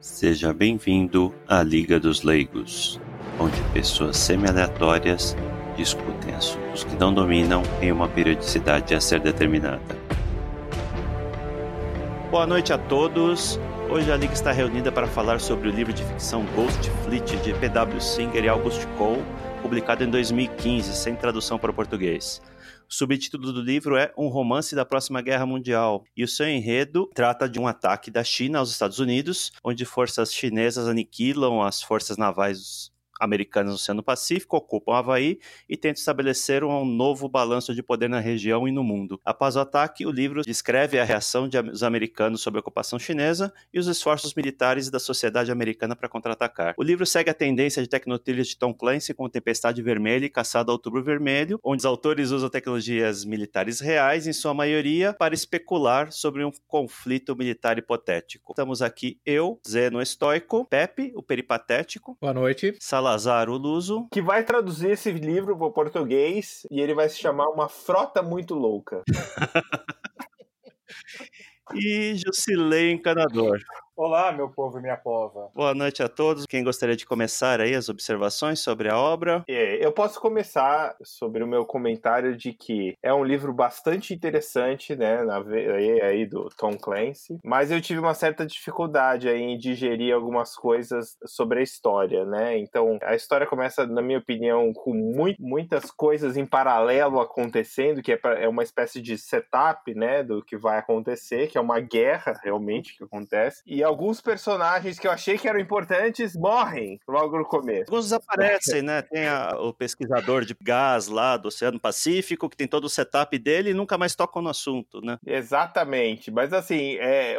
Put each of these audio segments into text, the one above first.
Seja bem-vindo à Liga dos Leigos, onde pessoas semi-aleatórias discutem assuntos que não dominam em uma periodicidade a ser determinada. Boa noite a todos. Hoje a Liga está reunida para falar sobre o livro de ficção Ghost Fleet de P.W. Singer e August Cole, publicado em 2015, sem tradução para o português. O subtítulo do livro é Um Romance da Próxima Guerra Mundial, e o seu enredo trata de um ataque da China aos Estados Unidos, onde forças chinesas aniquilam as forças navais americanas no Oceano Pacífico ocupam Havaí e tentam estabelecer um novo balanço de poder na região e no mundo. Após o ataque, o livro descreve a reação dos americanos sobre a ocupação chinesa e os esforços militares da sociedade americana para contra-atacar. O livro segue a tendência de tecnotrilhas de Tom Clancy com Tempestade Vermelha e Caçada ao Outubro Vermelho, onde os autores usam tecnologias militares reais, em sua maioria, para especular sobre um conflito militar hipotético. Estamos aqui eu, Zeno Estoico, Pepe, o peripatético. Boa noite. Salazar o Luso. Que vai traduzir esse livro para o português e ele vai se chamar Uma Frota Muito Louca. e Jusilei Encanador. Olá, meu povo e minha pova. Boa noite a todos. Quem gostaria de começar aí as observações sobre a obra? É, eu posso começar sobre o meu comentário de que é um livro bastante interessante, né, na, aí, aí do Tom Clancy, mas eu tive uma certa dificuldade aí em digerir algumas coisas sobre a história, né? Então, a história começa, na minha opinião, com muito, muitas coisas em paralelo acontecendo, que é, pra, é uma espécie de setup, né, do que vai acontecer, que é uma guerra realmente que acontece. E alguns personagens que eu achei que eram importantes morrem logo no começo. Alguns desaparecem, né? Tem a, o pesquisador de gás lá do Oceano Pacífico, que tem todo o setup dele e nunca mais tocam no assunto, né? Exatamente. Mas assim, é,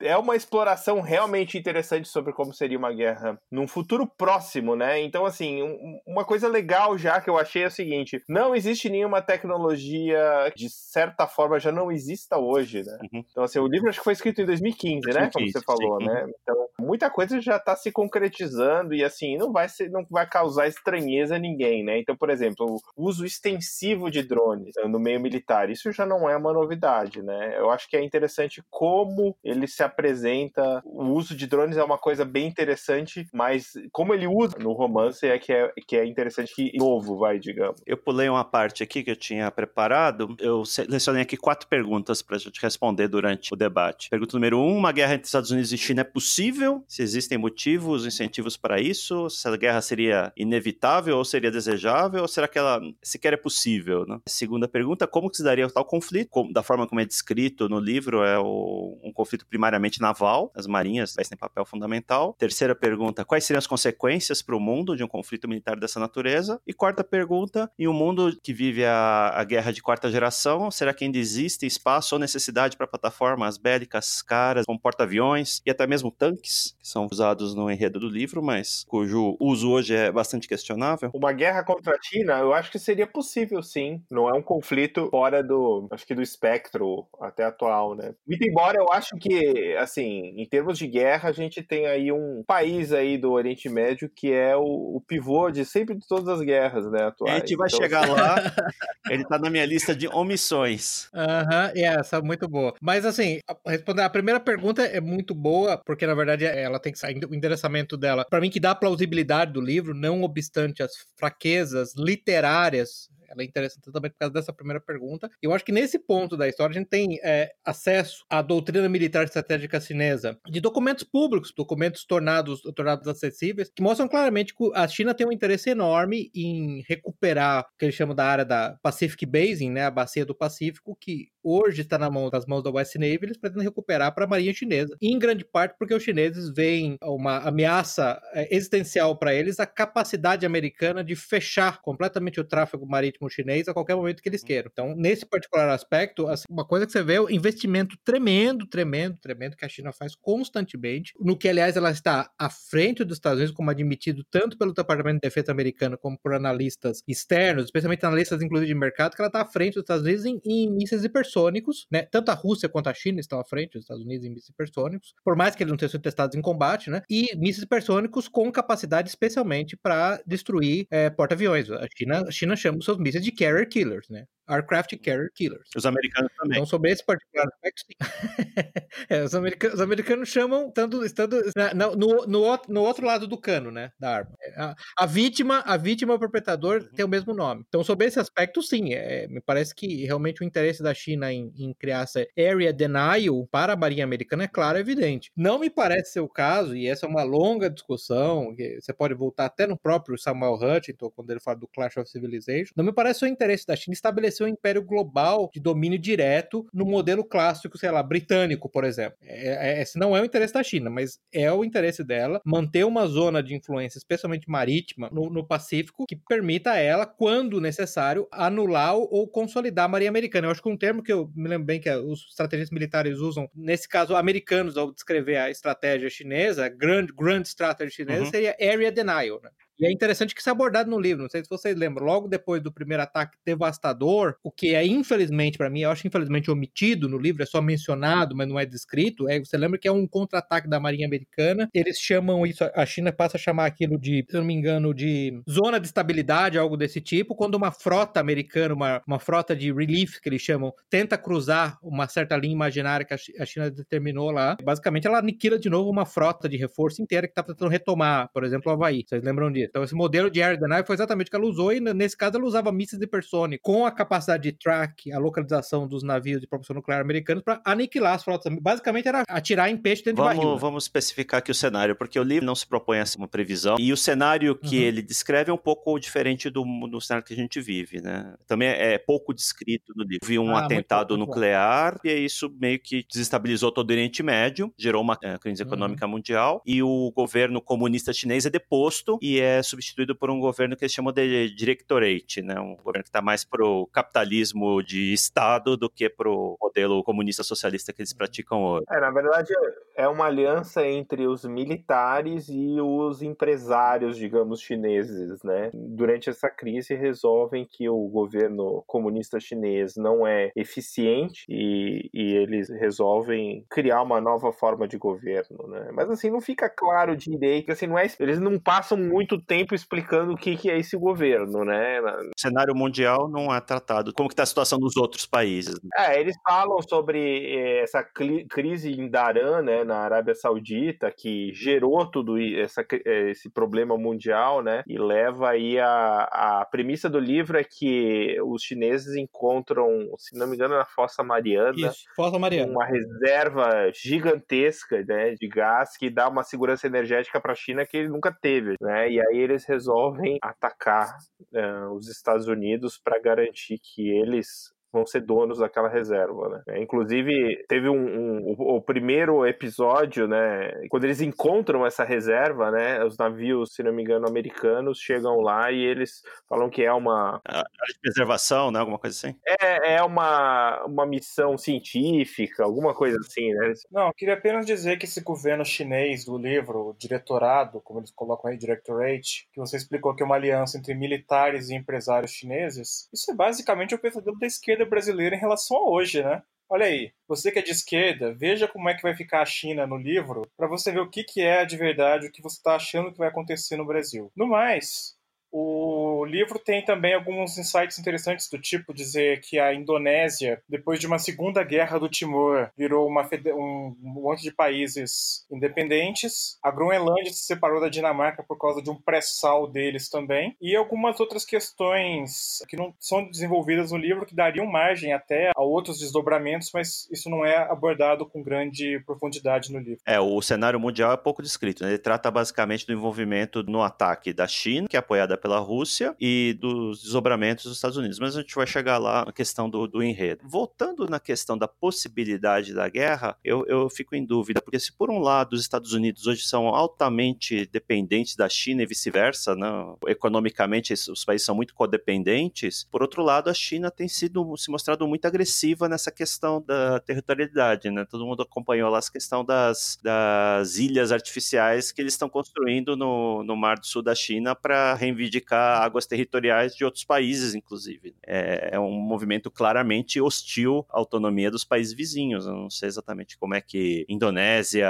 é uma exploração realmente interessante sobre como seria uma guerra num futuro próximo, né? Então, assim, um, uma coisa legal já que eu achei é o seguinte: não existe nenhuma tecnologia de certa forma já não exista hoje, né? Uhum. Então, assim, o livro acho que foi escrito em 2015, 2015 né? Como você falou falou, né? Então, muita coisa já está se concretizando e assim, não vai ser, não vai causar estranheza a ninguém, né? Então, por exemplo, o uso extensivo de drones no meio militar, isso já não é uma novidade, né? Eu acho que é interessante como ele se apresenta. O uso de drones é uma coisa bem interessante, mas como ele usa no romance é que é, que é interessante e novo, vai, digamos. Eu pulei uma parte aqui que eu tinha preparado. Eu selecionei aqui quatro perguntas para a gente responder durante o debate. Pergunta número um: uma guerra entre Estados Unidos Unidos e China é possível? Se existem motivos, incentivos para isso? Se a guerra seria inevitável ou seria desejável? Ou será que ela sequer é possível? Né? Segunda pergunta, como que se daria o tal conflito? Como, da forma como é descrito no livro, é o, um conflito primariamente naval, as marinhas têm papel fundamental. Terceira pergunta, quais seriam as consequências para o mundo de um conflito militar dessa natureza? E quarta pergunta, em um mundo que vive a, a guerra de quarta geração, será que ainda existe espaço ou necessidade para plataformas bélicas caras, como porta-aviões, e até mesmo tanques, que são usados no enredo do livro, mas cujo uso hoje é bastante questionável. Uma guerra contra a China, eu acho que seria possível, sim. Não é um conflito fora do, acho que do espectro até atual, né? Muito embora eu acho que, assim, em termos de guerra, a gente tem aí um país aí do Oriente Médio que é o, o pivô de sempre de todas as guerras, né, atuais. A gente vai então... chegar lá, ele tá na minha lista de omissões. Aham, uhum, é, essa é muito boa. Mas, assim, responder a primeira pergunta é muito boa, porque na verdade ela tem que sair o endereçamento dela. Para mim que dá plausibilidade do livro, não obstante as fraquezas literárias ela é interessante também por causa dessa primeira pergunta. Eu acho que nesse ponto da história a gente tem é, acesso à doutrina militar estratégica chinesa de documentos públicos, documentos tornados, tornados acessíveis, que mostram claramente que a China tem um interesse enorme em recuperar o que eles chamam da área da Pacific Basin, né, a bacia do Pacífico, que hoje está na mão, das mãos da West Navy, eles pretendem recuperar para a marinha chinesa. Em grande parte porque os chineses veem uma ameaça é, existencial para eles a capacidade americana de fechar completamente o tráfego marítimo ritmo chinês a qualquer momento que eles uhum. queiram. Então, nesse particular aspecto, assim, uma coisa que você vê é o investimento tremendo, tremendo, tremendo que a China faz constantemente, no que, aliás, ela está à frente dos Estados Unidos, como admitido tanto pelo Departamento de Defesa americano como por analistas externos, especialmente analistas, inclusive de mercado, que ela está à frente dos Estados Unidos em, em mísseis hipersônicos, né? Tanto a Rússia quanto a China estão à frente dos Estados Unidos em mísseis hipersônicos, por mais que eles não tenham sido testados em combate, né? E mísseis hipersônicos com capacidade especialmente para destruir é, porta-aviões. A China, a China chama os seus mísseis de carrier killers, né? Aircraft Carrier Killers. Os americanos também. Então, sobre esse particular aspecto, sim. é, os, americanos, os, americanos, chamam, tanto, estando na, no, no, no, outro lado do cano, né, da arma. É, a, a vítima, a vítima e o perpetrador uhum. tem o mesmo nome. Então, sobre esse aspecto, sim, é, me parece que realmente o interesse da China em, em criar essa area denial para a Marinha Americana é claro, é evidente. Não me parece ser o caso, e essa é uma longa discussão, que você pode voltar até no próprio Samuel Huntington, quando ele fala do Clash of Civilization, não me parece o interesse da China estabelecer um império global de domínio direto no modelo clássico, sei lá, britânico, por exemplo. É, é, esse não é o interesse da China, mas é o interesse dela manter uma zona de influência, especialmente marítima, no, no Pacífico, que permita a ela, quando necessário, anular ou consolidar a Marinha Americana. Eu acho que um termo que eu me lembro bem que os estrategistas militares usam, nesse caso, americanos, ao descrever a estratégia chinesa, grand, grand strategy chinesa, uhum. seria area denial. Né? E é interessante que isso é abordado no livro. Não sei se vocês lembram. Logo depois do primeiro ataque devastador, o que é infelizmente para mim, eu acho infelizmente omitido no livro, é só mencionado, mas não é descrito. É, você lembra que é um contra-ataque da Marinha Americana. Eles chamam isso, a China passa a chamar aquilo de, se eu não me engano, de zona de estabilidade, algo desse tipo. Quando uma frota americana, uma, uma frota de relief, que eles chamam, tenta cruzar uma certa linha imaginária que a China determinou lá, basicamente ela aniquila de novo uma frota de reforço inteira que está tentando retomar, por exemplo, o Havaí. Vocês lembram disso? Então, esse modelo de Air Deny foi exatamente o que ela usou, e nesse caso ela usava mísseis hipersônicos com a capacidade de track, a localização dos navios de propulsão nuclear americanos para aniquilar as frotas. Basicamente era atirar em peixe dentro vamos, de barril. Vamos especificar aqui o cenário, porque o livro não se propõe a uma previsão, e o cenário que uhum. ele descreve é um pouco diferente do, do cenário que a gente vive, né? Também é pouco descrito no livro. Vi um ah, atentado muito, nuclear, e isso meio que desestabilizou todo o Oriente Médio, gerou uma é, crise uhum. econômica mundial, e o governo comunista chinês é deposto e é substituído por um governo que eles chamam de directorate, né? Um governo que está mais pro capitalismo de Estado do que pro modelo comunista socialista que eles praticam hoje. É, na verdade, é uma aliança entre os militares e os empresários, digamos, chineses, né? Durante essa crise resolvem que o governo comunista chinês não é eficiente e, e eles resolvem criar uma nova forma de governo, né? Mas assim, não fica claro direito, assim, não é, eles não passam muito tempo explicando o que, que é esse governo, né? O cenário mundial não é tratado. Como que está a situação dos outros países? Né? É, eles falam sobre eh, essa crise em Daran, né, na Arábia Saudita, que gerou tudo essa, eh, esse problema mundial, né? E leva aí a, a premissa do livro é que os chineses encontram, se não me engano, na Fossa Mariana, Isso, Fossa Mariana. uma reserva gigantesca, né, de gás que dá uma segurança energética para a China que ele nunca teve, né? E aí eles resolvem atacar uh, os Estados Unidos para garantir que eles vão ser donos daquela reserva, né? É, inclusive, teve um, um o, o, primeiro episódio, né? Quando eles encontram essa reserva, né? Os navios, se não me engano, americanos chegam lá e eles falam que é uma... A de preservação, né? Alguma coisa assim? É, é uma, uma missão científica, alguma coisa assim, né? Não, queria apenas dizer que esse governo chinês do livro, o diretorado, como eles colocam aí, directorate, que você explicou que é uma aliança entre militares e empresários chineses, isso é basicamente o pensador da esquerda brasileira em relação a hoje, né? Olha aí, você que é de esquerda, veja como é que vai ficar a China no livro, para você ver o que, que é de verdade, o que você está achando que vai acontecer no Brasil. No mais, o livro tem também alguns insights interessantes do tipo dizer que a Indonésia, depois de uma segunda guerra do Timor, virou um monte de países independentes. A Groenlândia se separou da Dinamarca por causa de um pré-sal deles também. E algumas outras questões que não são desenvolvidas no livro que dariam margem até a outros desdobramentos, mas isso não é abordado com grande profundidade no livro. É, o cenário mundial é pouco descrito. Né? Ele trata basicamente do envolvimento no ataque da China, que é apoiada pela Rússia e dos desdobramentos dos Estados Unidos. Mas a gente vai chegar lá na questão do, do enredo. Voltando na questão da possibilidade da guerra, eu, eu fico em dúvida, porque se por um lado os Estados Unidos hoje são altamente dependentes da China e vice-versa, né? economicamente os países são muito codependentes, por outro lado a China tem sido se mostrado muito agressiva nessa questão da territorialidade, né? Todo mundo acompanhou lá a questão das, das ilhas artificiais que eles estão construindo no, no Mar do Sul da China para reivindicar reivindicar águas territoriais de outros países, inclusive. É, é, um movimento claramente hostil à autonomia dos países vizinhos. Eu não sei exatamente como é que Indonésia,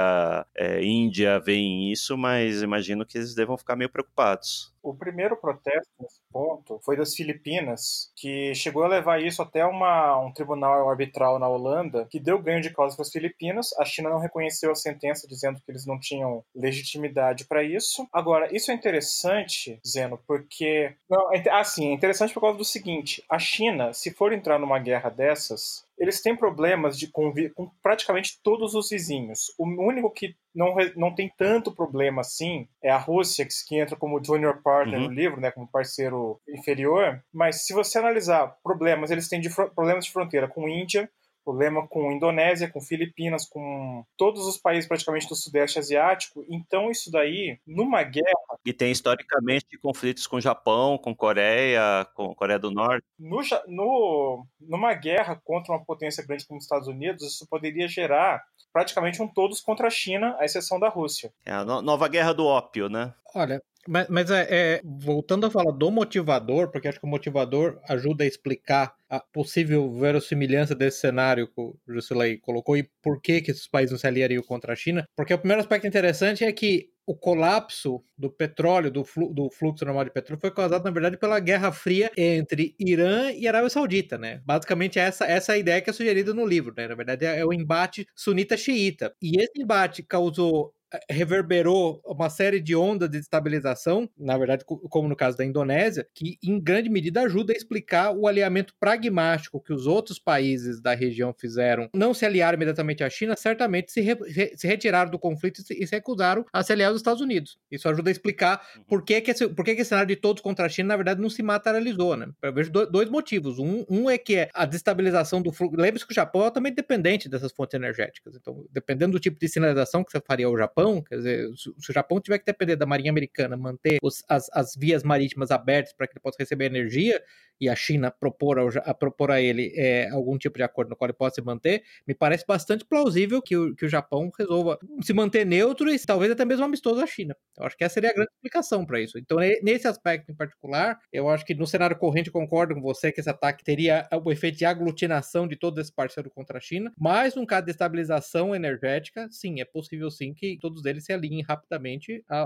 é, Índia veem isso, mas imagino que eles devam ficar meio preocupados. O primeiro protesto nesse ponto foi das Filipinas, que chegou a levar isso até uma, um tribunal arbitral na Holanda, que deu ganho de causa para as Filipinas. A China não reconheceu a sentença, dizendo que eles não tinham legitimidade para isso. Agora, isso é interessante, Zeno, porque. Não, é, assim, é interessante por causa do seguinte: a China, se for entrar numa guerra dessas, eles têm problemas de convívio com praticamente todos os vizinhos. O único que não, não tem tanto problema assim é a Rússia, que, que entra como junior partner uhum. no livro, né, como parceiro inferior. Mas se você analisar problemas, eles têm de, problemas de fronteira com Índia, problema com Indonésia, com Filipinas, com todos os países praticamente do Sudeste Asiático. Então, isso daí, numa guerra. E tem historicamente conflitos com o Japão, com Coreia, com Coreia do Norte. No, no, numa guerra contra uma potência grande como os Estados Unidos, isso poderia gerar praticamente um todos contra a China, à exceção da Rússia. É a no nova guerra do ópio, né? Olha, mas, mas é, é, voltando a falar do motivador, porque acho que o motivador ajuda a explicar a possível verossimilhança desse cenário que o Juscelay colocou e por que, que esses países não se aliariam contra a China. Porque o primeiro aspecto interessante é que o colapso do petróleo, do, flu, do, fluxo normal de petróleo, foi causado, na verdade, pela Guerra Fria entre Irã e Arábia Saudita, né? Basicamente, essa, essa é a ideia que é sugerida no livro, né? Na verdade, é, é o embate sunita-xiita. E esse embate causou reverberou uma série de ondas de estabilização, na verdade, como no caso da Indonésia, que em grande medida ajuda a explicar o alinhamento pragmático que os outros países da região fizeram. Não se aliaram imediatamente à China, certamente se, re se retiraram do conflito e se, recusaram a se aliar aos Estados Unidos. Isso ajuda a explicar uhum. por que, que, esse, por que, que esse cenário de todos contra a China, na verdade, não se materializou. Né? Eu vejo dois motivos. Um, um é que é a destabilização do fluxo. Lembre-se que o Japão é altamente dependente dessas fontes energéticas. Então, dependendo do tipo de sinalização que você faria ao Japão, Japão, quer dizer, se, o Japão tiver que depender da Marinha Americana manter os, as, as vias marítimas abertas para que ele possa receber energia, e a China propor, a, propor a ele é, algum tipo de acordo no qual ele possa se manter, me parece bastante plausível que o, que o Japão resolva se manter neutro e talvez até mesmo amistoso à China. Eu acho que essa seria a grande explicação para isso. Então, nesse aspecto em particular, eu acho que no cenário corrente concordo com você que esse ataque teria o efeito de aglutinação de todo esse parceiro contra a China, mas num caso de estabilização energética, sim, é possível sim que todos eles se alinhem rapidamente a,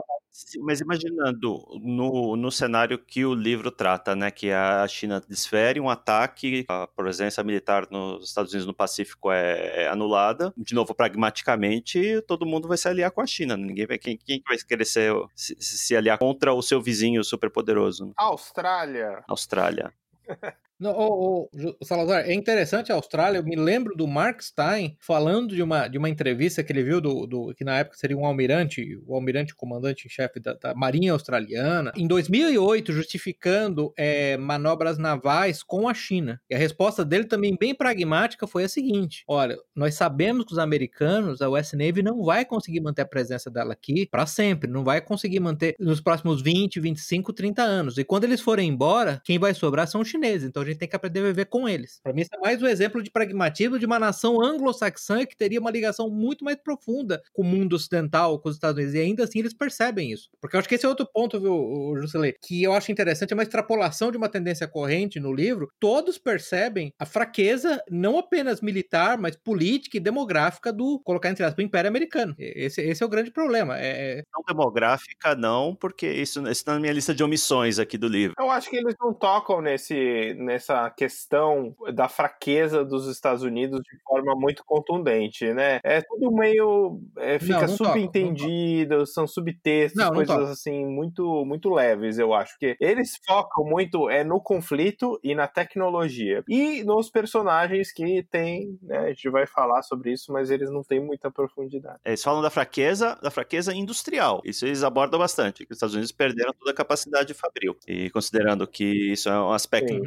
mas imaginando no, no cenário que o livro trata, né, que a China desfere um ataque, a presença militar nos Estados Unidos no Pacífico é, é anulada, de novo, pragmaticamente, todo mundo vai se aliar com a China. Ninguém vai, quem, quem vai querer ser, se, se aliar contra o seu vizinho superpoderoso? Austrália. Austrália. Não, o, Salazar, é interessante a Austrália. Eu me lembro do Mark Stein falando de uma, de uma entrevista que ele viu do, do que na época seria um almirante, o almirante comandante em chefe da, da, Marinha Australiana, em 2008, justificando é, manobras navais com a China. E a resposta dele também bem pragmática foi a seguinte: olha, nós sabemos que os americanos, a US Navy não vai conseguir manter a presença dela aqui para sempre, não vai conseguir manter nos próximos 20, 25, 30 anos. E quando eles forem embora, quem vai sobrar são os chineses. Então a gente tem que aprender a viver com eles. Para mim, isso é mais um exemplo de pragmatismo de uma nação anglo-saxã que teria uma ligação muito mais profunda com o mundo ocidental, com os Estados Unidos. E ainda assim eles percebem isso. Porque eu acho que esse é outro ponto, viu, Juscelê, que eu acho interessante, é uma extrapolação de uma tendência corrente no livro. Todos percebem a fraqueza, não apenas militar, mas política e demográfica do, colocar entre aspas, Império Americano. Esse, esse é o grande problema. É... é não demográfica, não, porque isso, está na minha lista de omissões aqui do livro. Eu acho que eles não tocam nesse, nessa essa questão da fraqueza dos Estados Unidos de forma muito contundente, né? É tudo meio. É, fica não, não subentendido, toca, são subtextos, não, coisas assim, muito, muito leves, eu acho. que eles focam muito é no conflito e na tecnologia. E nos personagens que tem, né? A gente vai falar sobre isso, mas eles não têm muita profundidade. Eles falam da fraqueza, da fraqueza industrial. Isso eles abordam bastante, que os Estados Unidos perderam toda a capacidade fabril. E considerando que isso é um aspecto Sim.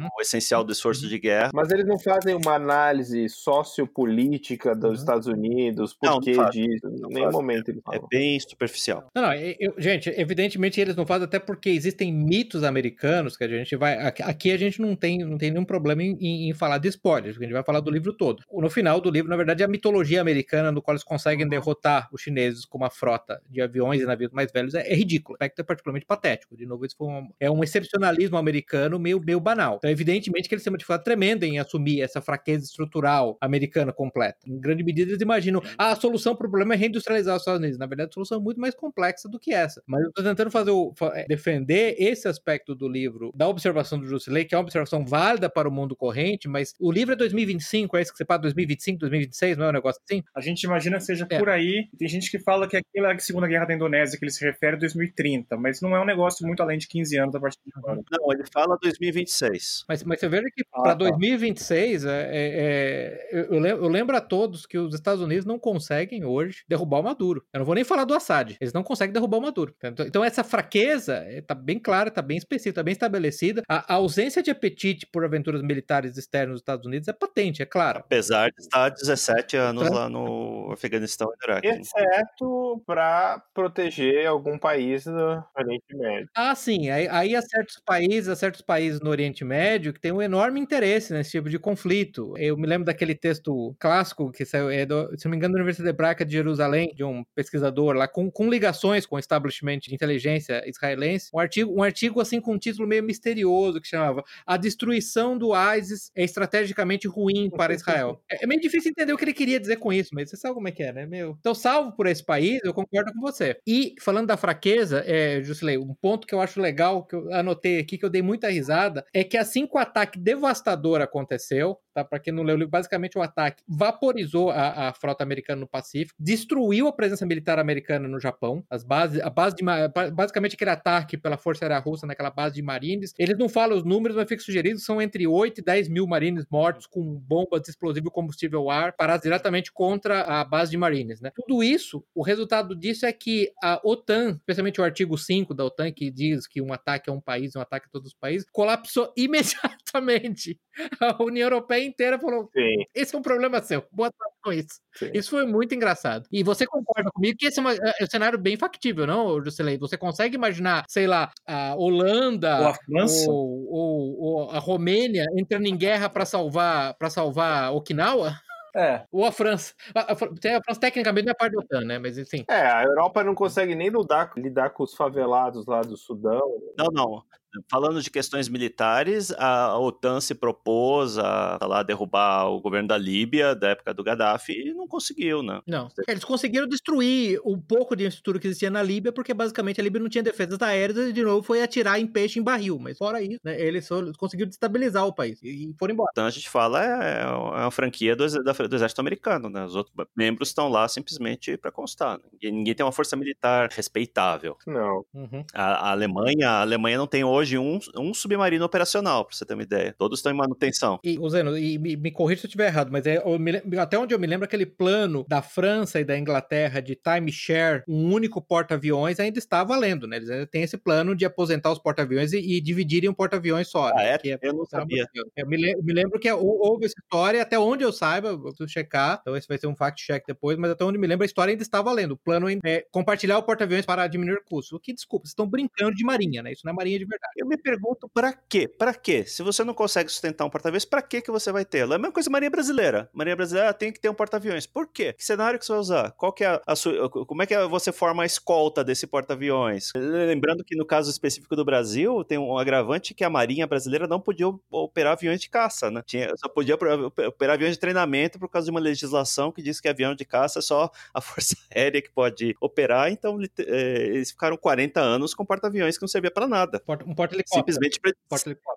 Essencial do esforço uhum. de guerra. Mas eles não fazem uma análise sociopolítica dos uhum. Estados Unidos, por que disso, em nenhum momento eles É bem superficial. Não, não, eu, gente, evidentemente eles não fazem até porque existem mitos americanos que a gente vai, aqui a gente não tem, não tem nenhum problema em, em, falar de spoilers, a gente vai falar do livro todo. No final do livro, na verdade, é a mitologia americana no qual eles conseguem derrotar os chineses com uma frota de aviões e navios mais velhos é, é ridículo. O aspecto é particularmente patético. De novo, isso um, é um excepcionalismo americano meio, meio banal. Então, é evidente evidentemente que eles têm uma dificuldade tremenda em assumir essa fraqueza estrutural americana completa. Em grande medida, eles imaginam ah, a solução para o problema é reindustrializar os Estados Unidos. Na verdade, a solução é muito mais complexa do que essa. Mas eu estou tentando fazer o, é, defender esse aspecto do livro, da observação do Jusilei, que é uma observação válida para o mundo corrente, mas o livro é 2025, é isso que você fala, 2025, 2026, não é um negócio assim? A gente imagina que seja é. por aí. Tem gente que fala que aquela Segunda Guerra da Indonésia que ele se refere é 2030, mas não é um negócio muito além de 15 anos a partir de agora. Não, ele fala 2026. Mas, mas você veja que ah, para tá. 2026, é, é, é eu, eu, lembro a todos que os Estados Unidos não conseguem hoje derrubar o Maduro. Eu não vou nem falar do Assad. Eles não conseguem derrubar o Maduro. Então, então essa fraqueza está é, bem clara, está bem específica, está bem estabelecida. A, a, ausência de apetite por aventuras militares externas dos Estados Unidos é patente, é claro. Apesar de estar 17 anos lá no Afeganistão e Iraque. Exceto para proteger algum país do Oriente Médio. Ah, sim. Aí, aí há certos países, há certos países no Oriente Médio que têm um enorme interesse nesse tipo de conflito. Eu me lembro daquele texto clássico que saiu, é do, se não me engano, da Universidade Hebraica de Jerusalém, de um pesquisador lá, com, com ligações com o establishment de inteligência israelense. Um artigo, um artigo assim com um título meio misterioso que chamava A Destruição do ISIS é estrategicamente ruim para Israel. É, é meio difícil entender o que ele queria dizer com isso, mas você sabe como é que é, né, meu? Então, salvo por esse país, eu concordo com você. E, falando da fraqueza, é, Jusilei, um ponto que eu acho legal, que eu anotei aqui, que eu dei muita risada, é que assim que o ataque devastador aconteceu, tá? Para quem não leu o livro, basicamente o ataque vaporizou a, a, frota americana no Pacífico, destruiu a presença militar americana no Japão, as bases, a base de, basicamente aquele ataque pela Força Aérea Russa naquela base de marines. Eles não falam os números, mas fica sugerido são entre 8 e 10 mil marines mortos com bombas explosivas combustível ar paradas diretamente contra a base de marines, né? Tudo isso, o resultado disso é que a OTAN, especialmente o artigo 5 da OTAN, que diz que um ataque a um país, um ataque a todos os países, colapsou imediatamente. A União Europeia inteira falou: Sim. esse é um problema seu, boa tarde com isso. Sim. Isso foi muito engraçado. E você concorda comigo que esse é, uma, é um cenário bem factível, não, Juscelei? Você consegue imaginar, sei lá, a Holanda ou a França ou, ou, ou a Romênia entrando em guerra para salvar para salvar Okinawa? É. Ou a França. A, a, a França tecnicamente não é parte da OTAN, né? Mas enfim. É, a Europa não consegue nem lidar, lidar com os favelados lá do Sudão. Não, não. Falando de questões militares, a OTAN se propôs a lá, derrubar o governo da Líbia da época do Gaddafi e não conseguiu, né? Não. Eles conseguiram destruir um pouco de infraestrutura que existia na Líbia, porque basicamente a Líbia não tinha defesas aéreas e de novo foi atirar em peixe em barril. Mas fora isso, né, eles conseguiram destabilizar o país e foram embora. Então a gente fala é, é uma franquia do, do exército americano, né? Os outros membros estão lá simplesmente para constar. Ninguém, ninguém, tem uma força militar respeitável. Não. Uhum. A, a Alemanha, a Alemanha não tem hoje hoje um, um submarino operacional, pra você ter uma ideia. Todos estão em manutenção. E, Zeno, e me, me corrija se eu estiver errado, mas é, me, até onde eu me lembro, aquele plano da França e da Inglaterra de timeshare, um único porta-aviões, ainda está valendo, né? Eles ainda têm esse plano de aposentar os porta-aviões e, e, dividirem um porta-aviões só. Ah, né? é? é? Eu não sabia. Eu me, me, lembro que houve essa história, até onde eu saiba, vou checar, então esse vai ser um fact-check depois, mas até onde me lembro, a história ainda está valendo. O plano é compartilhar o porta-aviões para diminuir custos. O que, desculpa, vocês estão brincando de marinha, né? Isso não é marinha de verdade. Eu me pergunto para quê? Para quê? Se você não consegue sustentar um porta-aviões, para que que você vai ter? É a mesma coisa Marinha Brasileira. Marinha Brasileira tem que ter um porta-aviões. Por quê? Que cenário que você vai usar? Qual que é a, sua, como é que você forma a escolta desse porta-aviões? Lembrando que no caso específico do Brasil, tem um agravante que a Marinha Brasileira não podia operar aviões de caça, né? Tinha, só podia operar aviões de treinamento por causa de uma legislação que diz que avião de caça é só a Força Aérea que pode operar, então é, eles ficaram 40 anos com porta-aviões que não servia para nada. Um porta-helicóptero.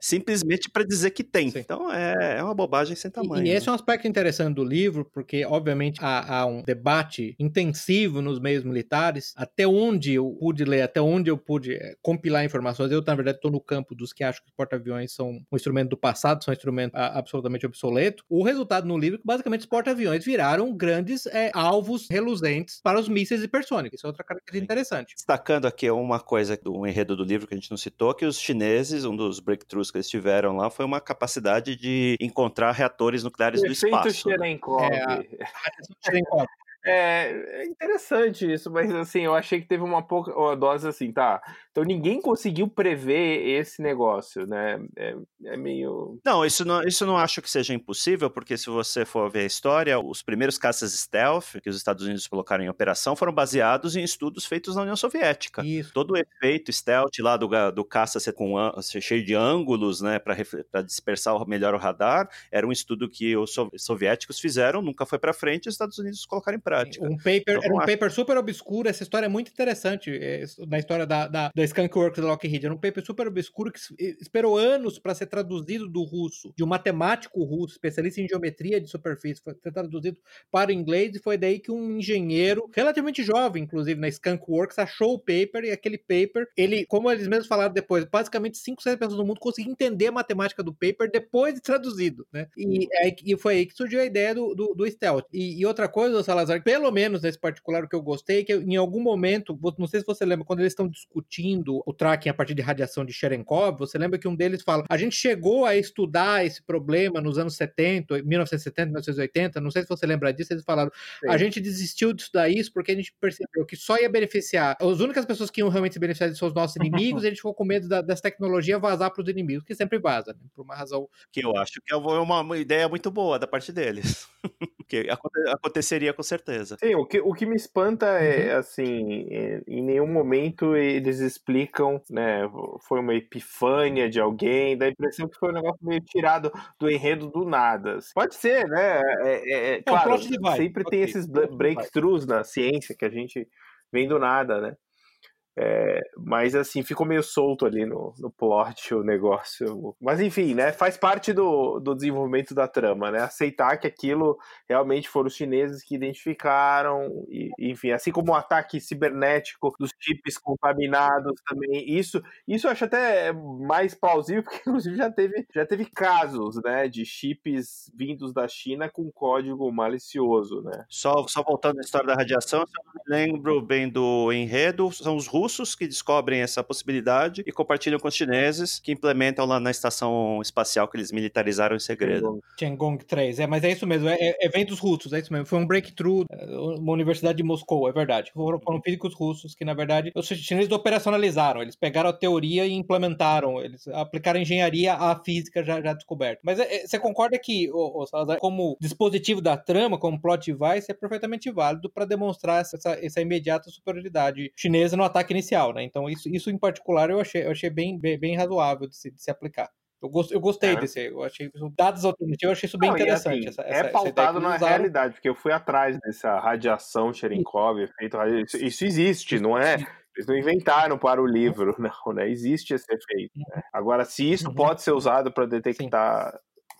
Simplesmente simplesmente para dizer que tem. Sim. Então é, é, uma bobagem sem tamanho. E, e esse né? é um aspecto interessante do livro, porque obviamente há, há, um debate intensivo nos meios militares, até onde eu pude ler, até onde eu pude eh, compilar informações. Eu, na verdade, estou no campo dos que acham que os porta-aviões são um instrumento do passado, são um instrumento absolutamente obsoleto. O resultado no livro é que basicamente os porta-aviões viraram grandes é, alvos reluzentes para os mísseis hipersônicos. Isso é outra característica interessante. Destacando aqui uma coisa do enredo do livro que a gente não citou, que os chineses, um dos breakthroughs que eles tiveram lá foi uma capacidade de encontrar reatores nucleares do espaço. Cherenkov. É, a... É, é interessante isso, mas assim, eu achei que teve uma pouca uma dose assim, tá? Então ninguém conseguiu prever esse negócio, né? É, é meio. Não, isso não, isso não acho que seja impossível, porque se você for ver a história, os primeiros caças stealth que os Estados Unidos colocaram em operação foram baseados em estudos feitos na União Soviética. Isso. Todo o efeito stealth lá do, do caça ser, com, ser cheio de ângulos, né, para dispersar melhor o radar, era um estudo que os soviéticos fizeram, nunca foi para frente, e os Estados Unidos colocaram em prática. Um paper, então, era um acho... paper super obscuro, essa história é muito interessante, é, na história da, da, da Skunk Works da Lockheed, era um paper super obscuro que esperou anos para ser traduzido do russo, de um matemático russo, especialista em geometria de superfície, foi traduzido para o inglês, e foi daí que um engenheiro, relativamente jovem, inclusive, na Skunk Works, achou o paper, e aquele paper, ele, como eles mesmos falaram depois, basicamente 5, 6 pessoas no mundo conseguiram entender a matemática do paper depois de traduzido, né? E, e foi aí que surgiu a ideia do, do, do stealth. E, e, outra coisa, Salazar, pelo menos nesse particular, o que eu gostei, é que em algum momento, não sei se você lembra, quando eles estão discutindo o tracking a partir de radiação de Cherenkov, você lembra que um deles fala, a gente chegou a estudar esse problema nos anos 70, 1970, 1980, não sei se você lembra disso, eles falaram, Sim. a gente desistiu de estudar isso porque a gente percebeu que só ia beneficiar, as únicas pessoas que iam realmente se beneficiar são os nossos inimigos, e a gente ficou com medo da, dessa tecnologia vazar para os inimigos, que sempre vaza, né? por uma razão... Que eu acho que é uma, uma ideia muito boa da parte deles. que aconteceria com certeza. Sim, o que, o que me espanta é, uhum. assim, é, em nenhum momento eles explicam, né, foi uma epifânia de alguém, dá a impressão que foi um negócio meio tirado do enredo do nada. Pode ser, né, é, é, é claro, sempre tem esses breakthroughs na ciência que a gente vem do nada, né. É, mas assim, ficou meio solto ali no, no plot o negócio. Mas enfim, né? Faz parte do, do desenvolvimento da trama, né? Aceitar que aquilo realmente foram os chineses que identificaram, e, enfim, assim como o ataque cibernético dos chips contaminados também. Isso, isso eu acho até mais plausível, porque inclusive já teve, já teve casos, né? De chips vindos da China com código malicioso, né? Só, só voltando à história da radiação, eu lembro bem do enredo, são os russos russos que descobrem essa possibilidade e compartilham com os chineses que implementam lá na estação espacial que eles militarizaram em segredo. Tiangong 3, é, mas é isso mesmo, é, é, é vem dos russos, é isso mesmo. Foi um breakthrough, é, uma universidade de Moscou, é verdade. Foram, foram físicos russos que, na verdade, os chineses operacionalizaram, eles pegaram a teoria e implementaram, eles aplicaram engenharia à física já, já descoberta. Mas é, é você concorda que, o, Salazar, como dispositivo da trama, como plot device, é perfeitamente válido para demonstrar essa, essa imediata superioridade chinesa no ataque inicial, né? Então, isso, isso em particular eu achei, eu achei bem, bem, bem razoável de se, de se aplicar. Eu, gost, eu gostei é. desse, eu achei dados alternativos, eu achei isso bem Não, interessante. Assim, essa, é essa, pautado essa na usaram... realidade, porque eu fui atrás dessa radiação Cherenkov, efeito isso, isso existe, não é? Eles não inventaram para o livro, não, né? Existe esse efeito. Né? Agora, se isso uhum. pode ser usado para detectar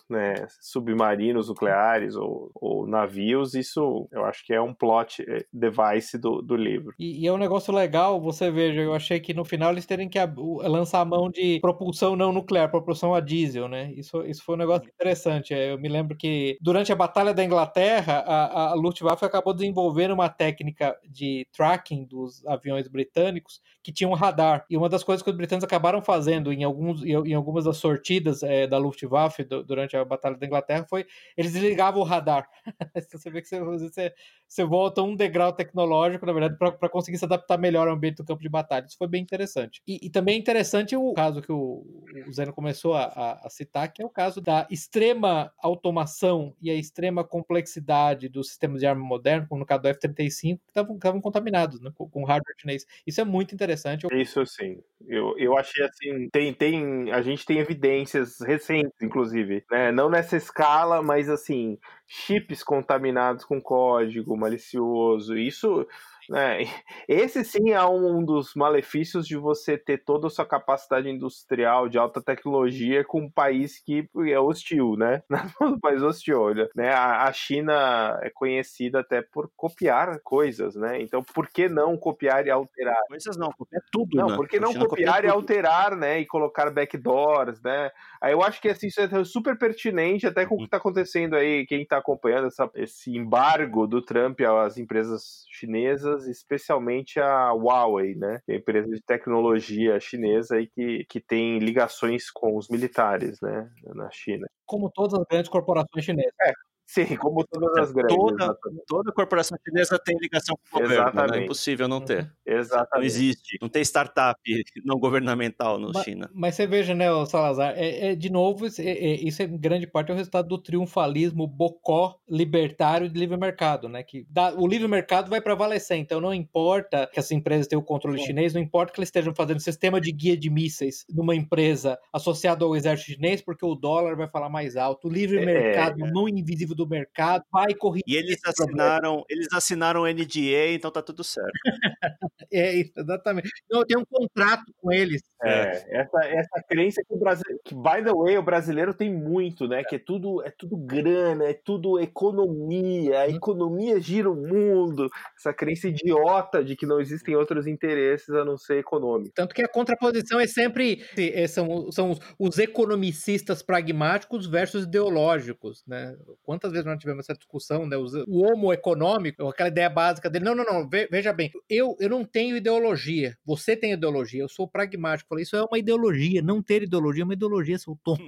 né, submarinos nucleares ou, ou, navios, isso eu acho que é um plot eh, device do, do livro. E, e, é um negócio legal, você veja, eu achei que no final eles terem que lançar a mão de propulsão não nuclear, propulsão a diesel, né? Isso, isso foi um negócio interessante. É, eu me lembro que durante a Batalha da Inglaterra, a, a Luftwaffe acabou desenvolvendo uma técnica de tracking dos aviões britânicos que tinham um radar. E uma das coisas que os britânicos acabaram fazendo em, alguns, em algumas das sortidas é, da Luftwaffe durante a Batalha da Inglaterra foi eles desligavam o radar. você vê que você, você, você volta um degrau tecnológico, na verdade, para conseguir se adaptar melhor ao ambiente do campo de batalha. Isso foi bem interessante. E, e também é interessante o caso que o, o Zeno começou a, a, a, citar, que é o caso da extrema automação e a extrema complexidade dos sistemas de arma moderno, como no caso do F-35, que estavam contaminados né, com, com hardware chinês. Isso é muito interessante. Isso sim. Eu, eu achei assim, tem, tem, a gente tem evidências recentes, inclusive, né? Não nessa escala, mas assim, chips contaminados com código malicioso. Isso é, esse sim é um dos malefícios de você ter toda a sua capacidade industrial de alta tecnologia com um país que é hostil, né? Um país hostil, olha, né? A China é conhecida até por copiar coisas, né? Então, por que não copiar e alterar? Coisas não, copiar tudo, Não, né? por que não copiar e alterar, né? E colocar backdoors, né? Aí eu acho que assim, isso é super pertinente até com o que está acontecendo aí, quem está acompanhando essa, esse embargo do Trump às empresas chinesas especialmente a Huawei, né? Que é a empresa de tecnologia chinesa e que, que tem ligações com os militares, né? Na China. Como todas as grandes corporações chinesas. É, Sim, como todas as grandes. Toda, toda corporação chinesa tem ligação com o governo, né? Exatamente. é impossível não ter. Uhum. Não Exatamente. existe. Não tem startup não governamental no Ma- China. Mas você veja, né, Salazar, é, é, de novo, isso é, é- isso é em grande parte é o resultado do triunfalismo bocó libertário de livre mercado, né? Que dá- o livre mercado vai prevalecer, então não importa que as empresas tenham o controle Sim. chinês, não importa que eles estejam fazendo sistema de guia de mísseis numa empresa associada ao exército chinês, porque o dólar vai falar mais alto. O livre É, mercado, a mão invisível do mercado, vai corrigir. E eles assinaram, eles assinaram NDA, então tá tudo certo. É isso, exatamente. Não, tem um contrato com eles. É, essa, essa crença que o Brasil, que by the way, o brasileiro tem muito, né? Que é tudo, é tudo grana, é tudo economia, a economia gira o mundo. Essa crença idiota de que não existem outros interesses a não ser econômico. Tanto que a contraposição é sempre é, são, são os, os economicistas pragmáticos versus ideológicos, né? Quantas vezes nós tivemos essa discussão, né? O homo econômico, aquela ideia básica dele, não, não, não, ve- veja bem, eu, eu não tenho ideologia, você tem ideologia, eu sou pragmático. Falei, isso é uma ideologia, não ter ideologia é uma ideologia, seu tonto.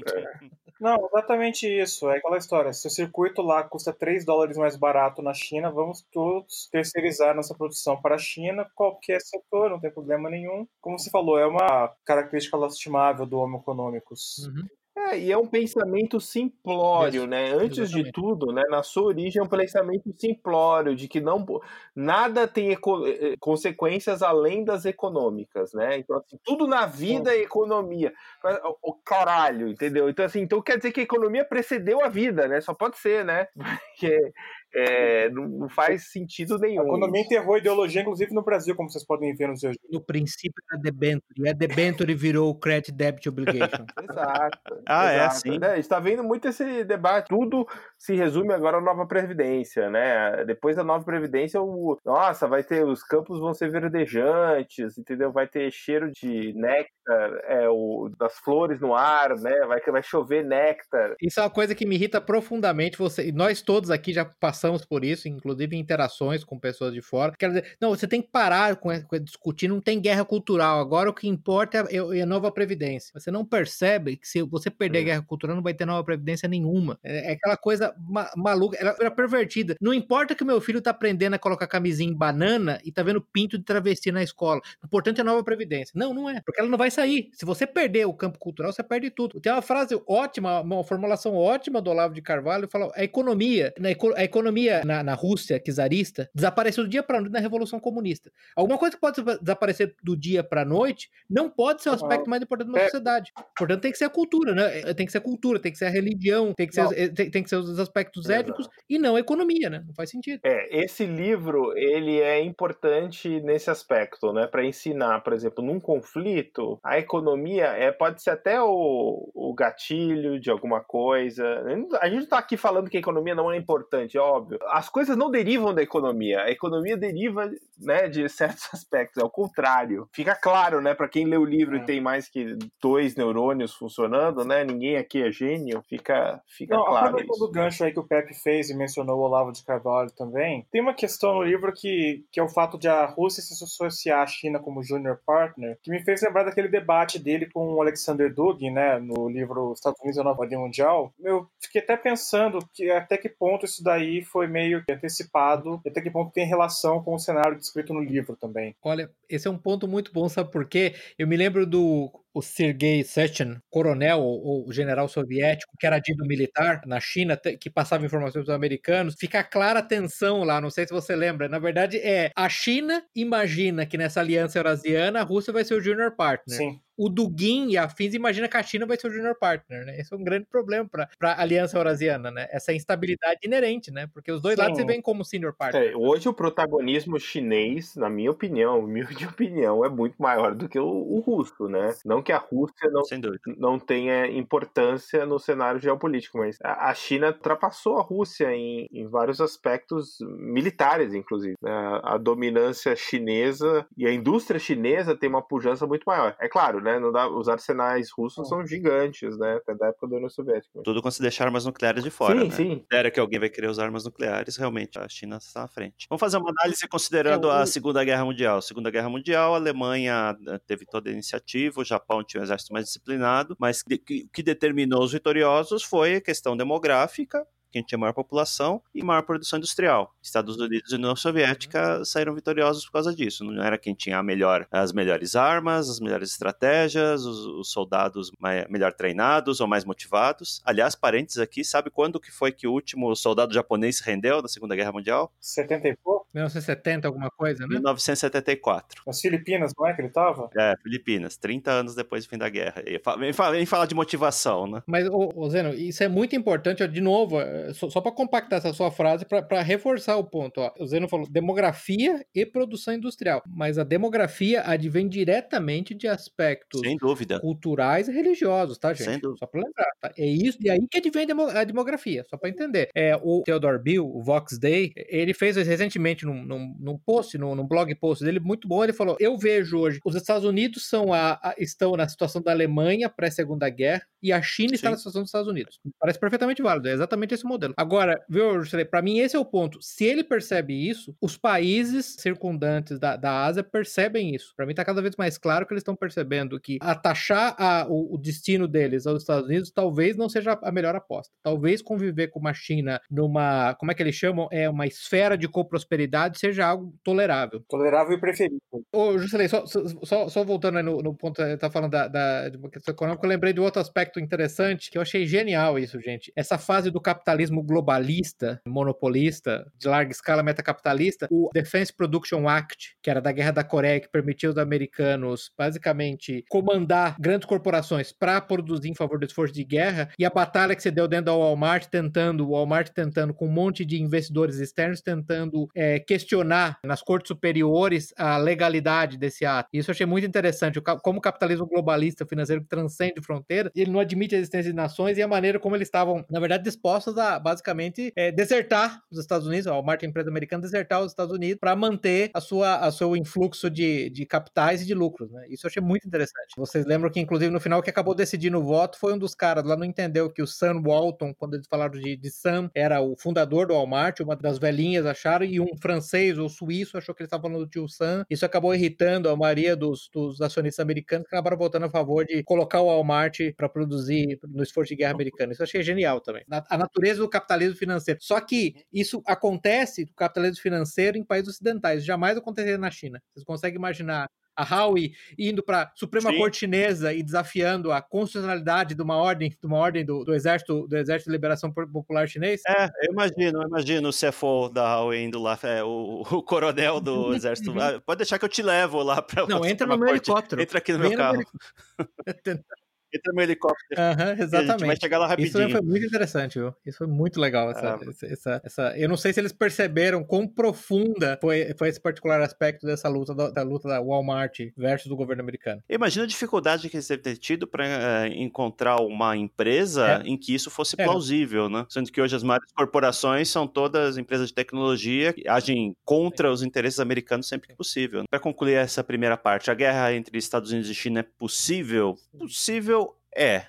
Não, exatamente isso. É aquela história. Se o circuito lá custa 3 dólares mais barato na China, vamos todos terceirizar nossa produção para a China, qualquer setor, não tem problema nenhum. Como você falou, é uma característica lastimável do Homo economicus. Uhum. É, e é um pensamento simplório, né? Antes de exatamente. tudo, né? Na sua origem é um pensamento simplório, de que não nada tem eco- eh, consequências além das econômicas, né? Então, assim, tudo na vida é economia. Mas, O caralho, entendeu? Então, assim, então quer dizer que a economia precedeu a vida, né? Só pode ser, né? Porque é, não, não faz sentido A nenhum. economia enterrou a ideologia, inclusive no Brasil, como vocês podem ver nos seus No princípio da debenture, e a debenture virou o credit debit obligation. Exato. Ah, é, exato. sim. Né, A gente está vendo muito esse debate. Tudo se resume agora à nova Previdência, né? Depois da nova Previdência, o... nossa, vai ter. Os campos vão ser verdejantes, entendeu? Vai ter cheiro de néctar, é, o, das flores no ar, né? Vai, vai chover néctar. Isso é uma coisa que me irrita profundamente. Você, nós todos aqui já passamos por isso, inclusive em interações com pessoas de fora. Quer dizer, não, você tem que parar com, com discutir, não tem guerra cultural. Agora o que importa é, é a nova previdência. Você não percebe que se você perder a Hum. guerra cultural, não vai ter nova previdência nenhuma. É, é aquela coisa ma- maluca, ela era pervertida. Não importa que o meu filho tá aprendendo a colocar camisinha em banana e tá vendo pinto de travesti na escola. O importante é a nova previdência. Não, não é. Porque ela não vai sair. Se você perder o campo cultural, você perde tudo. Tem uma frase ótima, uma formulação ótima do Olavo de Carvalho, fala, a economia, na a economia na, na Rússia czarista desapareceu do dia para noite na Revolução Comunista. Alguma coisa que pode desaparecer do dia para noite não pode ser o aspecto mais importante de uma É. sociedade. Portanto, tem que ser a cultura, né? Tem que ser a cultura, tem que ser a religião, tem que ser, eh, tem, tem que ser os aspectos Exato. étnicos e não a economia, né? Não faz sentido. É, esse livro ele é importante nesse aspecto, né? Para ensinar, por exemplo, num conflito, a economia é pode ser até o, o gatilho de alguma coisa. A gente não tá aqui falando que a economia não é importante, é óbvio. As coisas não derivam da economia. A economia deriva, né, de certos aspectos. É o contrário. Fica claro, né? Para quem lê o livro e É. tem mais que dois neurônios funcionando, né? Ninguém aqui é gênio. Fica, fica Não, claro aproveitando o gancho aí que o Pepe fez e mencionou o Olavo de Carvalho também, tem uma questão no livro que, que é o fato de a Rússia se associar à China como junior partner, que me fez lembrar daquele debate dele com o Alexander Dugin, né, no livro Estados Unidos e a Nova Ordem Mundial. Eu fiquei até pensando que até que ponto isso daí foi meio antecipado, até que ponto tem relação com o cenário descrito no livro também. Olha, esse é um ponto muito bom, sabe por quê? Eu me lembro do o Sergei Sechin, coronel ou, general soviético, que era dito militar na China, que passava informações para os americanos. Fica clara a tensão lá, não sei se você lembra. Na verdade, é a China imagina que nessa aliança eurasiana a Rússia vai ser o junior partner. Sim. O Dugin e a Fins imagina que a China vai ser o junior partner, né? Esse é um grande problema para a aliança eurasiana, né? Essa instabilidade inerente, né? Porque os dois Sim. lados se veem como senior partner. É, hoje o protagonismo chinês, na minha opinião, humilde opinião, é muito maior do que o, o russo, né? Não que a Rússia não, não tenha importância no cenário geopolítico, mas a, a China ultrapassou a Rússia em, em vários aspectos militares, inclusive. né? A, a dominância chinesa e a indústria chinesa tem uma pujança muito maior. É claro, né? Não dá, os arsenais russos são gigantes, né? Até da época da União Soviética. Tudo quando se deixar armas nucleares de fora, sim, né? sim. Era que alguém vai querer usar armas nucleares, realmente a China está à frente. Vamos fazer uma análise considerando É, a Segunda Guerra Mundial. Segunda Guerra Mundial, a Alemanha eh, teve toda a iniciativa, o Japão tinha um exército mais disciplinado, mas o que determinou os vitoriosos foi a questão demográfica que a gente tinha maior população e maior produção industrial. Estados Unidos e União Soviética saíram vitoriosos por causa disso. Não era quem tinha melhor, as melhores armas, as melhores estratégias, os, os soldados mais, melhor treinados ou mais motivados. Aliás, parênteses aqui, sabe quando que foi que o último soldado japonês se rendeu na Segunda Guerra Mundial? 70 e pouco? 1970, alguma coisa, né? 1974. Nas Filipinas, não é que ele tava? É, Filipinas, 30 anos depois do fim da guerra. Vem falar, vem falar de motivação, né? Mas, ô, ô Zeno, isso é muito importante, de novo, só, só para compactar essa sua frase, para reforçar o ponto. Ó. O Zeno falou demografia e produção industrial. Mas a demografia advém diretamente de aspectos Sem dúvida. culturais e religiosos, tá, gente? Sem dúvida. Só para lembrar. Tá? É isso, e aí que advém a demografia, só para entender. É, o Theodore Bill, o Vox Day, ele fez recentemente num, num, num post, num, num, blog post dele, muito bom, ele falou, eu vejo hoje, os Estados Unidos são a, a estão na situação da Alemanha pré-segunda guerra e a China Sim. está na situação dos Estados Unidos. Parece perfeitamente válido, é exatamente esse modelo. Agora, viu, para mim esse é o ponto. Se ele percebe isso, os países circundantes da, da Ásia percebem isso. Para mim está cada vez mais claro que eles estão percebendo que atachar a, o, o destino deles aos Estados Unidos talvez não seja a melhor aposta. Talvez conviver com uma China numa, como é que eles chamam? É uma esfera de coprosperidade seja algo tolerável. Tolerável e preferível. Ô, Juscelei, só, só, só voltando aí no, no ponto, tá falando da, da de uma questão econômica, eu lembrei de outro aspecto interessante que eu achei genial isso, gente. Essa fase do capitalismo globalista, monopolista, de larga escala metacapitalista, o Defense Production Act, que era da Guerra da Coreia, que permitia os americanos basicamente comandar grandes corporações para produzir em favor do esforço de guerra, e a batalha que se deu dentro da Walmart tentando, o Walmart tentando com um monte de investidores externos tentando é, questionar nas cortes superiores a legalidade desse ato. Isso eu achei muito interessante, como o capitalismo globalista financeiro que transcende fronteiras, ele não admite a existência de nações e a maneira como eles estavam, na verdade, dispostos a basicamente é, desertar os Estados Unidos, a Walmart, a empresa americana, desertar os Estados Unidos para manter a sua, a seu influxo de, de capitais e de lucros. Né? Isso eu achei muito interessante. Vocês lembram que, inclusive, no final, que acabou decidindo o voto foi um dos caras lá não entendeu que o Sam Walton, quando eles falaram de, de Sam, era o fundador do Walmart, uma das velhinhas acharam, e um francês ou suíço achou que eles estavam falando do tio Sam. Isso acabou irritando a maioria dos, dos acionistas americanos que acabaram votando a favor de colocar o Walmart para produzir no esforço de guerra americano. Isso eu achei genial também. A natureza do capitalismo financeiro. Só que isso acontece, o capitalismo financeiro, em países ocidentais. Jamais aconteceria na China. Vocês conseguem imaginar a Howie indo para a Suprema Sim. Corte Chinesa e desafiando a constitucionalidade de uma ordem, de uma ordem do, do exército, do Exército de Liberação Popular Chinês? É, eu imagino, eu imagino o CFO da Howie indo lá, é, o, o, coronel do exército. Ah, pode deixar que eu te levo lá para Não, entra no meu Corte. helicóptero. Entra aqui no meu carro. entra no helicóptero. Uhum, exatamente. A gente vai chegar lá rapidinho. Isso foi muito interessante, viu? Isso foi muito legal. Essa, ah. essa, essa, eu não sei se eles perceberam quão profunda foi, foi esse particular aspecto dessa luta, da, da luta da Walmart versus o governo americano. Imagina a dificuldade que eles devem ter tido para uh, eh, encontrar uma empresa é. em que isso fosse é. plausível, né? Sendo que hoje as maiores corporações são todas empresas de tecnologia que agem contra os interesses americanos sempre que possível. Para concluir essa primeira parte, a guerra entre Estados Unidos e China é possível? Possível é.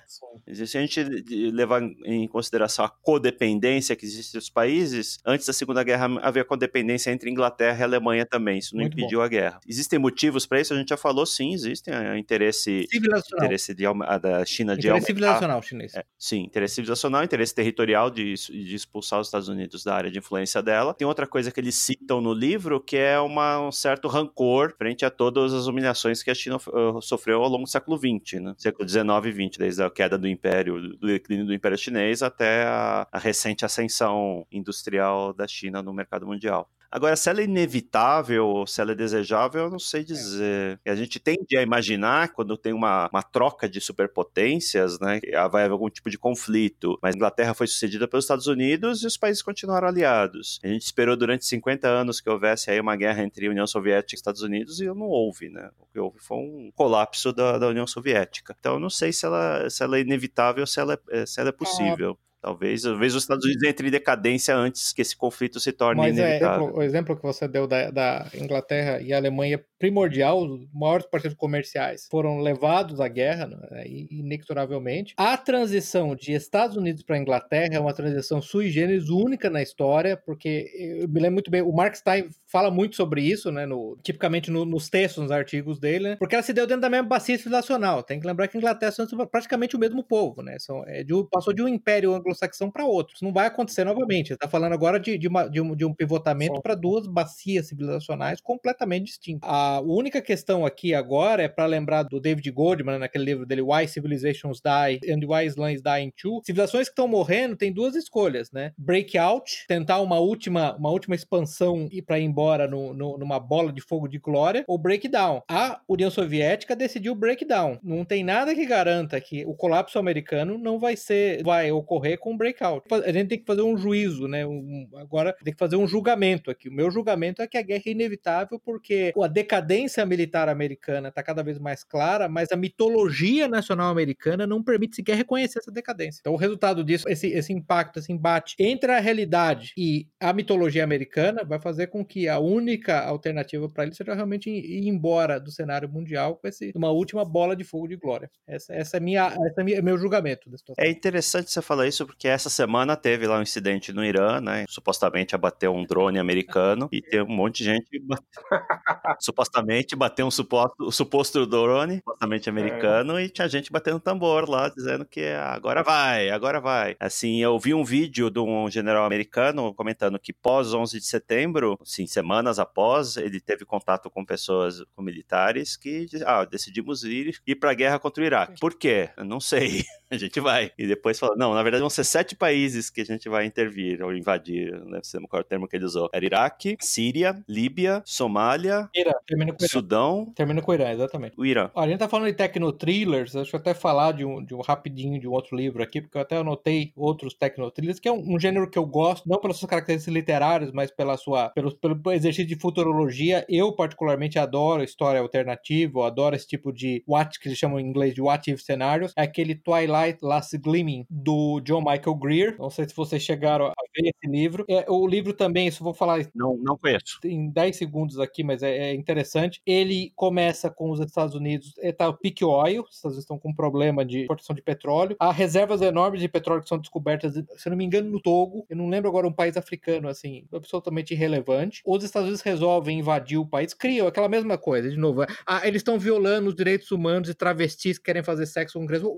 Se a gente levar em consideração a codependência que existe nos países, antes da Segunda Guerra havia codependência entre Inglaterra e Alemanha também. Isso não Muito impediu bom. a guerra. Existem motivos para isso? A gente já falou, sim, existem. É, interesse, interesse de, da China de interesse civilizacional chinês. É, sim, interesse civilizacional, interesse territorial de, de, expulsar os Estados Unidos da área de influência dela. Tem outra coisa que eles citam no livro, que é uma, um certo rancor frente a todas as humilhações que a China uh, sofreu ao longo do século XX, né? século XIX e XX desde a queda do Império, do declínio do Império Chinês até a, a recente ascensão industrial da China no mercado mundial. Agora, se ela é inevitável ou se ela é desejável, eu não sei dizer. É. A gente tende a imaginar, quando tem uma, uma troca de superpotências, né, que vai haver algum tipo de conflito. Mas a Inglaterra foi sucedida pelos Estados Unidos e os países continuaram aliados. A gente esperou durante 50 anos que houvesse aí uma guerra entre União Soviética e Estados Unidos e não houve, né? O que houve foi um colapso da, da União Soviética. Então, eu não sei se ela, se ela é inevitável ou se ela é, se ela é possível. É. Talvez, talvez os Estados Unidos entrem em decadência antes que esse conflito se torne Mas inevitável. É, o exemplo que você deu da, da Inglaterra e Alemanha primordial, os maiores parceiros comerciais foram levados à guerra, né, inexoravelmente. A transição de Estados Unidos para Inglaterra é uma transição sui generis única na história, porque eu me lembro muito bem, o Mark Stein fala muito sobre isso, né, no, tipicamente no, nos textos, nos artigos dele, né, porque ela se deu dentro da mesma bacia civilizacional. Tem que lembrar que a Inglaterra são praticamente o mesmo povo, né, são, é de, passou de um império anglo anglo-saxão para outro. Isso não vai acontecer novamente. Você está falando agora de, de, uma, de, um, de um pivotamento para duas bacias civilizacionais completamente distintas. A única questão aqui agora é para lembrar do David Goldman, naquele livro dele, Why Civilizations Die and Why Lands Die in Two. Civilizações que estão morrendo têm duas escolhas, né? Breakout, tentar uma última, uma última expansão e para ir embora no, no, numa bola de fogo de glória, ou breakdown. A União Soviética decidiu breakdown. Não tem nada que garanta que o colapso americano não vai ser, vai ocorrer com breakout. A gente tem que fazer um juízo, né? Um, agora tem que fazer um julgamento aqui. O meu julgamento é que a guerra é inevitável porque a decadência militar americana está cada vez mais clara, mas a mitologia nacional americana não permite sequer reconhecer essa decadência. Então, o resultado disso, esse, esse impacto, esse embate entre a realidade e a mitologia americana vai fazer com que a única alternativa para ele seja realmente ir embora do cenário mundial com esse, uma última bola de fogo de glória. Essa, essa é minha, esse é minha, meu julgamento da situação. É interessante você falar isso porque essa semana teve lá um incidente no Irã, né? Supostamente abateu um drone americano e tem um monte de gente supostamente bateu um suposto, suposto drone, supostamente americano, é. e tinha gente batendo tambor lá, dizendo que agora vai, agora vai. Assim, eu vi um vídeo de um general americano comentando que pós 11 de setembro, assim, semanas após, ele teve contato com pessoas, com militares, que ah, decidimos ir, ir para a guerra contra o Iraque. Por quê? Eu não sei. A gente vai. E depois fala, não, na verdade vão ser sete países que a gente vai intervir ou invadir, não sei qual é o termo que ele usou. Era Iraque, Síria, Líbia, Somália, Irã. Termina com Sudão. Termina com o Irã, exatamente. O Irã. a gente tá falando de tecnotrillers, deixa eu até falar de um, de um rapidinho de um outro livro aqui, porque eu até anotei outros tecnotrillers, que é um, um gênero que eu gosto, não pelas suas características literárias, mas pela sua, pelo, pelo exercício de futurologia. Eu, particularmente, adoro história alternativa, adoro esse tipo de what, que eles chamam em inglês de what if scenarios. É aquele Twilight Last Gleaming, do John Michael Greer. Não sei se vocês chegaram a ver esse livro. É, o livro também, isso vou falar. Não, não conheço. Em 10 segundos aqui, mas é, é interessante. Ele começa com os Estados Unidos, está o peak oil, os Estados Unidos estão com um problema de importação de petróleo. Há reservas enormes de petróleo que são descobertas, se não me engano, no Togo. Eu não lembro agora um país africano, assim, absolutamente irrelevante. Os Estados Unidos resolvem invadir o país, criam aquela mesma coisa, de novo. Ah, eles estão violando os direitos humanos e travestis que querem fazer sexo com crianças.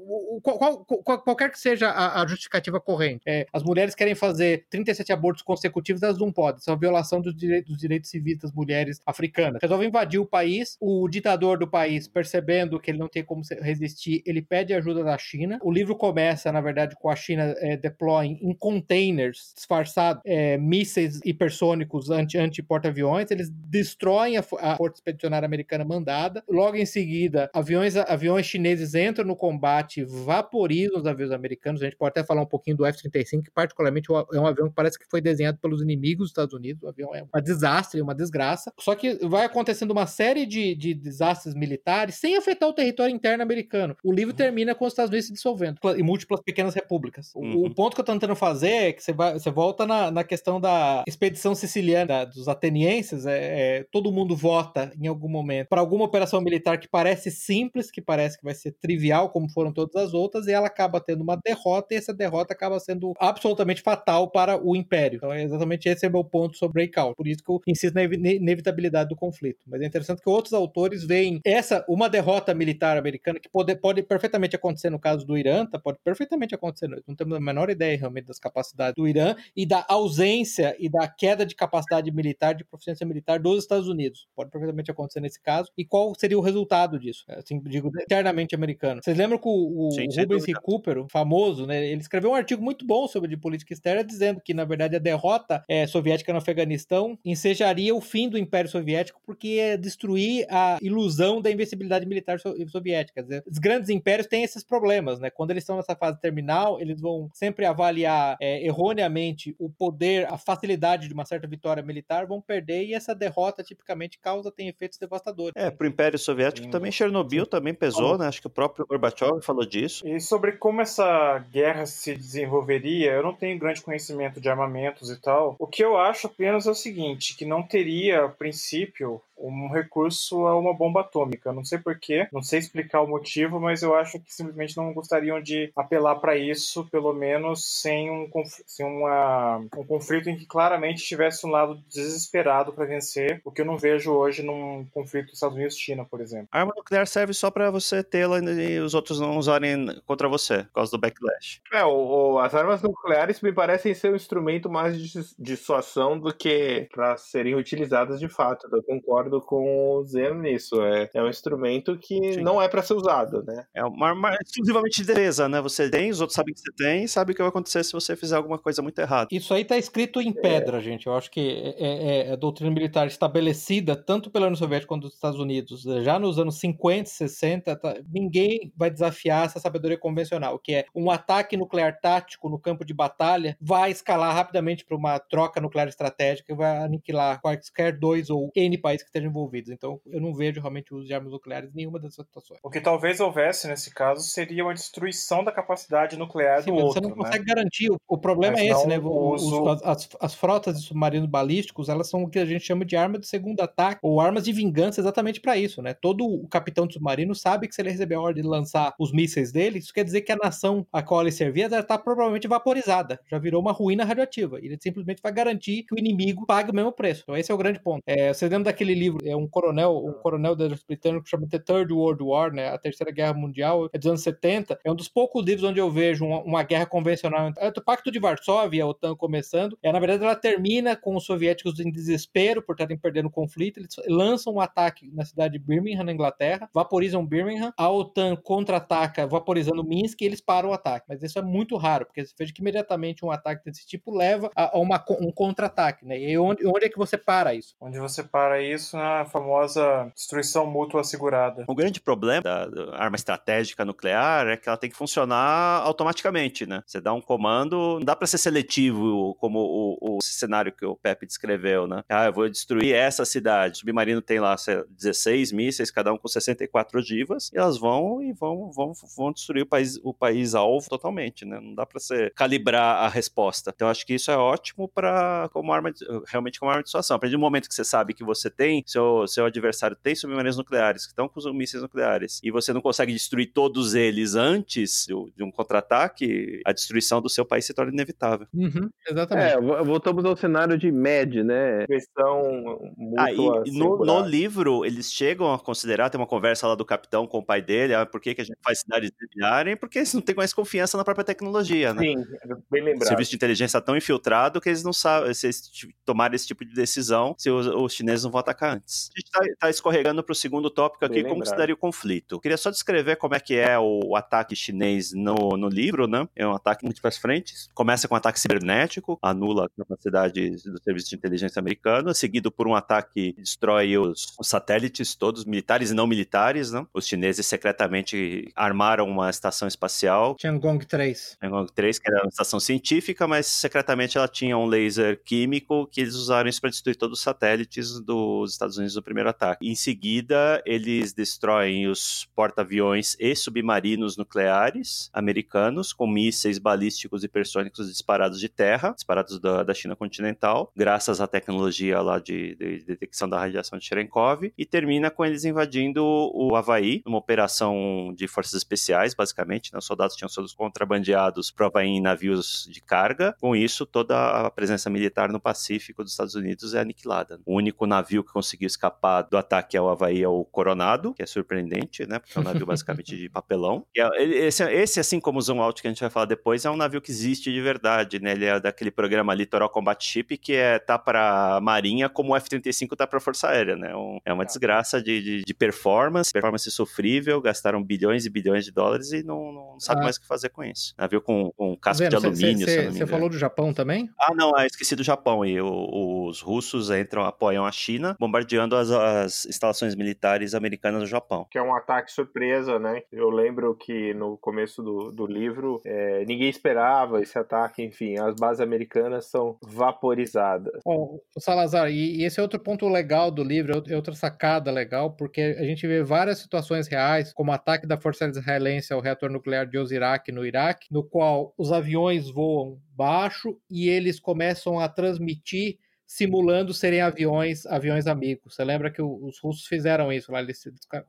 Qual, qual, qualquer que seja a, a justificativa corrente. É, as mulheres querem fazer 37 abortos consecutivos, elas não podem. Isso é uma violação dos direitos, dos direitos civis das mulheres africanas. Resolve invadir o país. O ditador do país, percebendo que ele não tem como resistir, ele pede ajuda da China. O livro começa, na verdade, com a China é, deploying em containers disfarçados é, mísseis hipersônicos anti-porta-aviões. Anti Eles destroem a, a Força Expedicionária Americana mandada. Logo em seguida, aviões, aviões chineses entram no combate, vaporizam os aviões americanos. A gente pode até falar um pouquinho do F-35, que particularmente é um avião que parece que foi desenhado pelos inimigos dos Estados Unidos. O avião é um desastre, uma desgraça. Só que vai acontecendo uma série de, de desastres militares sem afetar o território interno americano. O livro uhum. termina com os Estados Unidos se dissolvendo em múltiplas pequenas repúblicas. Uhum. O, ponto que eu tô tentando fazer é que você, vai, você volta na, na questão da expedição siciliana dos atenienses. É, é, todo mundo vota em algum momento para alguma operação militar que parece simples, que parece que vai ser trivial, como foram todas as outras, e ela acaba tendo uma derrota, e essa derrota acaba sendo absolutamente fatal para o Império. Então, é exatamente esse é o meu ponto sobre Breakout. Por isso que eu insisto na inevitabilidade do conflito. Mas é interessante que outros autores veem essa, uma derrota militar americana, que pode, pode perfeitamente acontecer no caso do Irã, tá, pode perfeitamente acontecer. Não temos a menor ideia realmente das capacidades do Irã e da ausência e da queda de capacidade militar, de proficiência militar dos Estados Unidos. Pode perfeitamente acontecer nesse caso. E qual seria o resultado disso? Assim, digo, internamente americano. Vocês lembram que o, o Sim, Rubens Recupero, famoso, né, ele escreveu um artigo muito bom sobre de política externa, dizendo que, na verdade, a derrota é, soviética no Afeganistão ensejaria o fim do Império Soviético porque ia destruir a ilusão da invencibilidade militar soviética. Dizer, os grandes impérios têm esses problemas, né? Quando eles estão nessa fase terminal, eles vão sempre avaliar é, erroneamente o poder, a facilidade de uma certa vitória militar, vão perder e essa derrota tipicamente causa, tem efeitos devastadores. É, pro Império Soviético Sim. também Chernobyl Sim. também pesou, né? Acho que o próprio Gorbachev falou disso. E sobre como essa guerra se desenvolveria, eu não tenho grande conhecimento de armamentos e tal. O que eu acho apenas é o seguinte, que não teria, a princípio, um recurso a uma bomba atômica. Não sei porquê, não sei explicar o motivo, mas eu acho que simplesmente não gostariam de apelar para isso, pelo menos sem, um, sem uma, um conflito em que claramente tivesse um lado desesperado para vencer, o que eu não vejo hoje num conflito Estados Unidos-China, por exemplo. A arma nuclear serve só para você tê-la e os outros não usarem contra você, por causa do backlash. É, o, o, as armas nucleares me parecem ser um instrumento mais de dissuasão do que para serem utilizadas de fato. Eu concordo com o Zeno nisso. É, é um instrumento que Sim. não é para ser usado, né? É uma arma exclusivamente de defesa, né? Você tem, os outros sabem que você tem, e sabe o que vai acontecer se você fizer alguma coisa muito errada. Isso aí tá escrito em pedra, é. gente. Eu acho que é, é, é, doutrina militar estabelecida tanto pela União Soviética quanto dos Estados Unidos, já nos anos 50, 60, tá, ninguém vai desafiar essa sabedoria convencional, que é um ataque nuclear tático no campo de batalha vai escalar rapidamente para uma troca nuclear estratégica e vai aniquilar quaisquer dois ou N países que estejam envolvidos. Então, eu não vejo realmente o uso de armas nucleares em nenhuma dessas situações. O que talvez houvesse nesse caso seria uma destruição da capacidade nuclear Sim, do outro. Você não né? consegue garantir. O problema mas é esse, né? Uso... os, as, as, frotas de submarinos balísticos, elas são o que a gente chama de arma de segundo ataque, ou armas de vingança exatamente para isso, né? Todo o capitão de submarino sabe que se ele receber a ordem de lançar os mísseis dele, isso quer dizer que a nação a qual ele servia já está provavelmente vaporizada, já virou uma ruína radioativa. Ele simplesmente vai garantir que o inimigo pague o mesmo preço. Então esse é o grande ponto. É, você lembra daquele livro, é um coronel, um coronel do exército britânico que chama The Third World War, né? A Terceira Guerra Mundial, é dos anos 70. É um dos poucos livros onde eu vejo uma, uma guerra convencional. É o Pacto de Varsóvia, a OTAN começando. É, na verdade, ela termina com os soviéticos em desespero por estarem perdendo o conflito. Eles lançam um ataque na cidade de Birmingham, na Inglaterra, vaporizam Birmingham. A OTAN contra-ataca vaporizando Minsk e eles param o ataque. Mas isso é muito raro, porque você veja que imediatamente um ataque desse tipo leva a, a uma, um contra-ataque, né? E onde, onde é que você para isso? Onde você para isso na famosa destruição mútua assegurada. O grande problema da, arma estratégica nuclear é que ela tem que funcionar automaticamente, né? Você dá um comando, não dá para ser seletivo como o, o, cenário que o Pepe descreveu, né? Ah, eu vou destruir essa cidade. O submarino tem lá 16 mísseis, cada um com 64 ogivas, e elas vão e vão, vão, vão destruir o país, o país alvo totalmente, né? Não dá para você calibrar a resposta. Então acho que isso é ótimo para como arma de, realmente como arma de situação. A partir do momento que você sabe que você tem, seu, seu adversário tem submarinos nucleares que estão com os mísseis nucleares e você não consegue destruir todos eles antes de um contra-ataque, a destruição do seu país se torna inevitável. Uhum, exatamente. É, voltamos ao cenário de MED, né? Questão mútua. Ah, no, no, livro, eles chegam a considerar, tem uma conversa lá do capitão com o pai dele, ah, por que, que a gente faz cidades desviarem? Porque eles não têm mais confiança na própria tecnologia, né? Sim, bem lembrado. O serviço de inteligência tão infiltrado que eles não sabem se eles tomarem esse tipo de decisão, se os, os chineses não vão atacar antes. A gente está tá escorregando para o segundo tópico aqui, bem como lembrado. se daria o conflito. Eu queria só descrever como é que é o, o ataque chinês no, no livro, né? É um ataque em múltiplas frentes. Começa com um ataque cibernético, anula a capacidade do serviço de inteligência americano, seguido por um ataque que destrói os, os satélites todos, militares e não militares, né? Os chineses secretamente armaram uma estação espacial. Tiangong 3. Tiangong 3, que era uma estação científica, mas secretamente ela tinha um laser químico que eles usaram isso para destruir todos os satélites dos Estados Unidos no primeiro ataque. Em seguida, eles destroem os porta-aviões e submarinos nucleares americanos com mísseis balísticos e hipersônicos disparados de terra, disparados da, da China continental, graças à tecnologia lá de, de, de detecção da radiação de Cherenkov, e termina com eles invadindo o Havaí, numa operação de forças especiais, basicamente. Né? Os soldados tinham sido contrabandeados para o Havaí em navios de carga. Com isso, toda a presença militar no Pacífico dos Estados Unidos é aniquilada. O único navio que conseguiu escapar do ataque ao Havaí é o Coronado, que é surpreendente, né? Porque é um navio basicamente de papelão. É, esse, esse, assim como o Zoom Out que a gente vai falar depois, é um navio que existe de verdade, né? Ele é daquele programa Litoral Combat Ship, que é tá para marinha como o F-35 tá para Força Aérea, né? Um, é uma desgraça de, de, de, performance, performance sofrível, gastaram bilhões e bilhões de dólares e não, não sabe ah. mais o que fazer com isso. Navio com, com casco de alumínio, Você falou do Japão também? Ah, não, ah, esqueci do Japão. E o, os russos entram, apoiam a China, bombardeando as, as instalações militares americanas no Japão. Que é um ataque surpresa, né? Eu lembro que no começo do, do livro, é, ninguém esperava esse ataque, enfim, as bases americanas são vaporizadas. Bom, Salazar, e, e esse é outro ponto legal do livro, é outra sacada legal, porque a gente vê várias situações reais, como o ataque da Força Israelense ao reator nuclear de Osirak no Iraque, no qual os aviões voam baixo e eles começam a transmitir simulando serem aviões, aviões amigos. Você lembra que os russos fizeram isso lá, eles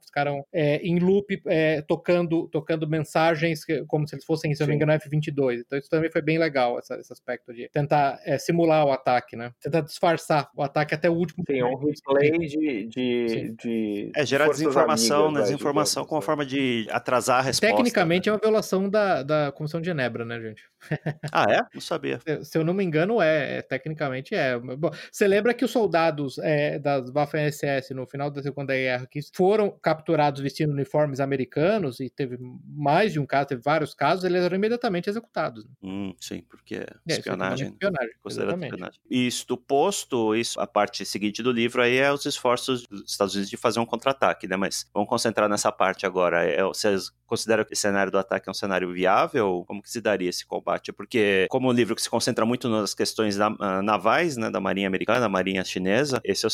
ficaram é, em loop é, tocando, tocando mensagens como se eles fossem, se eu não me engano, F-22. Então isso também foi bem legal, essa, esse aspecto de tentar é, simular o ataque, né? Tentar disfarçar o ataque até o último. Sim, um replay de... de, de é, gerar desinformação, amigas, né? Desinformação com a forma de atrasar a resposta. Tecnicamente né? é uma violação da, da Comissão de Genebra, né, gente? ah, é? Não sabia. Se eu não me engano, é. é tecnicamente é. Bom, você lembra que os soldados é, das Waffen-SS no final da Segunda Guerra que foram capturados vestindo uniformes americanos e teve mais de um caso, teve vários casos, eles eram imediatamente executados. Né? Hum, sim, porque é, é espionagem. espionagem, espionagem. Isso, posto, isso, a parte seguinte do livro aí é os esforços dos Estados Unidos de fazer um contra-ataque, né? Mas vamos concentrar nessa parte agora. É, vocês consideram que o cenário do ataque é um cenário viável? Como que se daria esse combate? Porque, como o livro que se concentra muito nas questões da, uh, navais, né, da Marinha Americana, da Marinha Chinesa, esse é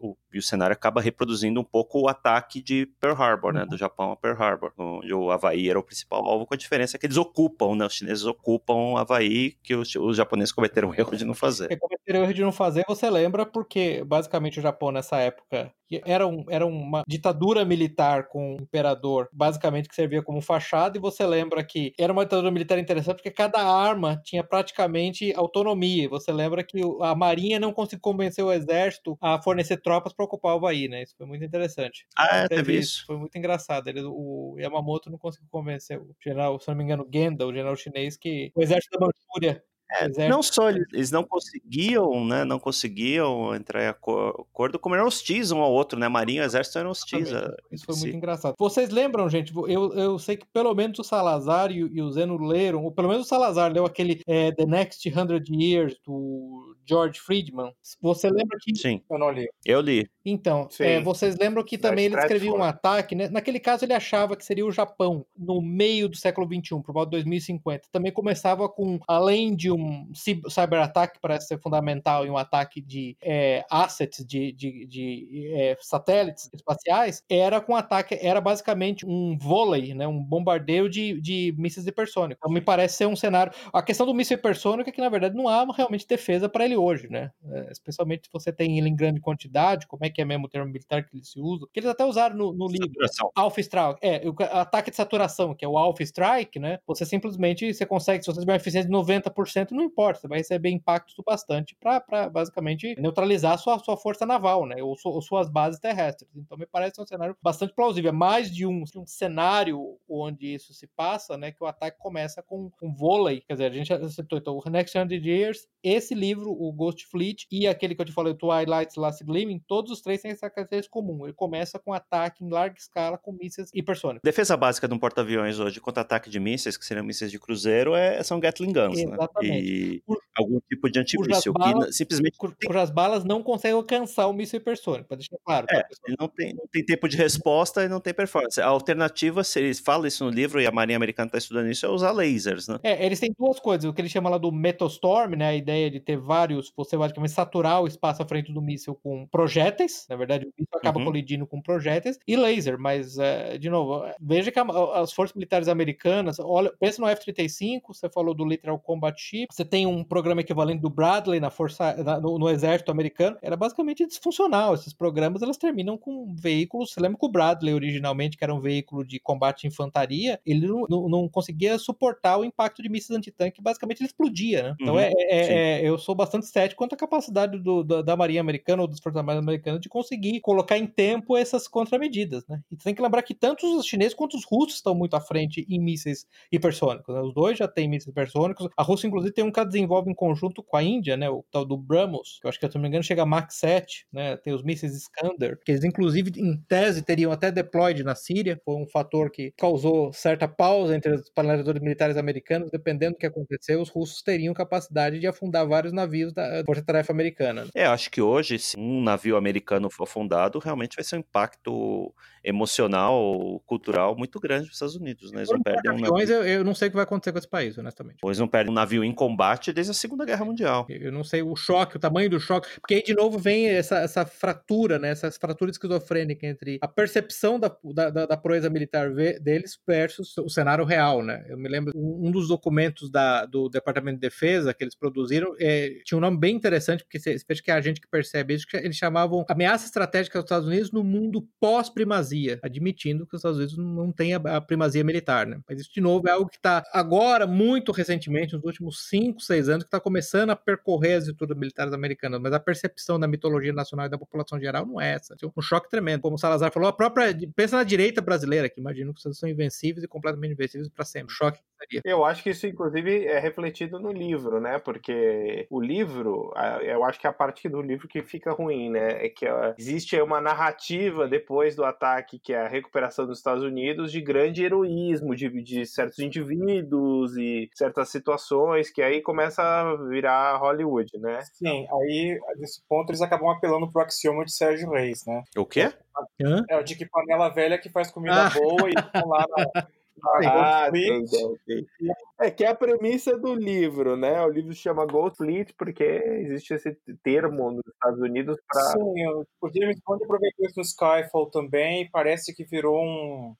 o, o, o cenário acaba reproduzindo um pouco o ataque de Pearl Harbor, né, do Japão a Pearl Harbor, onde o Havaí era o principal alvo, com a diferença que eles ocupam, né, os chineses ocupam o Havaí, que os, os japoneses cometeram o erro de não fazer. E cometeram o erro de não fazer, você lembra, porque basicamente o Japão nessa época era, um, era uma ditadura militar com o imperador, basicamente que servia como fachada, e você lembra que era uma ditadura militar interessante porque cada arma tinha praticamente autonomia. Você lembra que a marinha não conseguiu convencer o exército a fornecer tropas para ocupar o Havaí, né? Isso foi muito interessante. Ah, é, teve isso. Foi muito engraçado. Ele, o Yamamoto não conseguiu convencer o general, se não me engano, Genda, o general chinês, que o exército da Manchúria é, não só eles, eles, não conseguiam, né? Não conseguiam entrar em acordo, como eram hostis um ao outro, né? Marinha e Exército eram hostis. Isso foi si. muito engraçado. Vocês lembram, gente? Eu, eu sei que pelo menos o Salazar e, e o Zeno leram, ou pelo menos o Salazar leu aquele é, The Next Hundred Years do George Friedman. Você lembra que. Sim. Eu não li. Eu li. Então, é, vocês lembram que também ele escrevia um ataque, né? Naquele caso, ele achava que seria o Japão no meio do século XXI, por volta de 2050. Também começava com, além de um cyber-ataque, parece ser fundamental em um ataque de é, assets, de, de, de é, satélites espaciais, era com ataque, era basicamente um vôlei, né? Um bombardeio de, de mísseis hipersônicos. Então, me parece ser um cenário. A questão do míssil hipersônico é que, na verdade, não há realmente defesa para ele hoje, né? É, especialmente se você tem ele em grande quantidade, como é que é mesmo o termo militar que eles se usam, que eles até usaram no, no livro. Alpha Strike. É, o ataque de saturação, que é o Alpha Strike, né? Você simplesmente, você consegue, se você tiver uma eficiência de 90%, não importa, você vai receber impactos bastante para basicamente neutralizar a sua, sua força naval, né? Ou, ou, suas bases terrestres. Então me parece um cenário bastante plausível. É mais de um, de um cenário onde isso se passa, né? Que o ataque começa com um vôlei. Quer dizer, a gente já citou então, o Next Hundred Years, esse livro, o Ghost Fleet, e aquele que eu te falei, o Twilight Last Gleaming, todos os três têm essa característica comum. Ele começa com ataque em larga escala com mísseis hipersônicos. Defesa básica de um porta-aviões hoje contra ataque de mísseis, que seriam mísseis de cruzeiro, é, são Gatling Guns, né? Exatamente. né? E Por... algum tipo de antimíssil que simplesmente... Cujas balas não conseguem alcançar o míssil hipersônico, para deixar claro. É, não tem, não tem tempo de resposta e não tem performance. A alternativa, se eles falam isso no livro e a Marinha Americana está estudando isso, é usar lasers, né? É, eles têm duas coisas, o que eles chamam lá do Metastorm, né? A ideia de ter vários, você basicamente saturar o espaço à frente do míssil com projéteis, na verdade o míssil acaba uhum. colidindo com projéteis, e laser, mas, é, de novo, veja que a, as forças militares americanas, olha, pensa no F-35, você falou do Literal Combat Ship, você tem um programa equivalente do Bradley na força, na, no, no, exército americano, era basicamente disfuncional, esses programas, elas terminam com veículos, você lembra que o Bradley originalmente, que era um veículo de combate de infantaria, ele não, não, não conseguia suportar o impacto de mísseis antitanque, basicamente ele explodia, né? Então uhum, é, é, é, eu sou bastante cético quanto à capacidade do, da, da Marinha Americana ou dos Forças Armadas Americanas de conseguir colocar em tempo essas contramedidas, né? E tem que lembrar que tanto os chineses quanto os russos estão muito à frente em mísseis hipersônicos, né? Os dois já têm mísseis hipersônicos. A Rússia, inclusive, tem um que desenvolve em conjunto com a Índia, né? O tal do BrahMos, que eu acho que, se não me engano, chega a Mach 7, né? Tem os mísseis Iskander, que eles, inclusive, em tese, teriam até deployed na Síria. Foi um fator que causou certa pausa entre os planejadores militares americanos. Dependendo do que aconteceu, os russos teriam capacidade de afundar vários navios da Força Tarefa Americana. É, acho que hoje, se um navio americano for afundado, realmente vai ser um impacto emocional, cultural muito grande para os Estados Unidos, né? Eles não perdem um navio. Eu, eu, não sei o que vai acontecer com esse país, honestamente. Pois não perdem um navio em combate desde a Segunda Guerra Mundial. Eu não sei o choque, o tamanho do choque, porque aí de novo vem essa, essa fratura, né? Essa fratura esquizofrênica entre a percepção da, da, da, da proeza militar deles versus o cenário real, né? Eu me lembro um dos documentos da, do Departamento de Defesa que eles produziram é, tinha um nome bem interessante, porque você veja que é a gente que percebe isso, que eles chamavam ameaça estratégica dos Estados Unidos no mundo pós-primazia, admitindo que os Estados Unidos não têm a, primazia militar, né? Mas isso, de novo, é algo que está agora, muito recentemente, nos últimos 5, 6 anos, que está começando a percorrer as estruturas militares americanas, mas a percepção da mitologia nacional e da população geral não é essa. Um choque tremendo. Como o Salazar falou, a própria. Pensa na direita brasileira, que imagina que vocês são invencíveis e completamente invencíveis para sempre. Choque seria. Eu acho que isso, inclusive, é refletido no livro, né? Porque o livro, eu acho que é a parte do livro que fica ruim, né? É que existe uma narrativa depois do ataque, que é a recuperação dos Estados Unidos, de grande heroísmo de, de certos indivíduos e certas situações, que aí começa a virar Hollywood, né? Sim, aí, nesse ponto, eles acabam apelando pro axioma de Sérgio Reis, né? O quê? Hã? É o de que panela velha que faz comida Ah. boa e lá na. Ah, Gold Fleet. entendi, ok. É que é a premissa do livro, né? O livro se chama Gold Fleet porque existe esse termo nos Estados Unidos para Sim, o James Bond aproveitou isso no Skyfall também, e parece que virou um-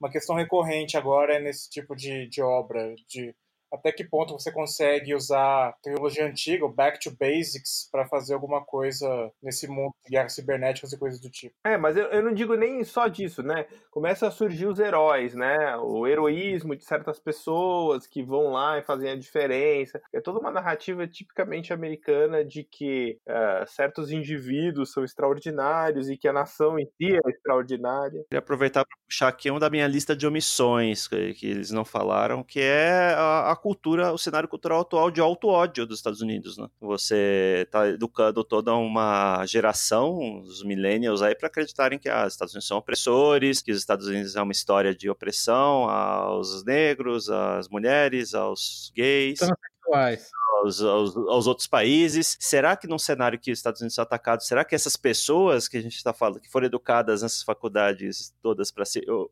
uma questão recorrente agora nesse tipo de, de obra, de até que ponto você consegue usar tecnologia antiga, o back to basics, para fazer alguma coisa nesse mundo de guerras cibernéticas e coisas do tipo. É, mas eu, eu não digo nem só disso, né? Começa a surgir os heróis, né? O heroísmo de certas pessoas que vão lá e fazem a diferença. É toda uma narrativa tipicamente americana de que eh, certos indivíduos são extraordinários e que a nação em si é extraordinária. Queria aproveitar para puxar aqui um da minha lista de omissões que, que eles não falaram, que é a, a cultura, o cenário cultural atual de alto ódio dos Estados Unidos, né? Você está educando toda uma geração, os millennials aí, para acreditarem que ah, os Estados Unidos são opressores, que os Estados Unidos é uma história de opressão aos negros, às mulheres, aos gays Aos, aos, aos outros países. Será que num cenário que os Estados Unidos são atacados, será que essas pessoas que a gente está falando, que foram educadas nessas faculdades todas para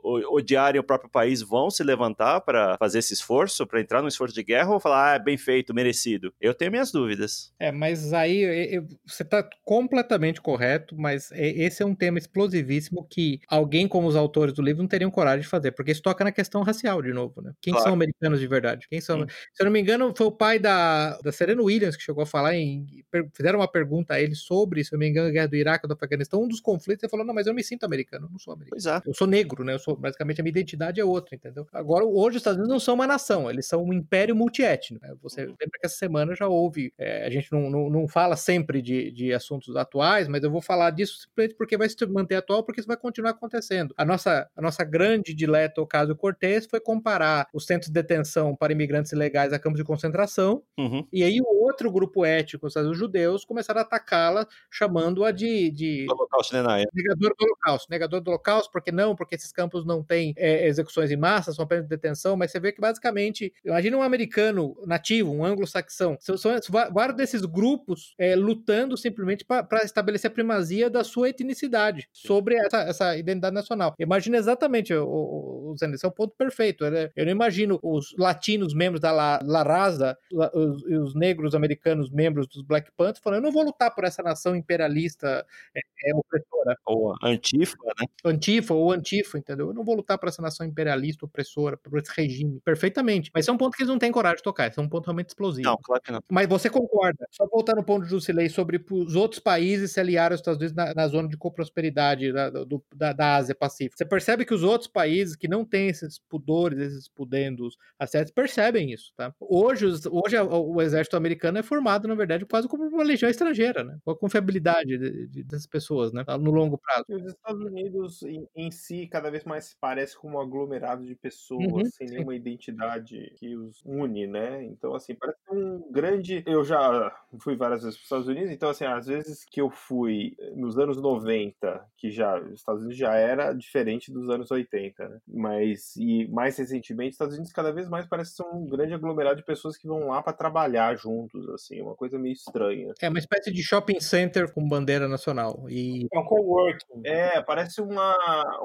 odiarem o próprio país, vão se levantar para fazer esse esforço, para entrar num esforço de guerra, ou falar, ah, bem feito, merecido? Eu tenho minhas dúvidas. É, mas aí eu- eu- você está completamente correto, mas esse é um tema explosivíssimo que alguém como os autores do livro não teriam coragem de fazer, porque isso toca na questão racial de novo, né? Quem Claro. são americanos de verdade? Quem são? Sim. Se eu não me engano, foi o pai da, da Serena Williams que chegou a falar em. Fizeram uma pergunta a ele sobre, se eu não me engano, a guerra do Iraque ou do Afeganistão, um dos conflitos, ele falou: não, mas eu não me sinto americano, eu não sou americano. Pois é. Eu sou negro, né? Eu sou, basicamente, a minha identidade é outra, entendeu? Agora, hoje, os Estados Unidos não são uma nação, eles são um império multiétnico. né? Você lembra que essa semana já houve. é, a gente não, não, não fala sempre de, de assuntos atuais, mas eu vou falar disso simplesmente porque vai se manter atual, porque isso vai continuar acontecendo. A nossa, a nossa grande dileta, o caso Cortez, foi comparar os centros de detenção para imigrantes ilegais a campos de concentração, Uhum. e aí o outro grupo étnico, os judeus, começaram a atacá-la, chamando-a de, de Holocausto Nenai. Negador do Holocausto. Negador do Holocausto, porque não? Porque esses campos não têm é, execuções em massa, são apenas de detenção, mas você vê que basicamente, imagina um americano nativo, um anglo-saxão, são, são vários desses grupos é, lutando simplesmente para estabelecer a primazia da sua etnicidade sobre essa, essa identidade nacional. Imagina exatamente, o, o, o Zé, esse é o ponto perfeito. né? Eu não imagino os latinos membros da La, La Raza os, os negros americanos membros dos Black Panthers falando, eu não vou lutar por essa nação imperialista é, é, opressora Ou Antifa, né? antifa ou antifa, entendeu? Eu não vou lutar por essa nação imperialista, opressora, por esse regime. Perfeitamente. Mas é um ponto que eles não têm coragem de tocar. Esse é um ponto realmente explosivo. Não, claro que não. Mas você concorda, só voltar no ponto de Jusilei sobre os outros países se aliarem aos Estados Unidos na, na zona de coprosperidade da, do- da, da Ásia Pacífica. Você percebe que os outros países que não têm esses pudores, esses pudendos acessos, percebem isso, tá? Hoje, os- hoje a- o exército americano é formado, na verdade, quase como uma legião estrangeira, né? Com a confiabilidade de- de- dessas pessoas, né? No longo prazo. E os Estados Unidos em, em si cada vez mais se parece com um aglomerado de pessoas Uhum, sem sim. nenhuma identidade que os une, né? Então, assim, parece um grande. Eu já fui várias vezes para os Estados Unidos, então, assim, às vezes que eu fui nos anos 90, que já os Estados Unidos já era diferente dos anos 80, né? Mas, e mais recentemente, os Estados Unidos cada vez mais parece ser um grande aglomerado de pessoas que vão lá para trabalhar juntos, assim, uma coisa meio estranha. É uma espécie de shopping center com bandeira nacional. E É um coworking. É, parece uma,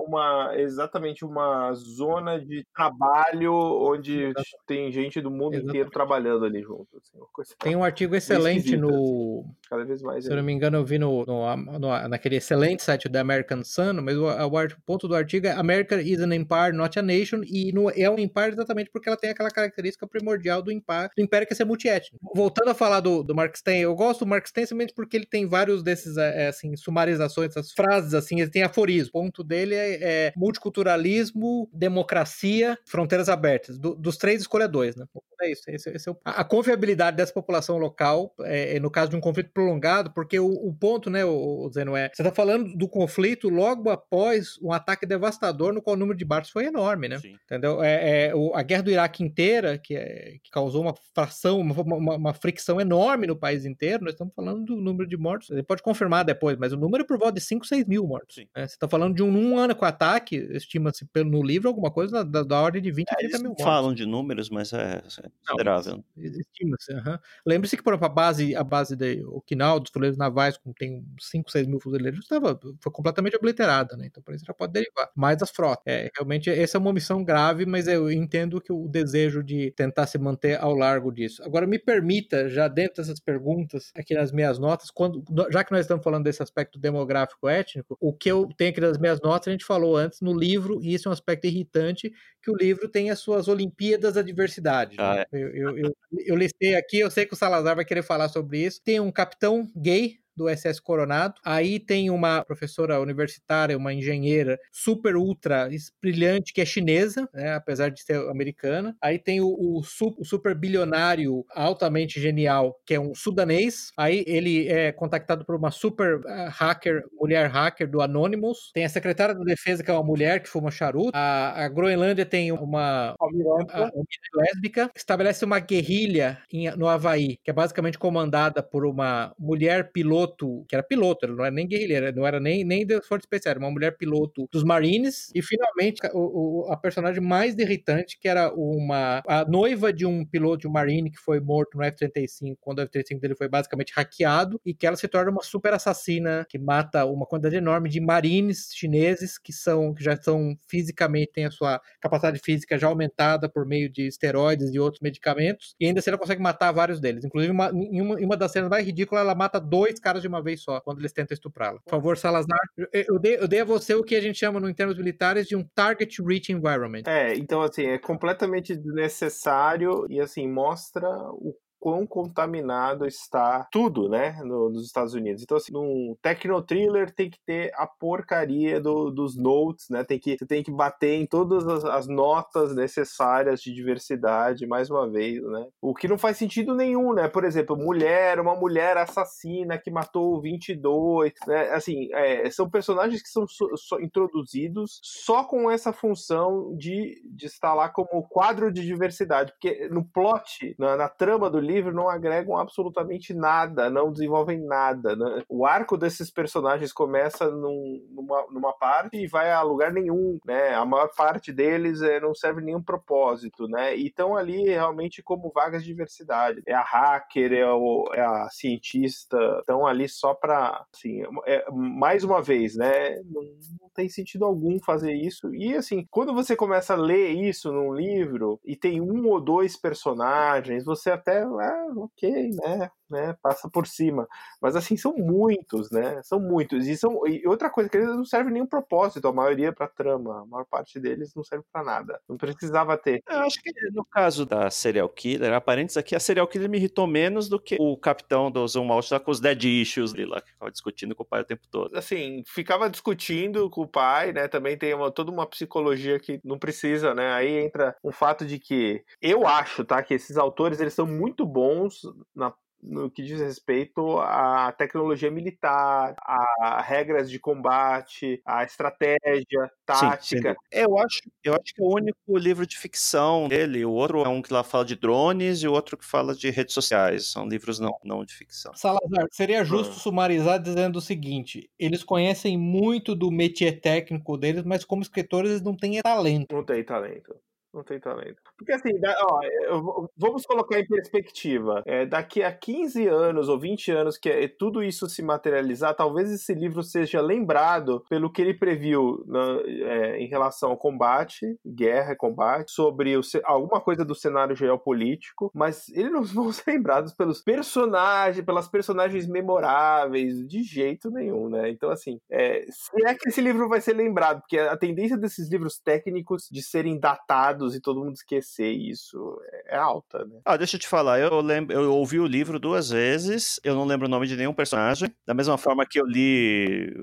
uma exatamente uma zona de trabalho onde Exatamente. tem gente do mundo Exatamente. inteiro trabalhando ali junto. Assim, uma coisa tem um artigo excelente no. cada vez mais. Se eu não me engano, eu vi no, no- no- naquele excelente site da American Sun, mas o, o ponto do artigo é America is an empire, not a nation, e no- é um empire exatamente porque ela tem aquela característica primordial do empire, do império quer ser multiétnico. Voltando a falar do, do Mark Stein, eu gosto do Mark Stein simplesmente porque ele tem vários desses, é, assim, sumarizações, essas frases, assim, ele tem aforismo. O ponto dele é, é multiculturalismo, democracia, fronteiras abertas. Do, dos três, escolha dois, né? É isso. Esse, esse é o... A confiabilidade dessa população local, é, é, no caso de um conflito prolongado, porque o, o ponto, né, o, o Zeno, é, você está falando do conflito logo após um ataque devastador no qual o número de barcos foi enorme, né? Sim. Entendeu? É, é, o, a guerra do Iraque inteira, que, é, que causou uma fração, uma, uma, uma, fricção enorme no país inteiro, nós estamos falando do número de mortos. Ele pode confirmar depois, mas o número é por volta de 5, 6 mil mortos. Né? Você está falando de um, um ano com ataque, estima-se no livro alguma coisa da, da ordem de 20, é, 30 mil mortos. falam de números, mas é, é considerável. Estima-se. Uhum. Lembre-se que, por exemplo, a base, a base de Okinawa, dos fuzileiros navais, com tem 5, 6 mil fuzileiros, estava, foi completamente obliterada, né? Então, por isso já pode derivar. Mais as frotas. É, realmente, essa é uma missão grave, mas eu entendo que o desejo de tentar se manter ao largo disso. Agora, me permita, já dentro dessas perguntas, aqui nas minhas notas, quando, já que nós estamos falando desse aspecto demográfico étnico, o que eu tenho aqui nas minhas notas, a gente falou antes no livro, e isso é um aspecto irritante, que o livro tem as suas Olimpíadas da Diversidade. Ah, né? é. eu, eu, eu, eu listei aqui, eu sei que o Salazar vai querer falar sobre isso. Tem um capitão gay do SS Coronado. Aí tem uma professora universitária, uma engenheira super ultra brilhante que é chinesa, né, apesar de ser americana. Aí tem o, o, o, super bilionário altamente genial, que é um sudanês. Aí ele é contactado por uma super uh, hacker, mulher hacker do Anonymous. Tem a secretária da defesa, que é uma mulher que fuma charuto. A, a Groenlândia tem uma almirante lésbica. Estabelece uma guerrilha em, no Havaí, que é basicamente comandada por uma mulher piloto piloto, que era piloto, ele não era nem guerrilheira, não era nem, nem das Forças Especiais, era uma mulher piloto dos Marines, e finalmente o, o, a personagem mais irritante, que era uma a noiva de um piloto de um Marine que foi morto no F-35, quando o F-35 dele foi basicamente hackeado, e que ela se torna uma super assassina que mata uma quantidade enorme de Marines chineses que são que já são fisicamente, têm a sua capacidade física já aumentada por meio de esteroides e outros medicamentos, e ainda assim ela consegue matar vários deles. Inclusive, uma, em, uma, em uma das cenas mais ridículas, ela mata dois caras caras de uma vez só, quando eles tentam estuprá-la. Por favor, Salazar, eu dei, eu dei a você o que a gente chama, no, em termos militares, de um target rich environment. É, então, assim, é completamente desnecessário e, assim, mostra o quão contaminado está tudo, né, no, nos Estados Unidos. Então, assim, num techno thriller tem que ter a porcaria do, dos notes, né, tem que, você tem que bater em todas as, as, notas necessárias de diversidade, mais uma vez, né, o que não faz sentido nenhum, né, por exemplo, mulher, uma mulher assassina que matou 22, né, assim, é, são personagens que são so, so, introduzidos só com essa função de, de estar lá como quadro de diversidade, porque no plot, na, na trama do livro, livro não agregam absolutamente nada, não desenvolvem nada. Né? O arco desses personagens começa num, numa, numa parte e vai a lugar nenhum, né? A maior parte deles é, não serve nenhum propósito, né? E estão ali realmente como vagas de diversidade. É a hacker, é, o, é a cientista, estão ali só para, assim, é, mais uma vez, né? Não, não tem sentido algum fazer isso. E assim, quando você começa a ler isso num livro e tem um ou dois personagens, você até ah, ok, né? né, passa por cima. Mas assim, são muitos, né? São muitos. E, são, e outra coisa, que eles não servem nenhum propósito, a maioria para trama, a maior parte deles não serve para nada. Não precisava ter. Eu acho que no caso da serial killer, aparentes aqui, a serial killer me irritou menos do que o capitão do Zoom Out lá com os dead issues dele lá, que ficava discutindo com o pai o tempo todo. Assim, ficava discutindo com o pai, né? Também tem uma, toda uma psicologia que não precisa, né? Aí entra um fato de que eu acho, tá, que esses autores eles são muito bons na no que diz respeito à tecnologia militar, a regras de combate, a estratégia, tática. Sim, eu acho, eu acho que é o único livro de ficção dele, o outro é um que lá fala de drones e o outro que fala de redes sociais. São livros não, não de ficção. Salazar, seria justo sumarizar dizendo o seguinte: eles conhecem muito do métier técnico deles, mas como escritores eles não têm talento. Não tem talento. Não tem talento. Porque assim, ó, vamos colocar em perspectiva. É, daqui a 15 anos ou 20 anos que é, tudo isso se materializar, talvez esse livro seja lembrado pelo que ele previu na, é, em relação ao combate, guerra e combate, sobre o, alguma coisa do cenário geopolítico, mas eles não vão ser lembrados pelos personagens, pelas personagens memoráveis, de jeito nenhum, né? Então, assim, é, se é que esse livro vai ser lembrado, porque a tendência desses livros técnicos de serem datados e todo mundo esquecer isso é alta, né? Ah, deixa eu te falar, eu lembro, eu ouvi o livro duas vezes, eu não lembro o nome de nenhum personagem, da mesma forma que eu li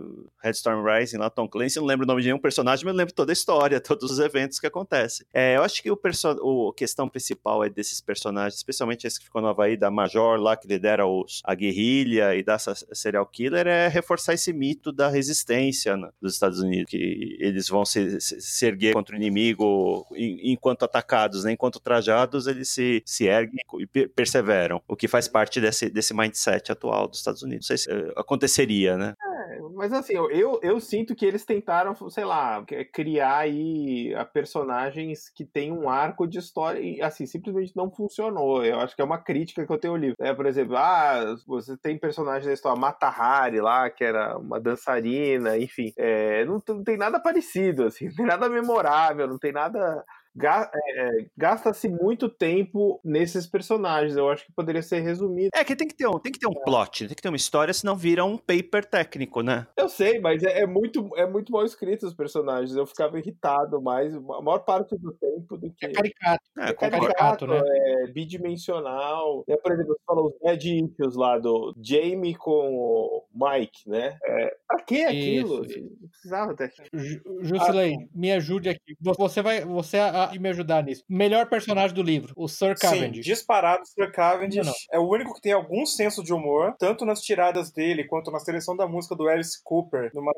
Headstorm Rising lá, Tom Clancy, eu não lembro o nome de nenhum personagem, mas eu lembro toda a história, todos os eventos que acontecem. É, eu acho que o a questão principal é desses personagens, especialmente esse que ficou no Havaí, da Major lá, que lidera os, a guerrilha e da serial killer, é reforçar esse mito da resistência né, dos Estados Unidos, que eles vão se, se, se erguer contra o inimigo enquanto atacados, né? enquanto trajados, eles se, se erguem e perseveram, o que faz parte desse, desse mindset atual dos Estados Unidos. Não sei se uh, aconteceria, né? É, mas assim, eu, eu sinto que eles tentaram, sei lá, criar aí personagens que tem um arco de história e, assim, simplesmente não funcionou. Eu acho que é uma crítica que eu tenho ao livro. É, por exemplo, ah, você tem personagens da história, Mata Hari lá, que era uma dançarina, enfim. É, não, não tem nada parecido, assim, não tem nada memorável, não tem nada gasta-se muito tempo nesses personagens. Eu acho que poderia ser resumido. É que tem que ter um, tem que ter um plot, tem que ter uma história, senão vira um paper técnico, né? Eu sei, mas é, é muito, é muito mal escrito os personagens. Eu ficava irritado mais a maior parte do tempo do que. É caricato. É, é caricato, né? É bidimensional. É, por exemplo, você falou os Dead Issues lá do Jamie com o Mike, né? É, pra que aquilo? Isso. Não precisava ter aquilo. Jusilei, ah, me ajude aqui. Você vai. Você e me ajudar nisso. Melhor personagem do livro, o Sir Cavendish. Sim, disparado, Sir Cavendish. Não, não. É o único que tem algum senso de humor, tanto nas tiradas dele quanto na seleção da música do Alice Cooper. Numa,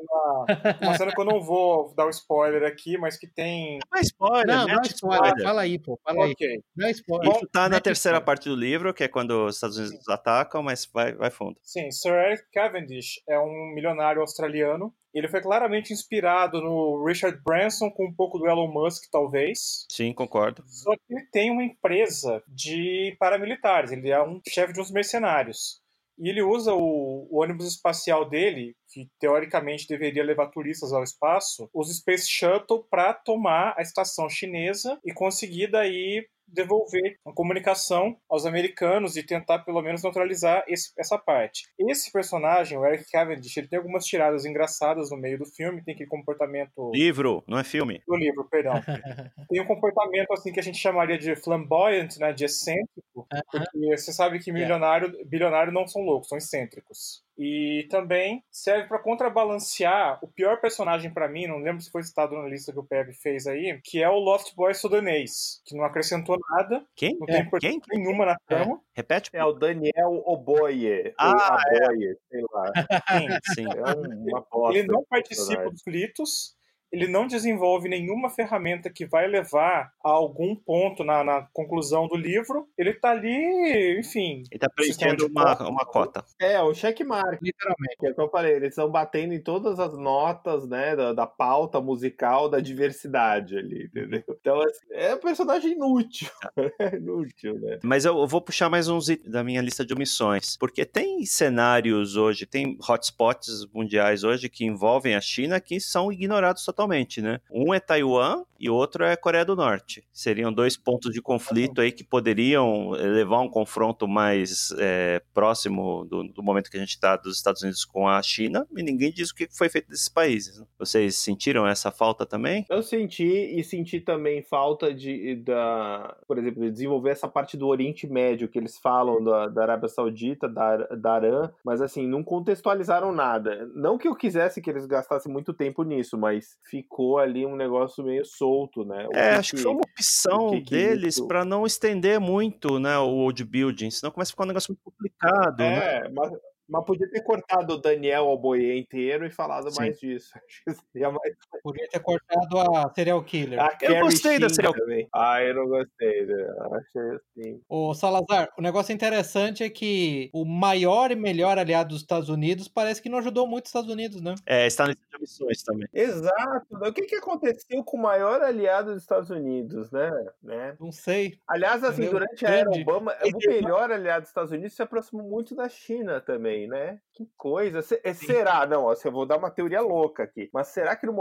uma cena que eu não vou dar um spoiler aqui, mas que tem. Não é spoiler, não, não é spoiler. spoiler. Fala aí, pô. Fala okay. aí. Não é spoiler. Isso tá na terceira spoiler. parte do livro, que é quando os Estados Unidos atacam, mas vai, vai fundo. Sim, Sir Eric Cavendish é um milionário australiano ele foi claramente inspirado no Richard Branson com um pouco do Elon Musk, talvez. Sim, concordo. Só que ele tem uma empresa de paramilitares, ele é um chefe de uns mercenários. E ele usa o, o, ônibus espacial dele, que teoricamente deveria levar turistas ao espaço, os Space Shuttle para tomar a estação chinesa e conseguir daí devolver a comunicação aos americanos e tentar pelo menos neutralizar esse, essa parte. Esse personagem, o Eric Cavendish, ele tem algumas tiradas engraçadas no meio do filme, tem aquele comportamento... Livro, não é filme. Do livro, perdão. tem um comportamento assim que a gente chamaria de flamboyant, né, de excêntrico, porque você sabe que milionário, bilionário não são loucos, são excêntricos. E também serve para contrabalancear o pior personagem para mim, não lembro se foi citado na lista que o Pepe fez aí, que é o Lost Boy sudanês, que não acrescentou nada. Quem? Não tem é, quem? nenhuma na trama. É. Repete. É o Daniel Oboye. Ah, Aboye, é. sei lá. Sim, sim. É uma bosta. Ele não participa dos gritos ele não desenvolve nenhuma ferramenta que vai levar a algum ponto na, na conclusão do livro. Ele está ali, enfim. Ele está preenchendo uma, uma cota. É, o checkmark, literalmente. É o que eu falei, eles estão batendo em todas as notas, né, da, da pauta musical da diversidade ali, entendeu? Então, assim, é um personagem inútil. é inútil, né? Mas eu, eu vou puxar mais uns da minha lista de omissões, porque tem cenários hoje, tem hotspots mundiais hoje que envolvem a China que são ignorados totalmente totalmente, né? Um é Taiwan e outro é Coreia do Norte. Seriam dois pontos de conflito aí que poderiam levar um confronto mais é, próximo do, do, momento que a gente está dos Estados Unidos com a China, e ninguém diz o que foi feito desses países. Né? Vocês sentiram essa falta também? Eu senti e senti também falta de, da, por exemplo, de desenvolver essa parte do Oriente Médio que eles falam da, da Arábia Saudita, da, da Arã, mas assim, não contextualizaram nada. Não que eu quisesse que eles gastassem muito tempo nisso, mas ficou ali um negócio meio solto, né? O é, que acho que, foi uma opção que deles isso... para não estender muito, né, o world building, senão começa a ficar um negócio muito complicado, é, né? mas mas podia ter cortado o Daniel Alboie inteiro e falado Sim. mais disso. mais... Podia ter cortado a Serial Killer. A eu gostei da Serial Killer. Ah, eu não gostei. Né? Achei assim. O Salazar, o negócio interessante é que o maior e melhor aliado dos Estados Unidos parece que não ajudou muito os Estados Unidos, né? É, está nas missões também. Exato. O que, que aconteceu com o maior aliado dos Estados Unidos, né? né? Não sei. Aliás, assim, Meu durante a era Obama, o melhor aliado dos Estados Unidos se aproximou muito da China também também, né? Que coisa. Eh, será? Não, assim, eu vou dar uma teoria louca aqui. Mas será que no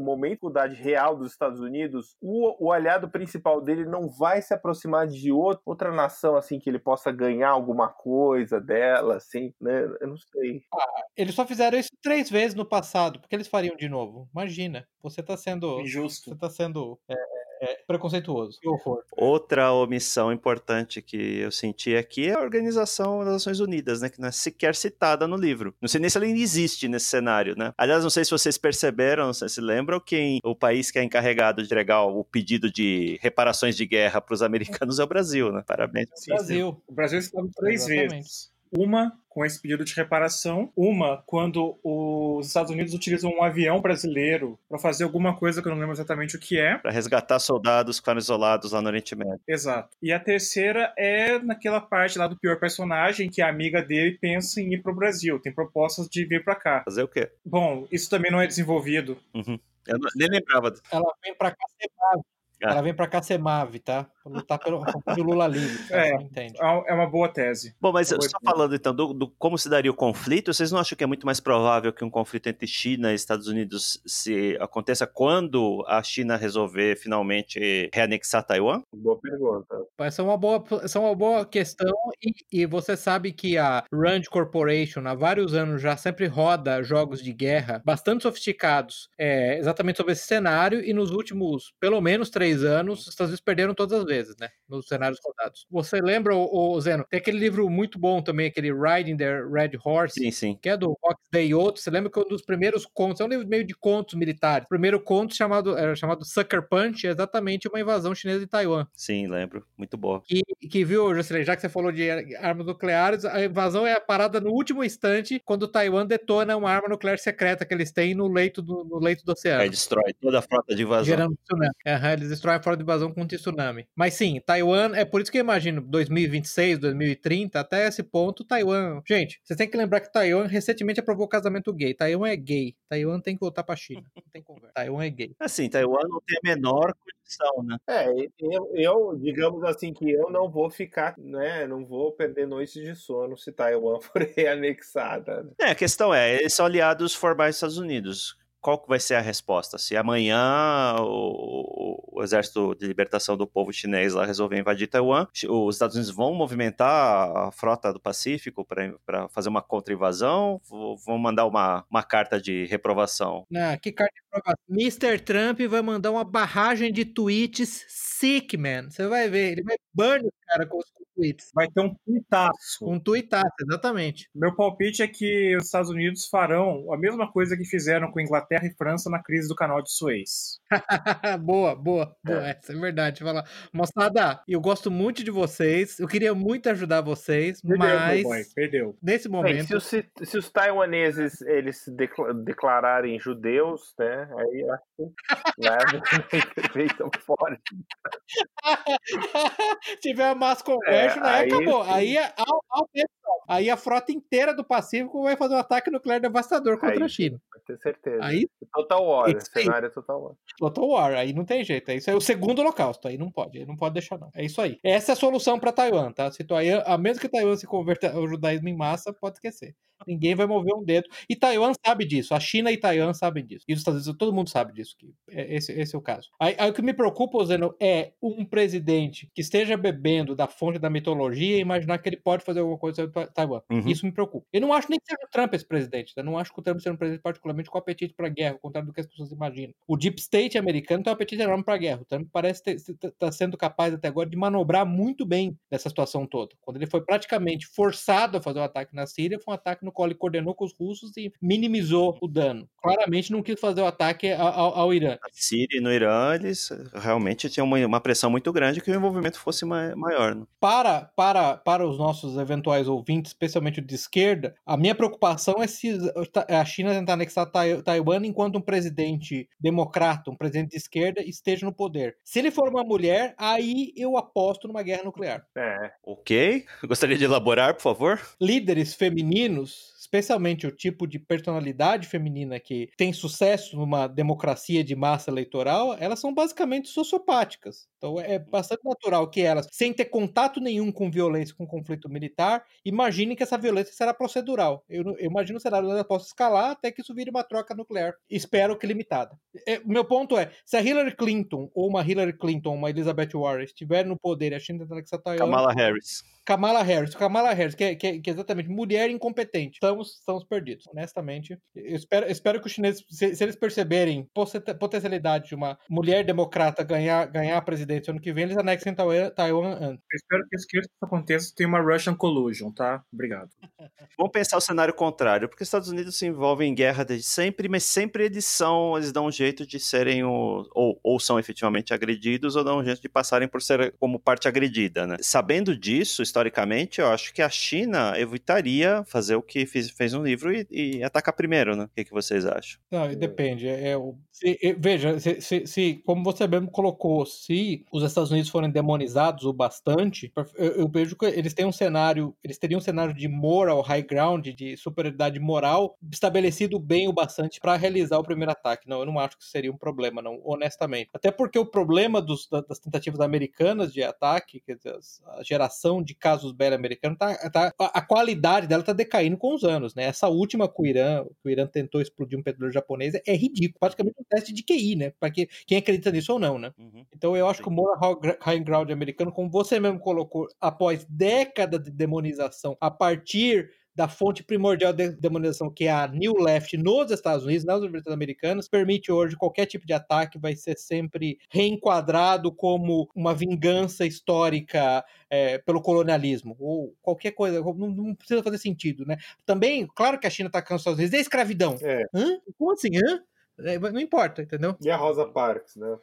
momento da real dos Estados Unidos, o, o aliado principal dele não vai se aproximar de outro, outra nação, assim, que ele possa ganhar alguma coisa dela, assim, né? Eu não sei. Ah, eles só fizeram isso três vezes no passado. Por que eles fariam de novo? Imagina. Você tá sendo. Injusto. Você tá sendo. É, é preconceituoso. Que horror. Outra omissão importante que eu senti aqui é a Organização das Nações Unidas, né? Que não é sequer citada no livro. Não sei nem se ela ainda existe nesse cenário, né? Aliás, não sei se vocês perceberam, não sei se lembram, quem o país que é encarregado de entregar o pedido de reparações de guerra para os americanos é o Brasil, né? Parabéns. Sim, Brasil. Sim. O Brasil está três Exatamente. vezes. Uma com esse pedido de reparação, uma quando os Estados Unidos utilizam um avião brasileiro para fazer alguma coisa que eu não lembro exatamente o que é. Para resgatar soldados que foram isolados lá no Oriente Médio. Exato. E a terceira é naquela parte lá do pior personagem que a amiga dele pensa em ir para o Brasil, tem propostas de vir para cá. Fazer o quê? Bom, isso também não é desenvolvido. Uhum. Eu nem lembrava. Ela vem para cá ser ah. Ela vem para cá ser Mave, tá? Lutar pelo, pelo Lula livre. É, entende. é uma boa tese. Bom, mas é só falando então do, do, como se daria o conflito, vocês não acham que é muito mais provável que um conflito entre China e Estados Unidos se aconteça quando a China resolver finalmente reanexar Taiwan? Boa pergunta. Essa é uma boa, essa é uma boa questão e, e você sabe que a Rand Corporation há vários anos já sempre roda jogos de guerra bastante sofisticados é, exatamente sobre esse cenário e nos últimos pelo menos três anos os Estados Unidos perderam todas as vezes vezes, né? Nos cenários rodados. Você lembra, o, o Zeno, tem aquele livro muito bom também, aquele Riding the Red Horse, sim, sim. que é do Fox Day Outro. Você lembra que um dos primeiros contos, é um livro meio de contos militares. O primeiro conto chamado, era chamado Sucker Punch, é exatamente uma invasão chinesa de Taiwan. Sim, lembro. Muito boa. Que, que viu, Jocelyn, já que você falou de armas nucleares, a invasão é a parada no último instante, quando Taiwan detona uma arma nuclear secreta que eles têm no leito do, no leito do oceano. Aí destrói toda a frota de invasão. Gerando tsunami. Uhum, eles destroem a frota de invasão com um tsunami. Mas sim, Taiwan, é por isso que eu imagino 2026, 2030, até esse ponto, Taiwan. Gente, vocês têm que lembrar que Taiwan recentemente aprovou casamento gay. Taiwan é gay. Taiwan tem que voltar pra China. Não tem conversa. Taiwan é gay. Assim, Taiwan não tem a menor condição, né? É, eu, eu, digamos assim, que eu não vou ficar, né? Não vou perder noites de sono se Taiwan for reanexada. Né? É, a questão é, eles são aliados formais dos Estados Unidos qual que vai ser a resposta? Se amanhã o, o, Exército de Libertação do Povo Chinês lá resolver invadir Taiwan, os Estados Unidos vão movimentar a frota do Pacífico para fazer uma contra-invasão? Vão mandar uma, uma carta de reprovação? Não, que carta de reprovação? Mr. Trump vai mandar uma barragem de tweets sick, man. Você vai ver, ele vai burn o cara com os tweets. Vai ter um tuitaço. Um tuitaço, exatamente. Meu palpite é que os Estados Unidos farão a mesma coisa que fizeram com Inglaterra e França na crise do canal de Suez. boa, boa, boa. É. Essa é verdade. Falar. Moçada, eu gosto muito de vocês. Eu queria muito ajudar vocês, perdeu, mas. Boy, perdeu. Nesse momento. se, os, se, os, taiwaneses eles se declararem judeus, né? Aí acho que leva feito forte. tiver uma mass conversion, é, aí, acabou. Aí, é ao, ao, aí a frota inteira do Pacífico vai fazer um ataque nuclear devastador contra aí, a China. Vai ter certeza. Aí, Total War, Isso cenário é Total War. Total War, aí não tem jeito. Isso é o segundo holocausto, aí não pode, aí não pode deixar não. É isso aí. Essa é a solução para Taiwan, tá? Se Taiwan, a menos que Taiwan se converta ao judaísmo em massa, pode esquecer. Ninguém vai mover um dedo. E Taiwan sabe disso. A China e Taiwan sabem disso. E os Estados Unidos, todo mundo sabe disso. Que é, esse, esse é o caso. Aí, aí, o que me preocupa, Zeno, é um presidente que esteja bebendo da fonte da mitologia e imaginar que ele pode fazer alguma coisa sobre Taiwan. Uhum. Isso me preocupa. Eu não acho nem que seja o Trump esse presidente. Eu não acho que o Trump seja um presidente particularmente com apetite para guerra, ao contrário do que as pessoas imaginam. O Deep State americano tem um apetite enorme para guerra. O Trump parece estar tá sendo capaz até agora de manobrar muito bem nessa situação toda. Quando ele foi praticamente forçado a fazer o um ataque na Síria, foi um ataque no qual ele coordenou com os russos e minimizou o dano. Claramente não quis fazer o ataque ao, ao Irã. Na Síria e no Irã, eles realmente tinham uma, uma pressão muito grande que o envolvimento fosse maior. Né? Para, para, para os nossos eventuais ouvintes, especialmente de esquerda, a minha preocupação é se a China tentar anexar Taiwan enquanto um presidente democrata, um presidente de esquerda, esteja no poder. Se ele for uma mulher, aí eu aposto numa guerra nuclear. É. Ok. Gostaria de elaborar, por favor? Líderes femininos especialmente o tipo de personalidade feminina que tem sucesso numa democracia de massa eleitoral, elas são basicamente sociopáticas. Então é bastante natural que elas, sem ter contato nenhum com violência, com conflito militar, imaginem que essa violência será procedural. Eu, eu imagino o cenário ela possa escalar até que isso vire uma troca nuclear. Espero que limitada. É, o meu ponto é, se a Hillary Clinton, ou uma Hillary Clinton, uma Elizabeth Warren, estiver no poder e a China tentando que Kamala Harris. Kamala Harris. Kamala Harris, que é, que é, que é exatamente mulher incompetente. Estamos, estamos perdidos. Honestamente, eu espero, eu espero que os chineses, se, se, eles perceberem potencialidade de uma mulher democrata ganhar, ganhar a presidência ano que vem, eles anexem Taiwan, Taiwan antes. Eu espero que isso aconteça tem uma Russian collusion, tá? Obrigado. Vamos pensar o cenário contrário, porque os Estados Unidos se envolvem em guerra desde sempre, mas sempre eles são, eles dão um jeito de serem o, ou, ou são efetivamente agredidos ou dão um jeito de passarem por ser como parte agredida, né? Sabendo disso, historicamente, eu acho que a China evitaria fazer o que fez, fez no livro e, e atacar primeiro, né? O que, que vocês acham? Não, depende. É, é se, veja, se, se, se, como você mesmo colocou, se os Estados Unidos forem demonizados o bastante, eu, eu vejo que eles têm um cenário, eles teriam um cenário de moral high ground, de superioridade moral, estabelecido bem o bastante para realizar o primeiro ataque. Não, eu não acho que seria um problema, não, honestamente. Até porque o problema dos, das tentativas americanas de ataque, quer dizer, a geração de casos bela americanos, tá, tá, a, qualidade dela está decaindo com os anos, né? Essa última que o Irã, que o Irã tentou explodir um petróleo japonês é ridículo, praticamente um teste de QI, né? Para que, quem acredita nisso ou não, né? Uhum. Então eu acho Sim. que o moral high ground americano, como você mesmo colocou, após décadas de demonização, a partir da fonte primordial de demonização, que é a New Left nos Estados Unidos, nas universidades americanas, permite hoje qualquer tipo de ataque vai ser sempre reenquadrado como uma vingança histórica é, pelo colonialismo, ou qualquer coisa, não, não, precisa fazer sentido, né? Também, claro que a China está os Estados Unidos, é escravidão. É. Hã? Como assim, hã? É, não importa, entendeu? E a Rosa Parks, né?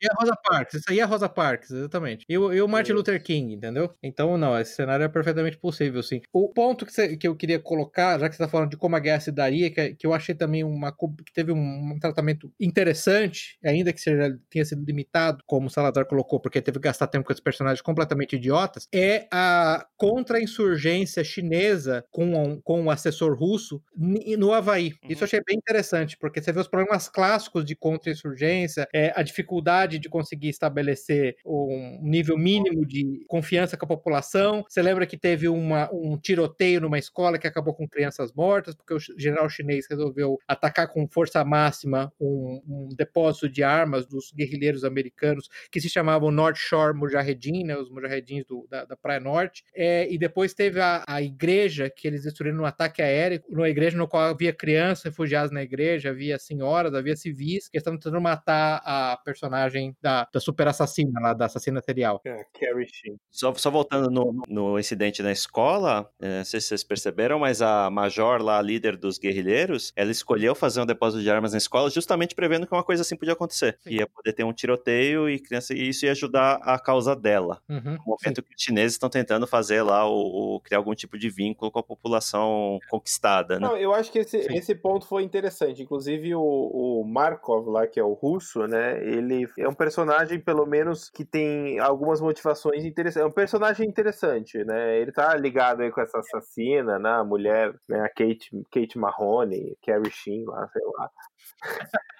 E a Rosa Parks, isso aí é a Rosa Parks, exatamente. E o, e o Martin Luther King, entendeu? Então, não, esse cenário é perfeitamente possível, sim. O ponto que, você, que eu queria colocar, já que você está falando de como a guerra se daria, que, que eu achei também uma que teve um, um, tratamento interessante, ainda que seja, tenha sido limitado, como o Salazar colocou, porque teve que gastar tempo com esses personagens completamente idiotas, é a contra-insurgência chinesa com, com o assessor russo no Havaí. Isso eu uhum. achei bem interessante, porque você vê os problemas clássicos de contra-insurgência, é, a dificuldade de conseguir estabelecer um nível mínimo de confiança com a população. Você lembra que teve uma, um tiroteio numa escola que acabou com crianças mortas, porque o general chinês resolveu atacar com força máxima um, um depósito de armas dos guerrilheiros americanos que se chamavam North Shore Mujahedin, né, os mujahedins do, da, da, Praia Norte. É, e depois teve a, a igreja que eles destruíram no ataque aéreo, numa igreja no qual havia crianças refugiadas na igreja, havia senhoras, havia civis que estavam tentando matar a personagem da, da super assassina lá, da assassina serial. É, Carrie Sheen. Só, só voltando no, no incidente na escola, é, não sei se vocês perceberam, mas a Major lá, a líder dos guerrilheiros, ela escolheu fazer um depósito de armas na escola justamente prevendo que uma coisa assim podia acontecer. Sim. Ia poder ter um tiroteio e criança, e isso ia ajudar a causa dela. Uhum, no momento sim. que os chineses estão tentando fazer lá o, o, criar algum tipo de vínculo com a população conquistada, né? Não, eu acho que esse, esse ponto foi interessante. Inclusive, o, o Markov lá, que é o russo, né? Ele é um personagem, pelo menos, que tem algumas motivações interessantes. É um personagem interessante, né? Ele tá ligado aí com essa assassina, né? A mulher, né? A Kate, Kate Mahoney, Carrie Sheen lá, sei lá.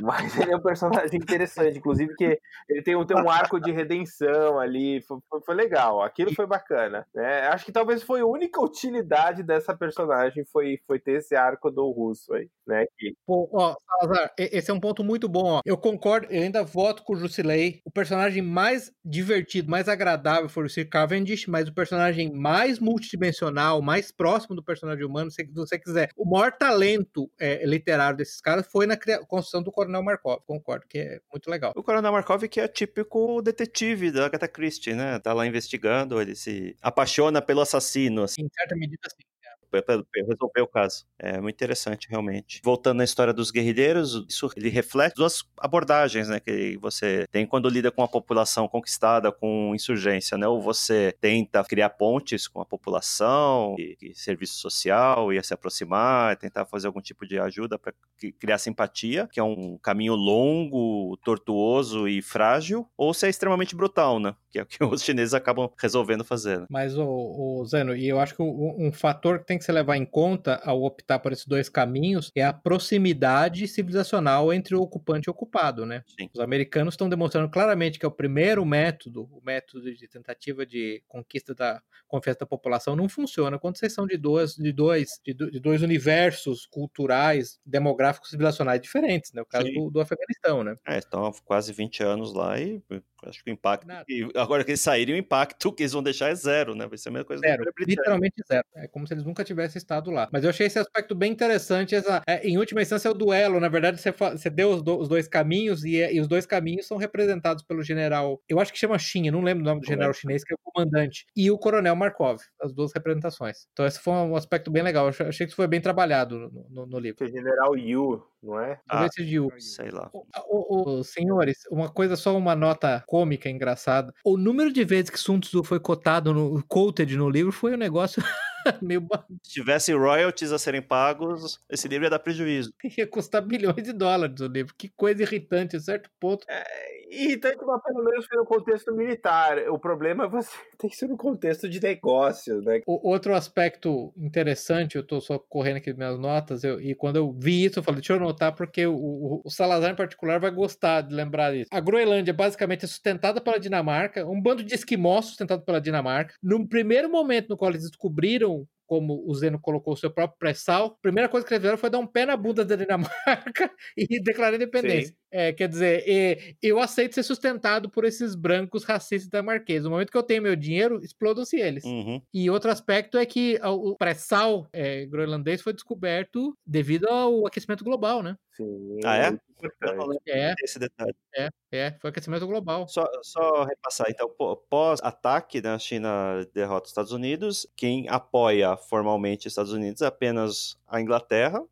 Mas ele é um personagem interessante, inclusive que ele tem um, tem um arco de redenção ali, foi, foi, legal, aquilo foi bacana. Né? Acho que talvez foi a única utilidade dessa personagem foi, foi ter esse arco do russo aí, né? Que... Pô, ó, Salazar, esse é um ponto muito bom, ó. Eu concordo, eu ainda voto com o Jusilei. O personagem mais divertido, mais agradável foi o Sir Cavendish, mas o personagem mais multidimensional, mais próximo do personagem humano, se você quiser, o maior talento é, literário desses caras foi na construção do Coronel Markov. Concordo que é muito legal. O Coronel Markov que é típico detetive da Agatha Christie, né? Tá lá investigando, ele se apaixona pelo assassino. Assim. Em certa medida, sim para resolver o caso. É muito interessante, realmente. Voltando na história dos guerrilheiros, isso ele reflete duas abordagens, né, que você tem quando lida com a população conquistada com insurgência, né? Ou você tenta criar pontes com a população, e, e serviço social, e se aproximar, tentar fazer algum tipo de ajuda para criar simpatia, que é um caminho longo, tortuoso e frágil, ou se é extremamente brutal, né? Que é o que os chineses acabam resolvendo fazer. Né? Mas, o, o Zeno, e eu acho que um, um fator que tem que se levar em conta ao optar por esses dois caminhos é a proximidade civilizacional entre o ocupante e o ocupado, né? Sim. Os americanos estão demonstrando claramente que é o primeiro método, o método de tentativa de conquista da confiança da população não funciona quando vocês são de dois, de dois, de, dois universos culturais, demográficos, civilizacionais diferentes, né? O caso do, do, Afeganistão, né? É, estão há quase 20 anos lá e acho que o impacto. E agora que eles saírem, o impacto que eles vão deixar é zero, né? Vai ser a mesma coisa zero, literalmente zero. É como se eles nunca tivesse estado lá. Mas eu achei esse aspecto bem interessante. Essa, é, em última instância, é o duelo. Na verdade, você, você deu os, do, os dois caminhos e, e, os dois caminhos são representados pelo general. Eu acho que chama Shin, eu não lembro o nome do general chinês, que é o comandante, e o coronel Markov, as duas representações. Então, esse foi um aspecto bem legal. Eu achei que isso foi bem trabalhado no, no, no livro. O general Yu, não é? Ah, Yu. Sei lá. O, o, o, senhores, uma coisa só uma nota cômica, engraçada. O número de vezes que Sun Tzu foi cotado no quoted no livro foi um negócio meio Se tivesse royalties a serem pagos, esse livro ia dar prejuízo. Ia custar bilhões de dólares o livro. Que coisa irritante, a certo ponto. É, irritante, mas pelo menos foi no contexto militar. O problema é você ter isso no contexto de negócio, né? O, outro aspecto interessante, eu tô só correndo aqui minhas notas, eu, e quando eu vi isso, eu falei, deixa eu anotar, porque o, o, o Salazar em particular vai gostar de lembrar disso. A Groenlândia basicamente é sustentada pela Dinamarca, um bando de esquimós sustentado pela Dinamarca. No primeiro momento no qual eles descobriram como o Zeno colocou o seu próprio pré-sal, a primeira coisa que eles fizeram foi dar um pé na bunda da Dinamarca e declarar independência. É, quer dizer, eu aceito ser sustentado por esses brancos racistas da Marquesa. No momento que eu tenho meu dinheiro, explodam-se eles. Uhum. E outro aspecto é que o pré-sal é, groenlandês foi descoberto devido ao aquecimento global, né? Sim. Ah, é? É. Esse detalhe. É, é, foi aquecimento global. Só, só repassar, então, pós-ataque, né, a China derrota os Estados Unidos, quem apoia formalmente os Estados Unidos é apenas a Inglaterra,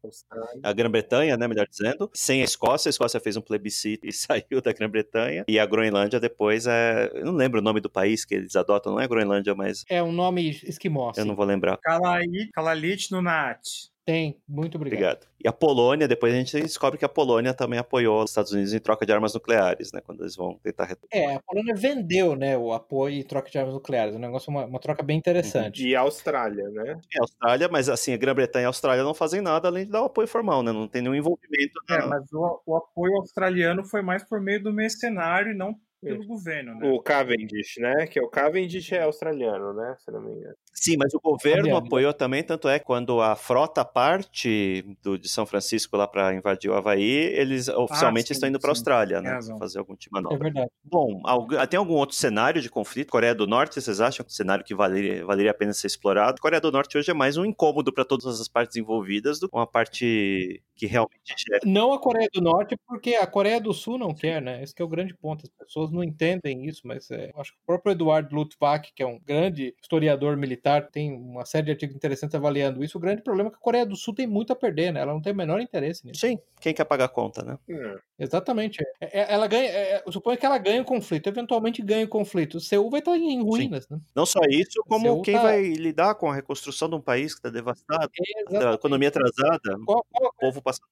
a Grã-Bretanha, né, melhor dizendo, sem a Escócia, a Escócia fez um plebiscito e saiu da Grã-Bretanha, e a Groenlândia depois é, eu não lembro o nome do país que eles adotam, não é Groenlândia, mas... É um nome esquimó. Eu não vou lembrar. Kalalit Nunat. Tem, muito obrigado. Obrigado. E a Polônia, depois a gente descobre que a Polônia também apoiou os Estados Unidos em troca de armas nucleares, né? Quando eles vão tentar retomar. É, a Polônia vendeu, né, o apoio em troca de armas nucleares. Um negócio, uma, uma troca bem interessante. E a Austrália, né? E a Austrália, mas assim, a Grã-Bretanha e a Austrália não fazem nada além de dar o apoio formal, né? Não tem nenhum envolvimento. É, mas o, o apoio australiano foi mais por meio do mercenário e não pelo é. governo, né? O Cavendish, né? Que é o Cavendish é australiano, né? Se não me engano. Sim, mas o governo apoiou também, tanto é quando a frota parte do, de São Francisco lá para invadir o Havaí, eles oficialmente ah, sim, estão indo para a Austrália, né? Fazer algum tipo de manobra. É verdade. Bom, tem algum outro cenário de conflito? Coreia do Norte, vocês acham que é um cenário que valeria, valeria a pena ser explorado? Coreia do Norte hoje é mais um incômodo para todas as partes envolvidas do que uma parte que realmente gera. Não a Coreia do Norte, porque a Coreia do Sul não quer, né? Esse é o grande ponto. As pessoas não entendem isso, mas é, acho que o próprio Eduardo Luttwak, que é um grande historiador militar, tem uma série de artigos interessantes avaliando isso. O grande problema é que a Coreia do Sul tem muito a perder, né? Ela não tem o menor interesse nisso. Sim, quem quer pagar a conta, né? É. Exatamente. É, é ela ganha, é, suponho que ela ganha o conflito, eventualmente ganha o conflito. O Seul vai estar em ruínas, Sim. né? Não só isso, como Seul quem tá... vai lidar com a reconstrução de um país que está devastado, da economia atrasada, qual, qual, o povo passando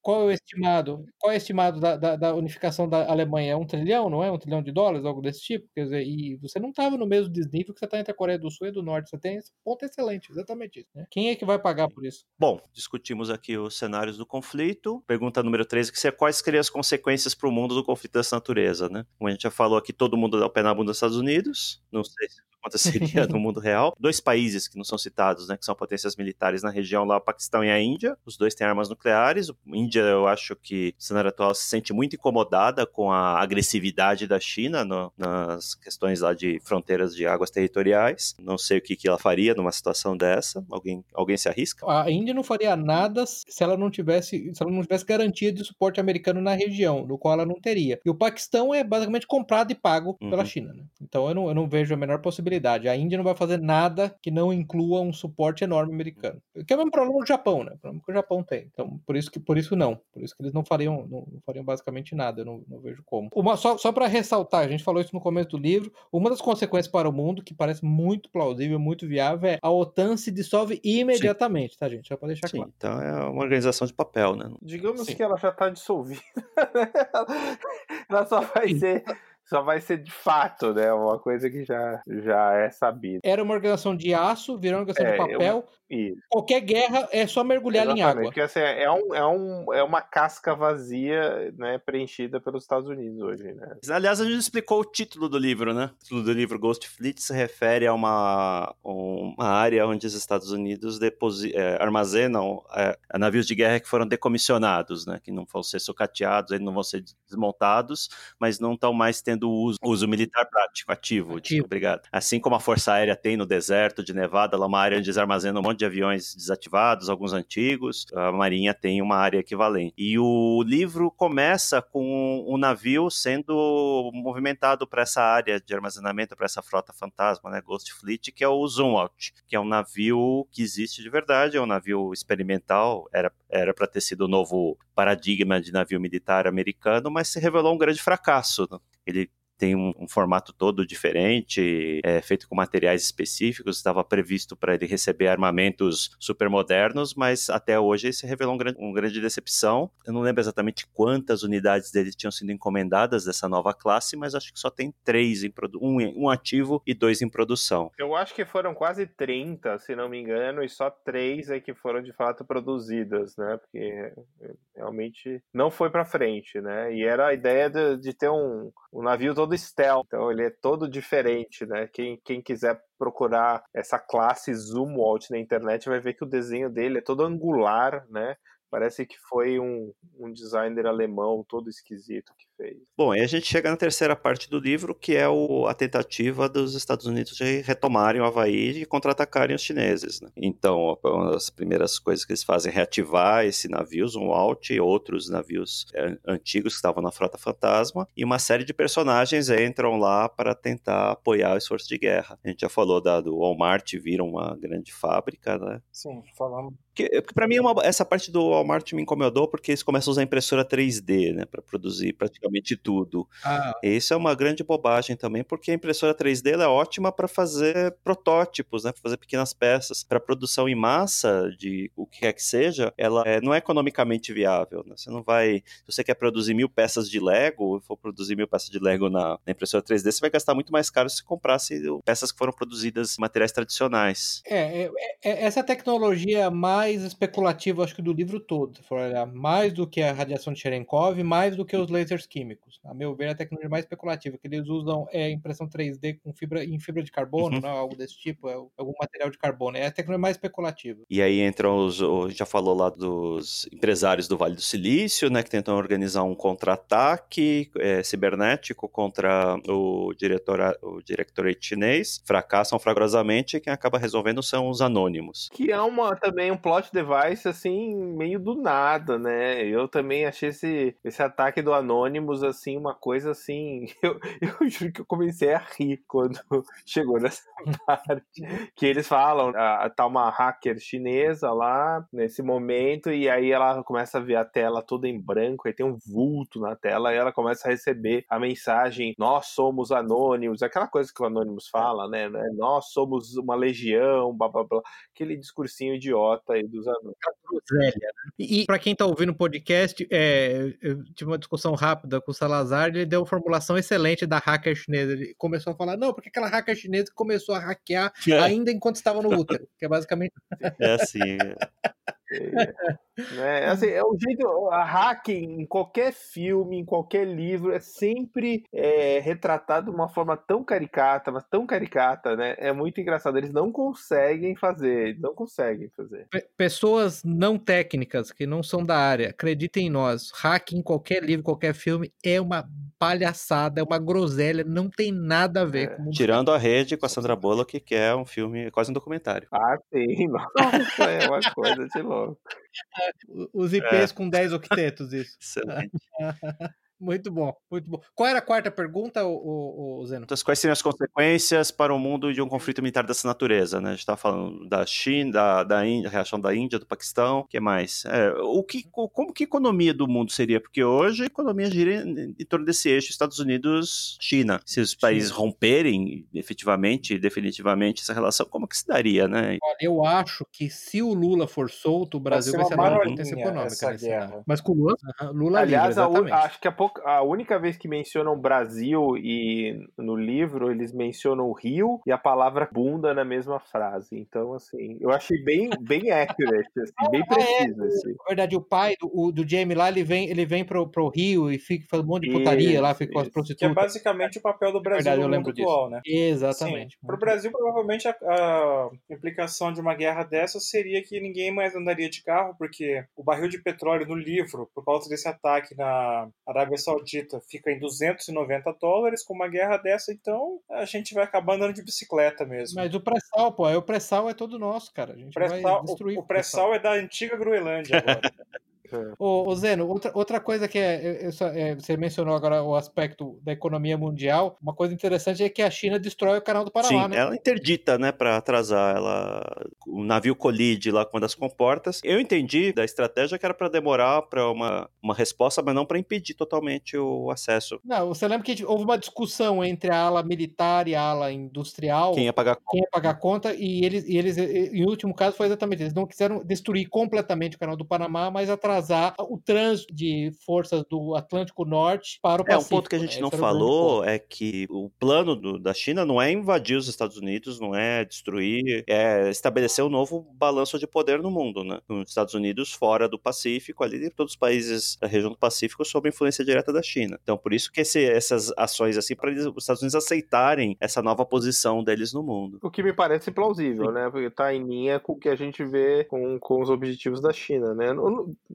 qual é o estimado? Qual é o estimado da, da, da, unificação da Alemanha? É um trilhão, não é? Um trilhão de dólares, algo desse tipo? Quer dizer, e você não estava no mesmo desnível que você está entre a Coreia do Sul e do Norte. Você tem esse ponto excelente, exatamente isso. Né? Quem é que vai pagar por isso? Bom, discutimos aqui os cenários do conflito. Pergunta número 13, que é quais seriam as consequências para o mundo do conflito dessa natureza, né? Como a gente já falou aqui, todo mundo dá o pé na bunda dos Estados Unidos. Não sei se aconteceria no mundo real. Dois países que não são citados, né, que são potências militares na região lá, o Paquistão e a Índia. Os dois têm armas nucleares. A Índia, eu acho que, no cenário atual, se sente muito incomodada com a agressividade da China no, nas questões lá de fronteiras de águas territoriais. Não sei o que, que ela faria numa situação dessa. Alguém, alguém se arrisca? A Índia não faria nada se ela não tivesse, se ela não tivesse garantia de suporte americano na região, do qual ela não teria. E o Paquistão é basicamente comprado e pago uhum. pela China. Né? Então eu não, eu não vejo a menor possibilidade possibilidade. A Índia não vai fazer nada que não inclua um suporte enorme americano. Que é o mesmo problema do Japão, né? O problema que o Japão tem. Então, por isso que por isso não. Por isso que eles não fariam, não, não fariam basicamente nada. Eu não, não vejo como. Uma, só só para ressaltar, a gente falou isso no começo do livro. Uma das consequências para o mundo, que parece muito plausível, muito viável, é a OTAN se dissolve imediatamente, Sim. tá, gente? Só para deixar Sim, claro. Então é uma organização de papel, né? Digamos Sim. que ela já está dissolvida. ela só vai ser só vai ser de fato, né? Uma coisa que já, já é sabida. Era uma organização de aço, virou uma organização é, de papel. Eu... Qualquer guerra é só mergulhar em água. Porque assim, é, um, é, um, é uma casca vazia, né? Preenchida pelos Estados Unidos hoje, né? Aliás, a gente explicou o título do livro, né? O título do livro Ghost Fleet se refere a uma, uma área onde os Estados Unidos deposi é, armazenam é, navios de guerra que foram decomissionados, né? Que não vão ser socateados, eles não vão ser desmontados, mas não estão mais tendo tendo uso, uso militar prático, ativo, Ativo. Obrigado. Assim como a Força Aérea tem no deserto de Nevada, lá uma área onde eles armazenam um monte de aviões desativados, alguns antigos, a Marinha tem uma área equivalente. E o livro começa com um navio sendo movimentado para essa área de armazenamento, para essa frota fantasma, né, Ghost Fleet, que é o Zumwalt, que é um navio que existe de verdade, é um navio experimental, era era para ter sido o novo paradigma de navio militar americano, mas se revelou um grande fracasso. Né? Ele tem um, um formato todo diferente, é, feito com materiais específicos. Estava previsto para ele receber armamentos super modernos, mas até hoje se revelou um grande, uma grande decepção. Eu não lembro exatamente quantas unidades dele tinham sido encomendadas dessa nova classe, mas acho que só tem três, em um, um ativo e dois em produção. Eu acho que foram quase 30, se não me engano, e só três é que foram de fato produzidas, né? Porque realmente não foi pra frente, né? E era a ideia de, de ter um, um navio todo stealth, então ele é todo diferente, né? Quem, quem quiser procurar essa classe Zoom Out na internet vai ver que o desenho dele é todo angular, né? Parece que foi um, um designer alemão todo esquisito que fez. Bom, e a gente chega na terceira parte do livro, que é o- a tentativa dos Estados Unidos de retomarem o Havaí e contra-atacarem os chineses. né? Então, uma das primeiras coisas que eles fazem é reativar esse navio, um Alt e outros navios é, antigos que estavam na Frota Fantasma, e uma série de personagens entram lá para tentar apoiar o esforço de guerra. A gente já falou da, do Walmart vira uma grande fábrica, né? Sim, falamos. Que, que para mim, é uma- essa parte do Walmart me incomodou porque eles começam a usar impressora 3D, né, para produzir praticamente tudo. Ah, isso é uma grande bobagem também, porque a impressora 3D ela é ótima para fazer protótipos, né, para fazer pequenas peças. Para produção em massa de o que quer que seja, ela é, não é economicamente viável. Né? Você não vai, se você quer produzir mil peças de Lego, for produzir mil peças de Lego na, na impressora 3D, você vai gastar muito mais caro se você comprasse peças que foram produzidas em materiais tradicionais. É, é, é- essa tecnologia mais especulativa, acho que do livro todo, se for olhar, mais do que a radiação de Cherenkov, mais do que os lasers químicos. A meu ver, é a tecnologia mais especulativa, que eles usam é impressão 3D com fibra, em fibra de carbono, Uhum. né, algo desse tipo, é algum material de carbono. É a tecnologia mais especulativa. E aí entram os, o- a gente já falou lá dos empresários do Vale do Silício, né, que tentam organizar um contra-ataque é, cibernético contra o, diretora, o directorate chinês, fracassam fragorosamente e quem acaba resolvendo são os anônimos. Que é uma, também um plot device, assim, meio do nada, né? Eu também achei esse, esse ataque do Anonymous, assim, uma coisa assim. Eu, eu juro que eu comecei a rir quando chegou nessa parte. Que eles falam, ah, tá uma hacker chinesa lá, nesse momento, e aí ela começa a ver a tela toda em branco, aí tem um vulto na tela, e ela começa a receber a mensagem: Nós somos anônimos, aquela coisa que o Anonymous fala, né? Nós somos uma legião, blá blá blá aquele discursinho idiota aí dos. Groselha, né? E, para quem tá ouvindo o podcast, é, eu tive uma discussão rápida com o Salazar, ele deu uma formulação excelente da hacker chinesa. Ele começou a falar, não, porque aquela hacker chinesa começou a hackear ainda enquanto estava no útero, que é basicamente É assim. Né? Assim, é o jeito, a hack em qualquer filme, em qualquer livro, é sempre é, retratado de uma forma tão caricata, mas tão caricata, né? É muito engraçado. Eles não conseguem fazer, eles não conseguem fazer. Pe- pessoas não técnicas, que não são da área, acreditem em nós, hack em qualquer livro, qualquer filme, é uma palhaçada, é uma groselha, não tem nada a ver É. com Tirando a rede com a Sandra Bullock, que é um filme, quase um documentário. Ah, sim, nossa, é uma coisa de louco. Os IPs com 10 octetos, isso. Excelente. Muito bom, muito bom. Qual era a quarta pergunta, o, o, o Zeno? Então, quais seriam as consequências para o mundo de um conflito militar dessa natureza? Né? A gente está falando da China, da, da Índia, reação da Índia, do Paquistão, o que mais? É, o que, co- como que a economia do mundo seria? Porque hoje a economia gira em, em torno desse eixo Estados Unidos-China. Se os países romperem efetivamente, definitivamente essa relação, como que se daria, né? Olha, eu acho que se o Lula for solto, o Brasil ser vai uma ser a maior marolinha potência econômica. Mas com o Lula, Lula Aliás, livre, exatamente. acho que a, pouca- a única vez que mencionam Brasil e no livro eles mencionam o Rio e a palavra bunda na mesma frase. Então, assim, eu achei bem, bem accurate, assim, bem Ah, é. preciso. Assim. Na verdade, o pai do, o- do Jamie lá, ele vem, ele vem pro, pro Rio e fica faz um monte de putaria lá, Isso, fica com as isso. Que é prostitutas. basicamente o papel do Brasil verdade, eu no lembro mundo disso. atual, né? Exatamente. Para o Brasil, provavelmente a, a implicação de uma guerra dessa seria que ninguém mais andaria de carro, porque o barril de petróleo no livro, por causa desse ataque na Arábia Arábia Saudita fica em 290 dólares, com uma guerra dessa, então a gente vai acabar andando de bicicleta mesmo. Mas o pré-sal, pô, o pré-sal é todo nosso, cara. A gente vai destruir o, o pré-sal é da antiga Groenlândia agora. Ô, ô, Zeno, outra, outra coisa que é, é, você mencionou agora o aspecto da economia mundial. Uma coisa interessante é que a China destrói o canal do Panamá, Sim, né? ela interdita, né, para atrasar. Ela, o navio colide lá com uma das comportas. Eu entendi da estratégia que era para demorar para uma, uma resposta, mas não para impedir totalmente o acesso. Não, você lembra que houve uma discussão entre a ala militar e a ala industrial? Quem ia pagar quem ia pagar conta? E eles, e eles, em último caso, foi exatamente eles não quiseram destruir completamente o canal do Panamá, mas atrasar atrasar o trânsito de forças do Atlântico Norte para o Pacífico. É, um ponto que a gente né? não falou é que o plano do, da China não é invadir os Estados Unidos, não é destruir, é estabelecer um novo balanço de poder no mundo, né? Os Estados Unidos fora do Pacífico, ali todos os países da região do Pacífico sob influência direta da China. Então, por isso que esse, essas ações assim, para os Estados Unidos aceitarem essa nova posição deles no mundo. O que me parece plausível, Sim. né? Porque tá em linha com o que a gente vê com, com os objetivos da China, né?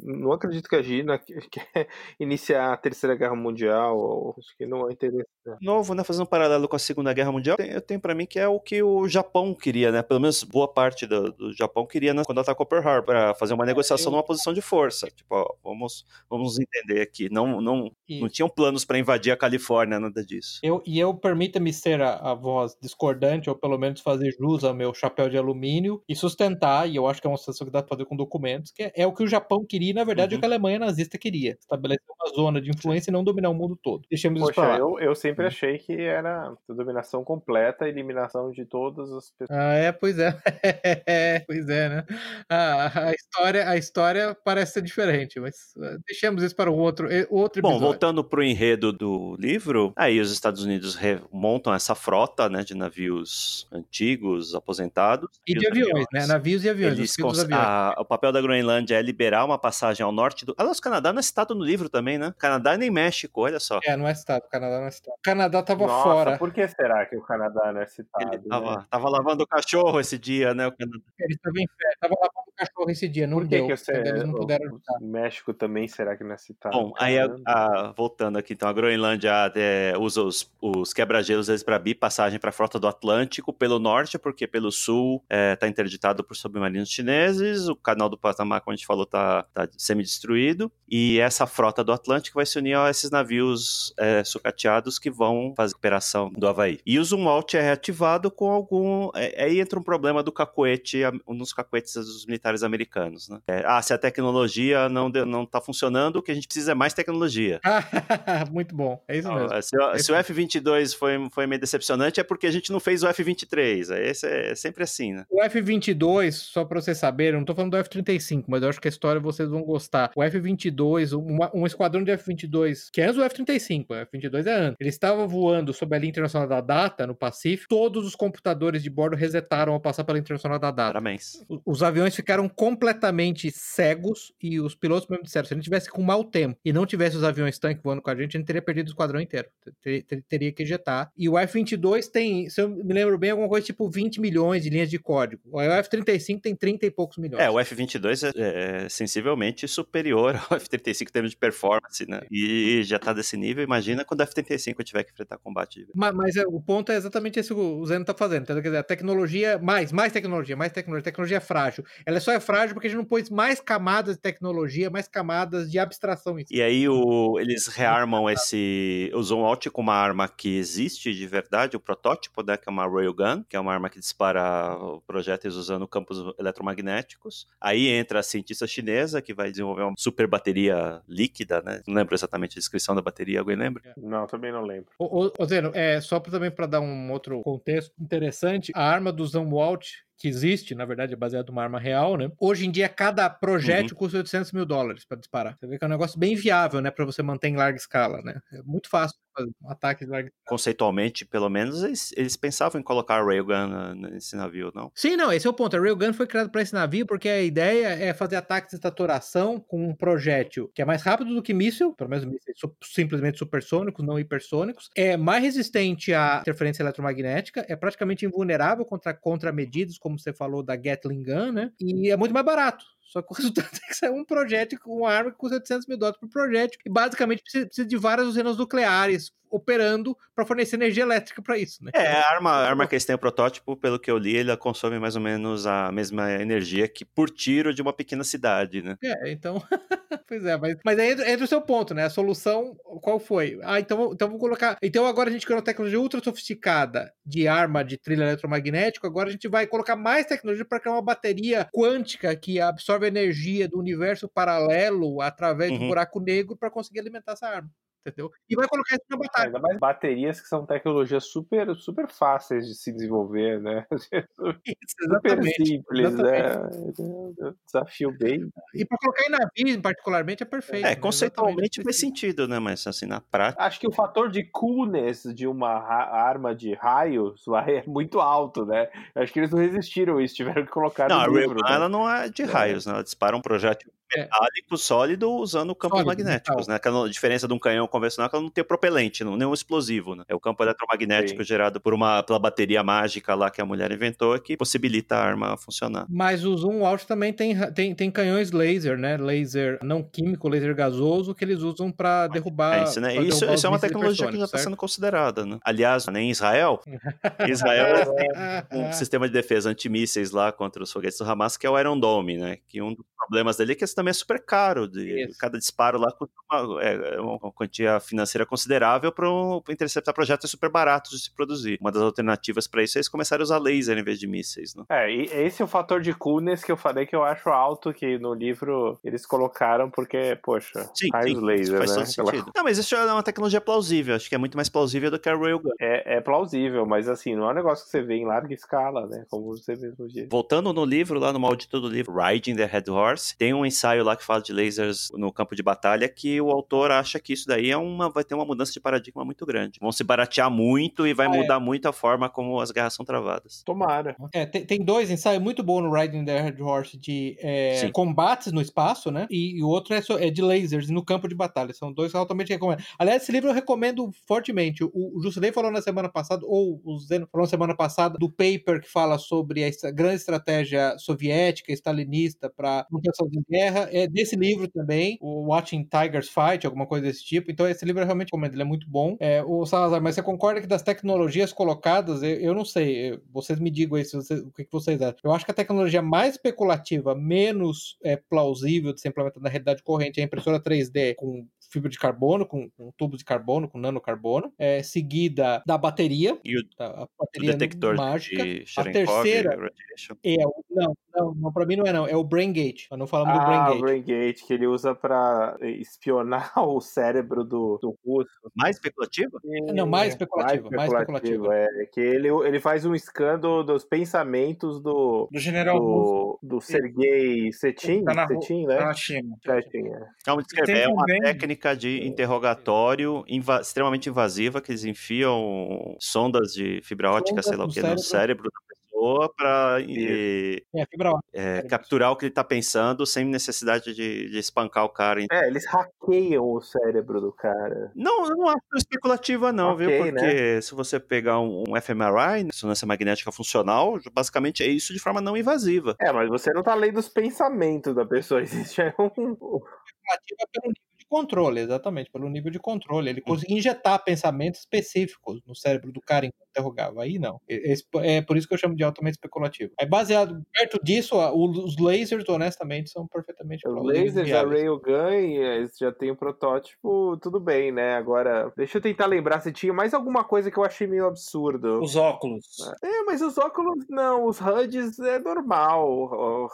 Não, acredito que a China quer iniciar a Terceira Guerra Mundial, ou acho que não é interessante. Novo, né? Fazendo um paralelo com a Segunda Guerra Mundial, eu tenho para mim que é o que o Japão queria, né? Pelo menos boa parte do, do Japão queria né? quando atacou Pearl Harbor, para fazer uma negociação numa posição de força. Tipo, ó, vamos, vamos entender aqui. Não, não, não tinham planos para invadir a Califórnia, nada disso. Eu, e eu, permita-me ser a, a voz discordante, ou pelo menos fazer jus ao meu chapéu de alumínio e sustentar, e eu acho que é uma situação que dá para fazer com documentos, que é, é o que o Japão queria, na verdade, uhum. o que a Alemanha nazista queria. Estabelecer uma zona de influência e não dominar o mundo todo. Deixemos Poxa, isso pra lá. Eu, eu sempre uhum. achei que era dominação completa, eliminação de todas as pessoas. Ah, é, pois é. pois é, né? Ah, a, história, a história parece ser diferente, mas ah, deixemos isso para o outro, outro episódio. Bom, voltando para o enredo do livro, aí os Estados Unidos montam essa frota né, de navios antigos, aposentados. E, de aviões, aviões, né? Navios e aviões. Eles cons... aviões. A, o papel da Groenlândia é liberar uma passagem ao norte do. Aliás, o Canadá não é citado no livro também, né? Canadá nem México, olha só. É, não é citado. O Canadá não é citado. O Canadá tava Nossa, fora. Por que será que o Canadá não é citado? Ele tava, né? tava lavando o cachorro esse dia, né? O Canadá. Ele tava em fé, tava lavando o cachorro esse dia, não por que deu. Que você, eles não puderam o, México também será que não é citado? Bom, aí a, a, voltando aqui, então, a Groenlândia é, usa os, os quebra-gelos para abrir passagem para a frota do Atlântico pelo norte, porque pelo sul está é, interditado por submarinos chineses, o canal do Panamá, como a gente falou, está tá, tá semi-destruído, e essa frota do Atlântico vai se unir a esses navios é, sucateados que vão fazer a operação do Havaí. E o out é reativado com algum. É, aí entra um problema do cacoete, um dos cacoetes dos militares americanos. Né? É, ah, se a tecnologia não, não tá funcionando, o que a gente precisa é mais tecnologia. Muito bom, é isso mesmo. Se, é se o F-22 foi, foi meio decepcionante, é porque a gente não fez o F-23. Esse é, é sempre assim, né? O F-22, só pra vocês saberem, não tô falando do F-35, mas eu acho que a história vocês vão gostar. O F-22, um esquadrão de F-22, que antes do F-35, o F-22 é antes, ele estava voando sob a linha internacional da data, no Pacífico, todos os computadores de bordo resetaram ao passar pela internacional da data. Parabéns. Os aviões ficaram completamente cegos e os pilotos mesmo disseram, se a gente tivesse com mau tempo e não tivesse os aviões tanque voando com a gente, a gente teria perdido o esquadrão inteiro. Ter, ter, teria que ejetar. E o F-22 tem, se eu me lembro bem, alguma coisa tipo 20 milhões de linhas de código. O F-35 tem 30 e poucos milhões. É, o F-22 é, é sensivelmente superior ao F-35 em termos de performance, né? E já tá desse nível, imagina quando o F-35 tiver que enfrentar combate. Mas, mas é, o ponto é exatamente esse que o Zeno tá fazendo. Quer dizer, a tecnologia, mais, mais tecnologia, mais tecnologia. A tecnologia é frágil. Ela só é frágil porque a gente não pôs mais camadas de tecnologia, mais camadas de abstração. Em si. E aí o, eles rearmam esse. Usam o com uma arma que existe de verdade, o protótipo, né? Que é uma Railgun, que é uma arma que dispara projéteis usando campos eletromagnéticos. Aí entra a cientista chinesa que vai desenvolver uma super bateria líquida, né? Não lembro exatamente a descrição da bateria, alguém lembra? Não, também não lembro. Ô, ô, Zeno, é, só pra, também para dar um outro contexto interessante, a arma do Zumwalt que existe, na verdade é baseado numa arma real, né? Hoje em dia, cada projétil uhum. custa 800 mil dólares para disparar. Você vê que é um negócio bem viável, né? Para você manter em larga escala, né? É muito fácil fazer um ataque de larga escala. Conceitualmente, pelo menos, eles, eles pensavam em colocar a Railgun nesse navio, não? Sim, não, esse é o ponto. A Railgun foi criada para esse navio porque a ideia é fazer ataques de estaturação com um projétil que é mais rápido do que míssil, pelo menos mísseis simplesmente supersônicos, não hipersônicos, é mais resistente à interferência eletromagnética, é praticamente invulnerável contra, contra medidas como você falou da Gatling Gun, né? E é muito mais barato. Só que o resultado é que sai um projétil com uma arma que custa 800 mil dólares por projétil. E basicamente precisa, de várias usinas nucleares operando para fornecer energia elétrica para isso, né? É, a arma, a arma que eles têm, o protótipo, pelo que eu li, ele consome mais ou menos a mesma energia que por tiro de uma pequena cidade, né? É, então. pois é, mas, mas aí entra o seu ponto, né? A solução, qual foi? Ah, então, então vou colocar. Então agora a gente criou uma tecnologia ultra sofisticada de arma de trilho eletromagnético, agora a gente vai colocar mais tecnologia para criar uma bateria quântica que absorve energia do universo paralelo através uhum. do buraco negro para conseguir alimentar essa arma entendeu? E vai colocar isso na batalha. Ainda mais baterias que são tecnologias super, super fáceis de se desenvolver, né? Isso, super simples, né? exatamente. né? Desafio bem. E para colocar em navios, particularmente, é perfeito. É, né? conceitualmente faz sentido, né? Mas assim, na prática. Acho que o fator de coolness de uma arma de raios é muito alto, né? Acho que eles não resistiram isso, tiveram que colocar não, no livro. Não, né? ela não é de é. raios, né? Ela dispara um projeto é. Metálico sólido usando campos sólido, magnéticos, metal. né? Aquela diferença de um canhão convencional é que ela não tem propelente, não, nenhum explosivo, né? É o campo eletromagnético Sim. gerado por uma pela bateria mágica lá que a mulher inventou que possibilita a arma funcionar. Mas o Zoom Out também tem, tem, tem canhões laser, né? Laser não químico, laser gasoso, que eles usam para derrubar. É isso, né? Isso, isso é uma tecnologia que já está sendo considerada, né? Aliás, né, em Israel, Israel tem um sistema de defesa antimísseis lá contra os foguetes do Hamas, que é o Iron Dome, né? Que um dos problemas dele é que esse também é super caro. De, cada disparo lá custa uma, é, é uma quantia financeira considerável para interceptar projetos é super baratos de se produzir. Uma das alternativas para isso é eles começarem a usar laser em vez de mísseis. Né? É, e esse é o fator de coolness que eu falei que eu acho alto que no livro eles colocaram, porque, poxa, sim, faz sim, laser, faz né? sentido. Não, mas isso é uma tecnologia plausível. Acho que é muito mais plausível do que a Railgun. É, é plausível, mas assim, não é um negócio que você vê em larga escala, né? Como você mesmo disse. Voltando no livro, lá no maldito do livro, Riding the Head Horse, tem um ensaio lá que fala de lasers no campo de batalha que o autor acha que isso daí é uma, vai ter uma mudança de paradigma muito grande. Vão se baratear muito e vai ah, é. mudar é. muito a forma como as guerras são travadas. Tomara. É, tem, tem dois ensaios muito bons no Riding the Red Horse de é, combates no espaço, né? E, e, o outro é, é, de lasers no campo de batalha. São dois altamente recomendados. Aliás, esse livro eu recomendo fortemente. O, o Jusilei falou na semana passada, ou o Zeno falou na semana passada, do paper que fala sobre a grande estratégia soviética, stalinista, para manutenção de guerra. É desse livro também, o Watching Tigers Fight, alguma coisa desse tipo. Então, esse livro eu realmente recomendo, ele é muito bom. É, o Salazar, mas você concorda que das tecnologias colocadas, eu, eu não sei, vocês me digam aí vocês, o que, que, vocês acham. Eu acho que a tecnologia mais especulativa, menos é, plausível de ser implementada na realidade corrente é a impressora 3D com fibra de carbono, com, com tubos de carbono, com nanocarbono, é, seguida da bateria, e o, a bateria o detector mágica. de a terceira é, não, não, não para mim não é não, é o Brain Gate. Nós não falamos ah, do Brain Gate. o Brain Gate que ele usa para espionar o cérebro do, do russo. Mais especulativo? Não, mais especulativo, mais especulativo. Mais especulativo. É, que ele, ele faz um escândalo dos pensamentos do do general do, russo. do Sergei Setin, tá na, Setin, né? Tá na China. Setin, é. Calma, descrever, é uma técnica de interrogatório inva extremamente invasiva que eles enfiam sondas de fibra ótica, sei lá o que, no cérebro da pessoa para é, é, capturar o que ele está pensando sem necessidade de, de, espancar o cara. É, eles hackeiam o cérebro do cara. Não, eu não acho especulativa não, okay, viu? Porque né? se você pegar um, um fMRI, ressonância magnética funcional, basicamente é isso de forma não invasiva. É, mas você não está lendo os pensamentos da pessoa, existe um... Especulativa pelo nível controle, exatamente, pelo nível de controle. Ele conseguia injetar pensamentos específicos no cérebro do cara enquanto interrogava. Aí não. Esse, é por isso que eu chamo de altamente especulativo. Aí, baseado perto disso, os lasers, honestamente, são perfeitamente Os lasers, a Railgun, eles já tem o protótipo, tudo bem, né? Agora, deixa eu tentar lembrar se tinha mais alguma coisa que eu achei meio absurdo. Os óculos. É, mas os óculos, não. Os HUDs é normal. O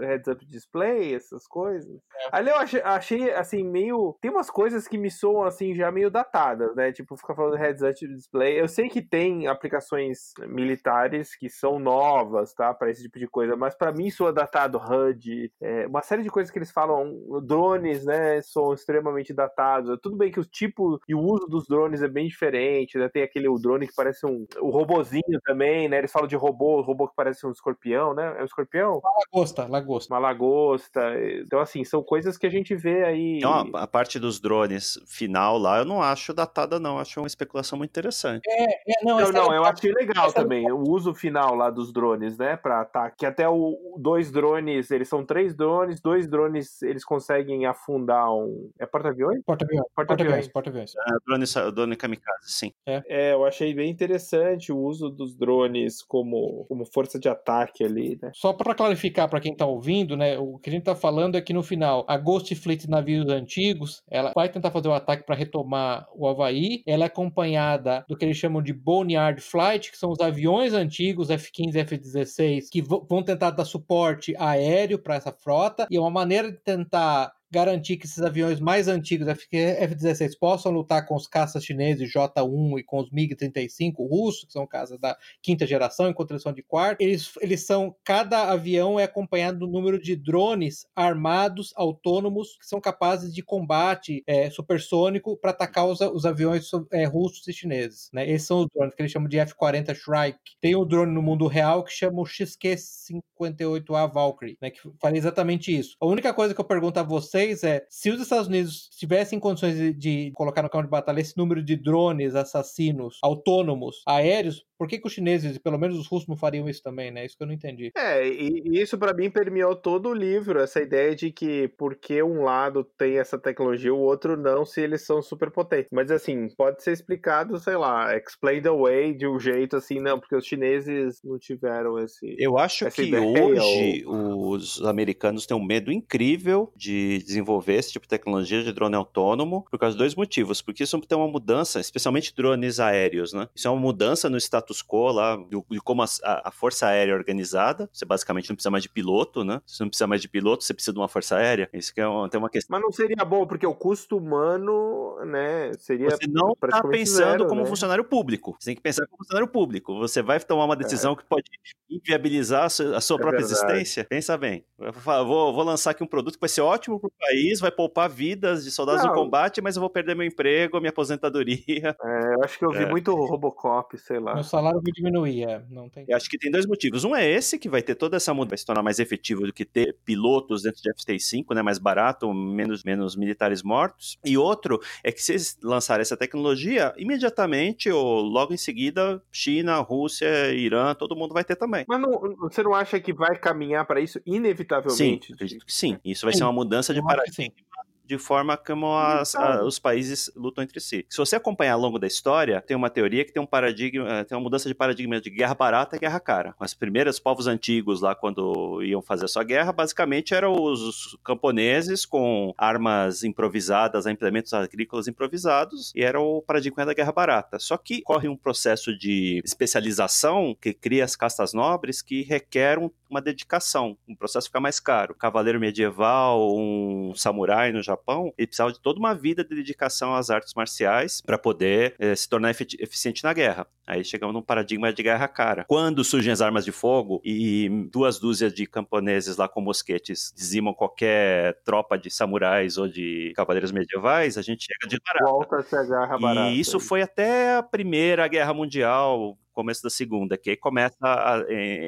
heads-up display, essas coisas. É. Ali eu achei, achei, assim, meio... Tem umas coisas que me soam, assim, já meio datadas, né? Tipo, ficar falando heads-up display. Eu sei que tem aplicações militares que são novas, tá? Para esse tipo de coisa, mas para mim soa datado HUD, é, uma série de coisas que eles falam, drones, né, são extremamente datados. Tudo bem que o tipo e o uso dos drones é bem diferente, né? Tem aquele o drone que parece um o robozinho também, né? Eles falam de robô, robô que parece um escorpião, né? É um escorpião? Uma lagosta, lagosta. Uma lagosta. Então assim, são coisas que a gente vê aí. Então, parte dos drones final lá, eu não acho datada não, acho uma especulação muito interessante. É, é não, eu, não, eu achei legal também o uso final lá dos drones, né, para ataque. Até o dois drones, eles são três drones, dois drones eles conseguem afundar um. É porta-aviões? Porta-aviões. Porta-aviões. Porta-aviões. É, drone, drone kamikaze, sim. É. é, eu achei bem interessante o uso dos drones como, como força de ataque ali, né? Só para clarificar para quem tá ouvindo, né, o que a gente tá falando é que no final a Ghost Fleet navios antigos, ela vai tentar fazer um ataque para retomar o Havaí. Ela é acompanhada do que eles chamam de Boneyard Flight, que são os aviões antigos F-15 e F-16 que vão tentar dar suporte aéreo para essa frota. E é uma maneira de tentar garantir que esses aviões mais antigos F-16 possam lutar com os caças chineses J-1 e com os MiG-35 russos, que são caças da quinta geração, eles são de quarta. Eles, eles são, cada avião é acompanhado do número de drones armados, autônomos, que são capazes de combate é, supersônico para atacar os, os aviões é, russos e chineses. Né? Esses são os drones que eles chamam de F-40 Shrike. Tem um drone no mundo real que chama o XQ-58A Valkyrie, né, que faria exatamente isso. A única coisa que eu pergunto a você vocês é: se os Estados Unidos tivessem condições de, de colocar no campo de batalha esse número de drones assassinos autônomos aéreos, por que, que os chineses, e pelo menos os russos, não fariam isso também, né? Isso que eu não entendi. É, e, isso para mim permeou todo o livro, essa ideia de que porque um lado tem essa tecnologia, o outro não, se eles são super potentes. Mas assim, pode ser explicado, sei lá, explained away de um jeito assim, não, porque os chineses não tiveram esse. Eu acho que ideia, hoje ou... os americanos têm um medo incrível de desenvolver esse tipo de tecnologia de drone autônomo por causa de dois motivos. Porque isso tem uma mudança, especialmente drones aéreos, né? Isso é uma mudança no status status quo lá, de, de como a, a, Força Aérea é organizada. Você basicamente não precisa mais de piloto, né? Você não precisa mais de piloto, você precisa de uma Força Aérea. Isso que é uma, tem uma questão. Mas não seria bom, porque o custo humano, né, seria. Você não está pensando zero, como né? funcionário público. Você tem que pensar como funcionário público. Você vai tomar uma decisão é. que pode inviabilizar a sua, a sua é própria verdade. existência. Pensa bem. Eu vou, vou lançar aqui um produto que vai ser ótimo para o país, vai poupar vidas de soldados não. do combate, mas eu vou perder meu emprego, minha aposentadoria. É, eu acho que eu vi é. muito Robocop, sei lá salário vai diminuir, é. Não tem... Eu acho que tem dois motivos. Um é esse, que vai ter toda essa mudança, vai se tornar mais efetivo do que ter pilotos dentro de FT5, né? Mais barato, menos, menos militares mortos. E outro é que se eles lançarem essa tecnologia, imediatamente ou logo em seguida, China, Rússia, Irã, todo mundo vai ter também. Mas não, você não acha que vai caminhar para isso inevitavelmente? Sim, acredito que sim. Isso vai sim. ser uma mudança de paradigma de forma como as, a, os países lutam entre si. Se você acompanhar ao longo da história, tem uma teoria que tem um paradigma, eh, tem uma mudança de paradigma de guerra barata e guerra cara. As primeiras povos antigos lá, quando iam fazer a sua guerra, basicamente eram os camponeses com armas improvisadas, implementos agrícolas improvisados, e era o paradigma da guerra barata. Só que corre um processo de especialização que cria as castas nobres que requer um, uma dedicação. O processo fica mais caro. Um cavaleiro medieval, um samurai no Japão, Japão, ele precisava de toda uma vida de dedicação às artes marciais para poder é, se tornar eficiente na guerra. Aí chegamos num paradigma de guerra cara. Quando surgem as armas de fogo e duas dúzias de camponeses lá com mosquetes dizimam qualquer tropa de samurais ou de cavaleiros medievais, a gente chega de barata. Volta-se a guerra barata. E isso foi até a Primeira Guerra Mundial, começo da segunda, que aí começa a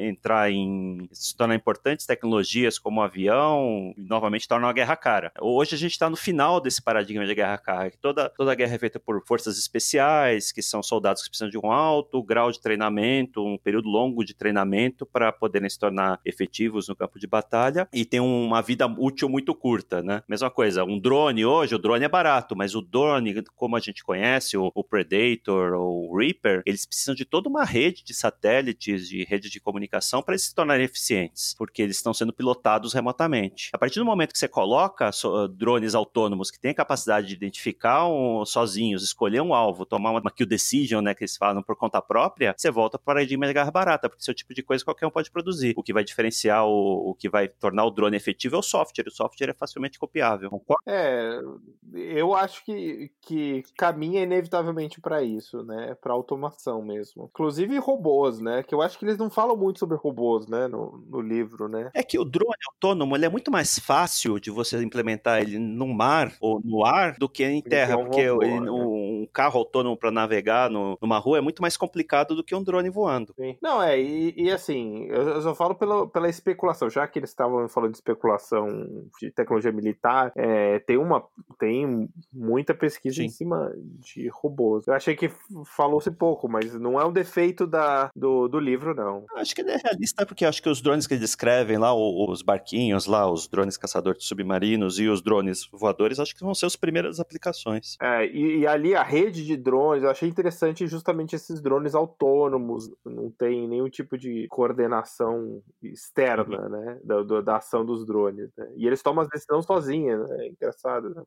entrar em se tornar importantes tecnologias como o avião, e novamente torna uma guerra cara. Hoje a gente está no final desse paradigma de guerra cara, que toda, toda a guerra é feita por forças especiais, que são soldados que precisam de um alto grau de treinamento, um período longo de treinamento para poderem se tornar efetivos no campo de batalha e tem uma vida útil muito curta, né? Mesma coisa, um drone hoje, o drone é barato, mas o drone, como a gente conhece, o, o Predator ou o Reaper, eles precisam de toda uma rede de satélites, de rede de comunicação para eles se tornarem eficientes, porque eles estão sendo pilotados remotamente. A partir do momento que você coloca drones autônomos que têm a capacidade de identificar um, sozinhos, escolher um alvo, tomar uma, kill decision, né, que eles falam por conta própria, você volta para o paradigma de garra barata, porque esse é o tipo de coisa que qualquer um pode produzir. O que vai diferenciar o, o que vai tornar o drone efetivo é o software. O software é facilmente copiável. É, eu acho que, que caminha inevitavelmente para isso, né, para automação mesmo. Inclusive robôs, né? Que eu acho que eles não falam muito sobre robôs, né? No, no livro, né? É que o drone autônomo ele é muito mais fácil de você implementar ele no mar ou no ar do que em terra, um porque robô, ele, né? um, um carro autônomo para navegar no, numa rua é muito mais complicado do que um drone voando. Sim. Não, é, e, e assim, eu, eu só falo pela, pela especulação, já que eles estavam falando de especulação de tecnologia militar, é, tem uma tem muita pesquisa Sim. em cima de robôs. Eu achei que falou-se pouco, mas não é um defeito da, do, do livro, não. Acho que ele é realista porque acho que os drones que eles descrevem lá, os barquinhos lá, os drones caçadores submarinos e os drones voadores, acho que vão ser as primeiras aplicações. É, e, e, ali a rede de drones, eu achei interessante justamente esses drones autônomos, não tem nenhum tipo de coordenação externa, uhum. né, da, da, ação dos drones. Né? E eles tomam as decisões sozinhos, né? É engraçado, né?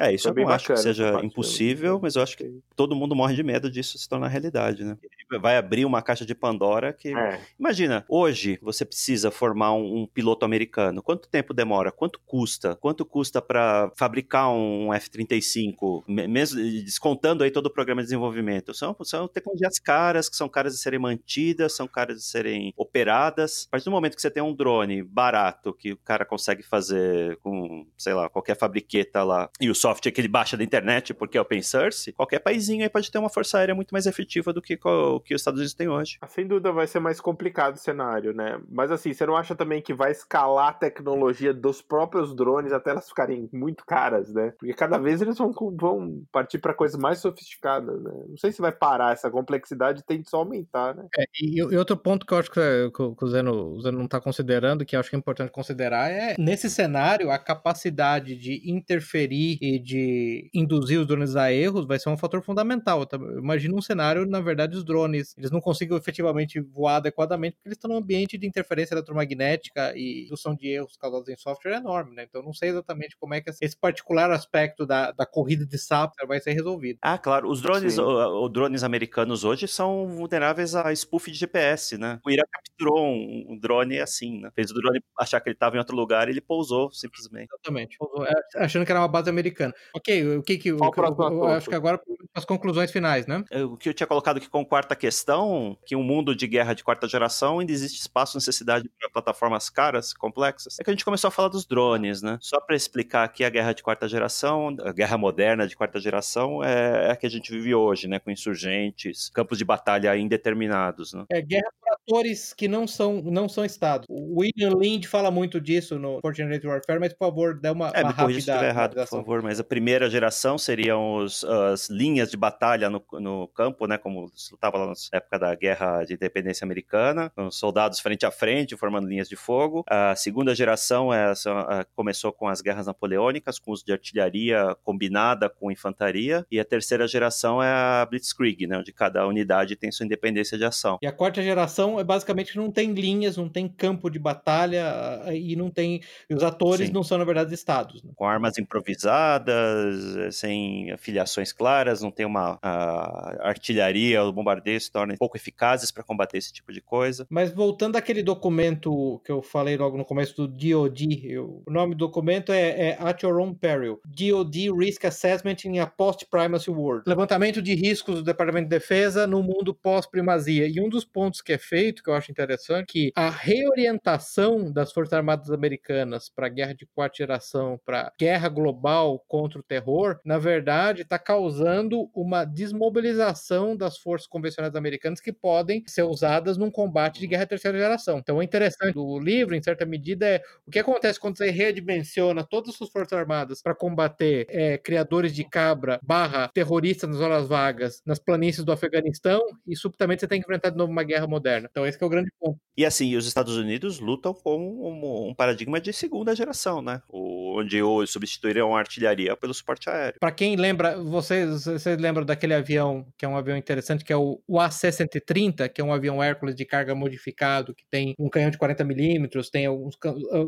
É, isso eu não acho que seja impossível, mas eu acho que todo mundo morre de medo disso se tornar realidade, né? Vai abrir uma caixa de Pandora que. É. Imagina, hoje você precisa formar um, um, piloto americano. Quanto tempo demora? Quanto custa? Quanto custa para fabricar um F-35? Mesmo descontando aí todo o programa de desenvolvimento. São, são tecnologias caras, que são caras de serem mantidas, são caras de serem operadas. A partir do momento que você tem um drone barato, que o cara consegue fazer com, sei lá, qualquer fabriqueta lá, e o software que ele baixa da internet porque é open source, qualquer paísinho aí pode ter uma força aérea muito mais efetiva do que o que os Estados Unidos têm hoje. Ah, sem dúvida vai ser mais complicado o cenário, né? Mas assim, você não acha também que vai escalar a tecnologia dos próprios drones até elas ficarem muito caras, né? Porque cada vez eles vão, vão partir para coisas mais sofisticadas, né? Não sei se vai parar, essa complexidade tem só aumentar, né? É, e, e, outro ponto que eu acho que, que o, Zeno, o Zeno não está considerando, que eu acho que é importante considerar, é nesse cenário a capacidade de interferir e de induzir os drones a erros vai ser um fator fundamental. Imagina um cenário, na verdade, os drones eles não conseguem efetivamente voar adequadamente porque eles estão num ambiente de interferência eletromagnética e indução de erros causados em software enorme, né? Então não sei exatamente como é que esse particular aspecto da, da corrida de software vai ser resolvido. Ah, claro. Os drones, o, o, drones americanos hoje são vulneráveis a spoof de GPS, né? O Irã capturou um, um drone assim, né? Fez o drone achar que ele estava em outro lugar e ele pousou simplesmente. Exatamente. Pousou, é, achando que era uma base americana americana. Ok, o que que. O, eu, acho que agora as conclusões finais, né? O que eu tinha colocado aqui como quarta questão, que um mundo de guerra de quarta geração ainda existe espaço, necessidade para plataformas caras, complexas. É que a gente começou a falar dos drones, né? Só para explicar aqui a guerra de quarta geração, a guerra moderna de quarta geração é, é a que a gente vive hoje, né? Com insurgentes, campos de batalha indeterminados, né? É guerra por atores que não são, não são estados. O William Lind fala muito disso no Fortnite Warfare, mas por favor, dê uma, é, uma rápida... Se errado, por favor, mas a primeira geração seriam os, as linhas de batalha no, no campo, né, como se lutava lá na época da Guerra de Independência Americana, com soldados frente a frente, formando linhas de fogo. A segunda geração é, começou com as guerras napoleônicas, com uso de artilharia combinada com infantaria, e a terceira geração é a Blitzkrieg, né, onde cada unidade tem sua independência de ação. E a quarta geração é basicamente não tem linhas, não tem campo de batalha e não tem os atores Sim. não são na verdade estados. Né? Com armas improvisadas, eh, sem afiliações claras, não tem uma artilharia, o bombardeio se torna pouco eficazes para combater esse tipo de coisa. Mas voltando àquele documento que eu falei logo no começo do DoD, eu, o nome do documento é, é At Your Own Peril, DoD Risk Assessment in a Post-Primacy World. Levantamento de riscos do Departamento de Defesa no mundo pós-primazia. E um dos pontos que é feito, que eu acho interessante, que a reorientação das Forças Armadas Americanas para guerra de quarta geração, para guerra global contra o terror, na verdade, está causando uma desmobilização das forças convencionais americanas que podem ser usadas num combate de guerra terceira geração. Então, o interessante do livro, em certa medida, é o que acontece quando você redimensiona todas as suas forças armadas para combater é, criadores de cabra barra terroristas nas horas vagas nas planícies do Afeganistão e subitamente você tem que enfrentar de novo uma guerra moderna. Então, esse é o grande ponto. E assim, os Estados Unidos lutam com um, um paradigma de segunda geração, né? O, onde hoje substituíram a artilharia pelo suporte aéreo. Para quem lembra, vocês, vocês lembram daquele avião, que é um avião interessante, que é o, o AC-130, que é um avião Hércules de carga modificado, que tem um canhão de 40mm, tem, alguns,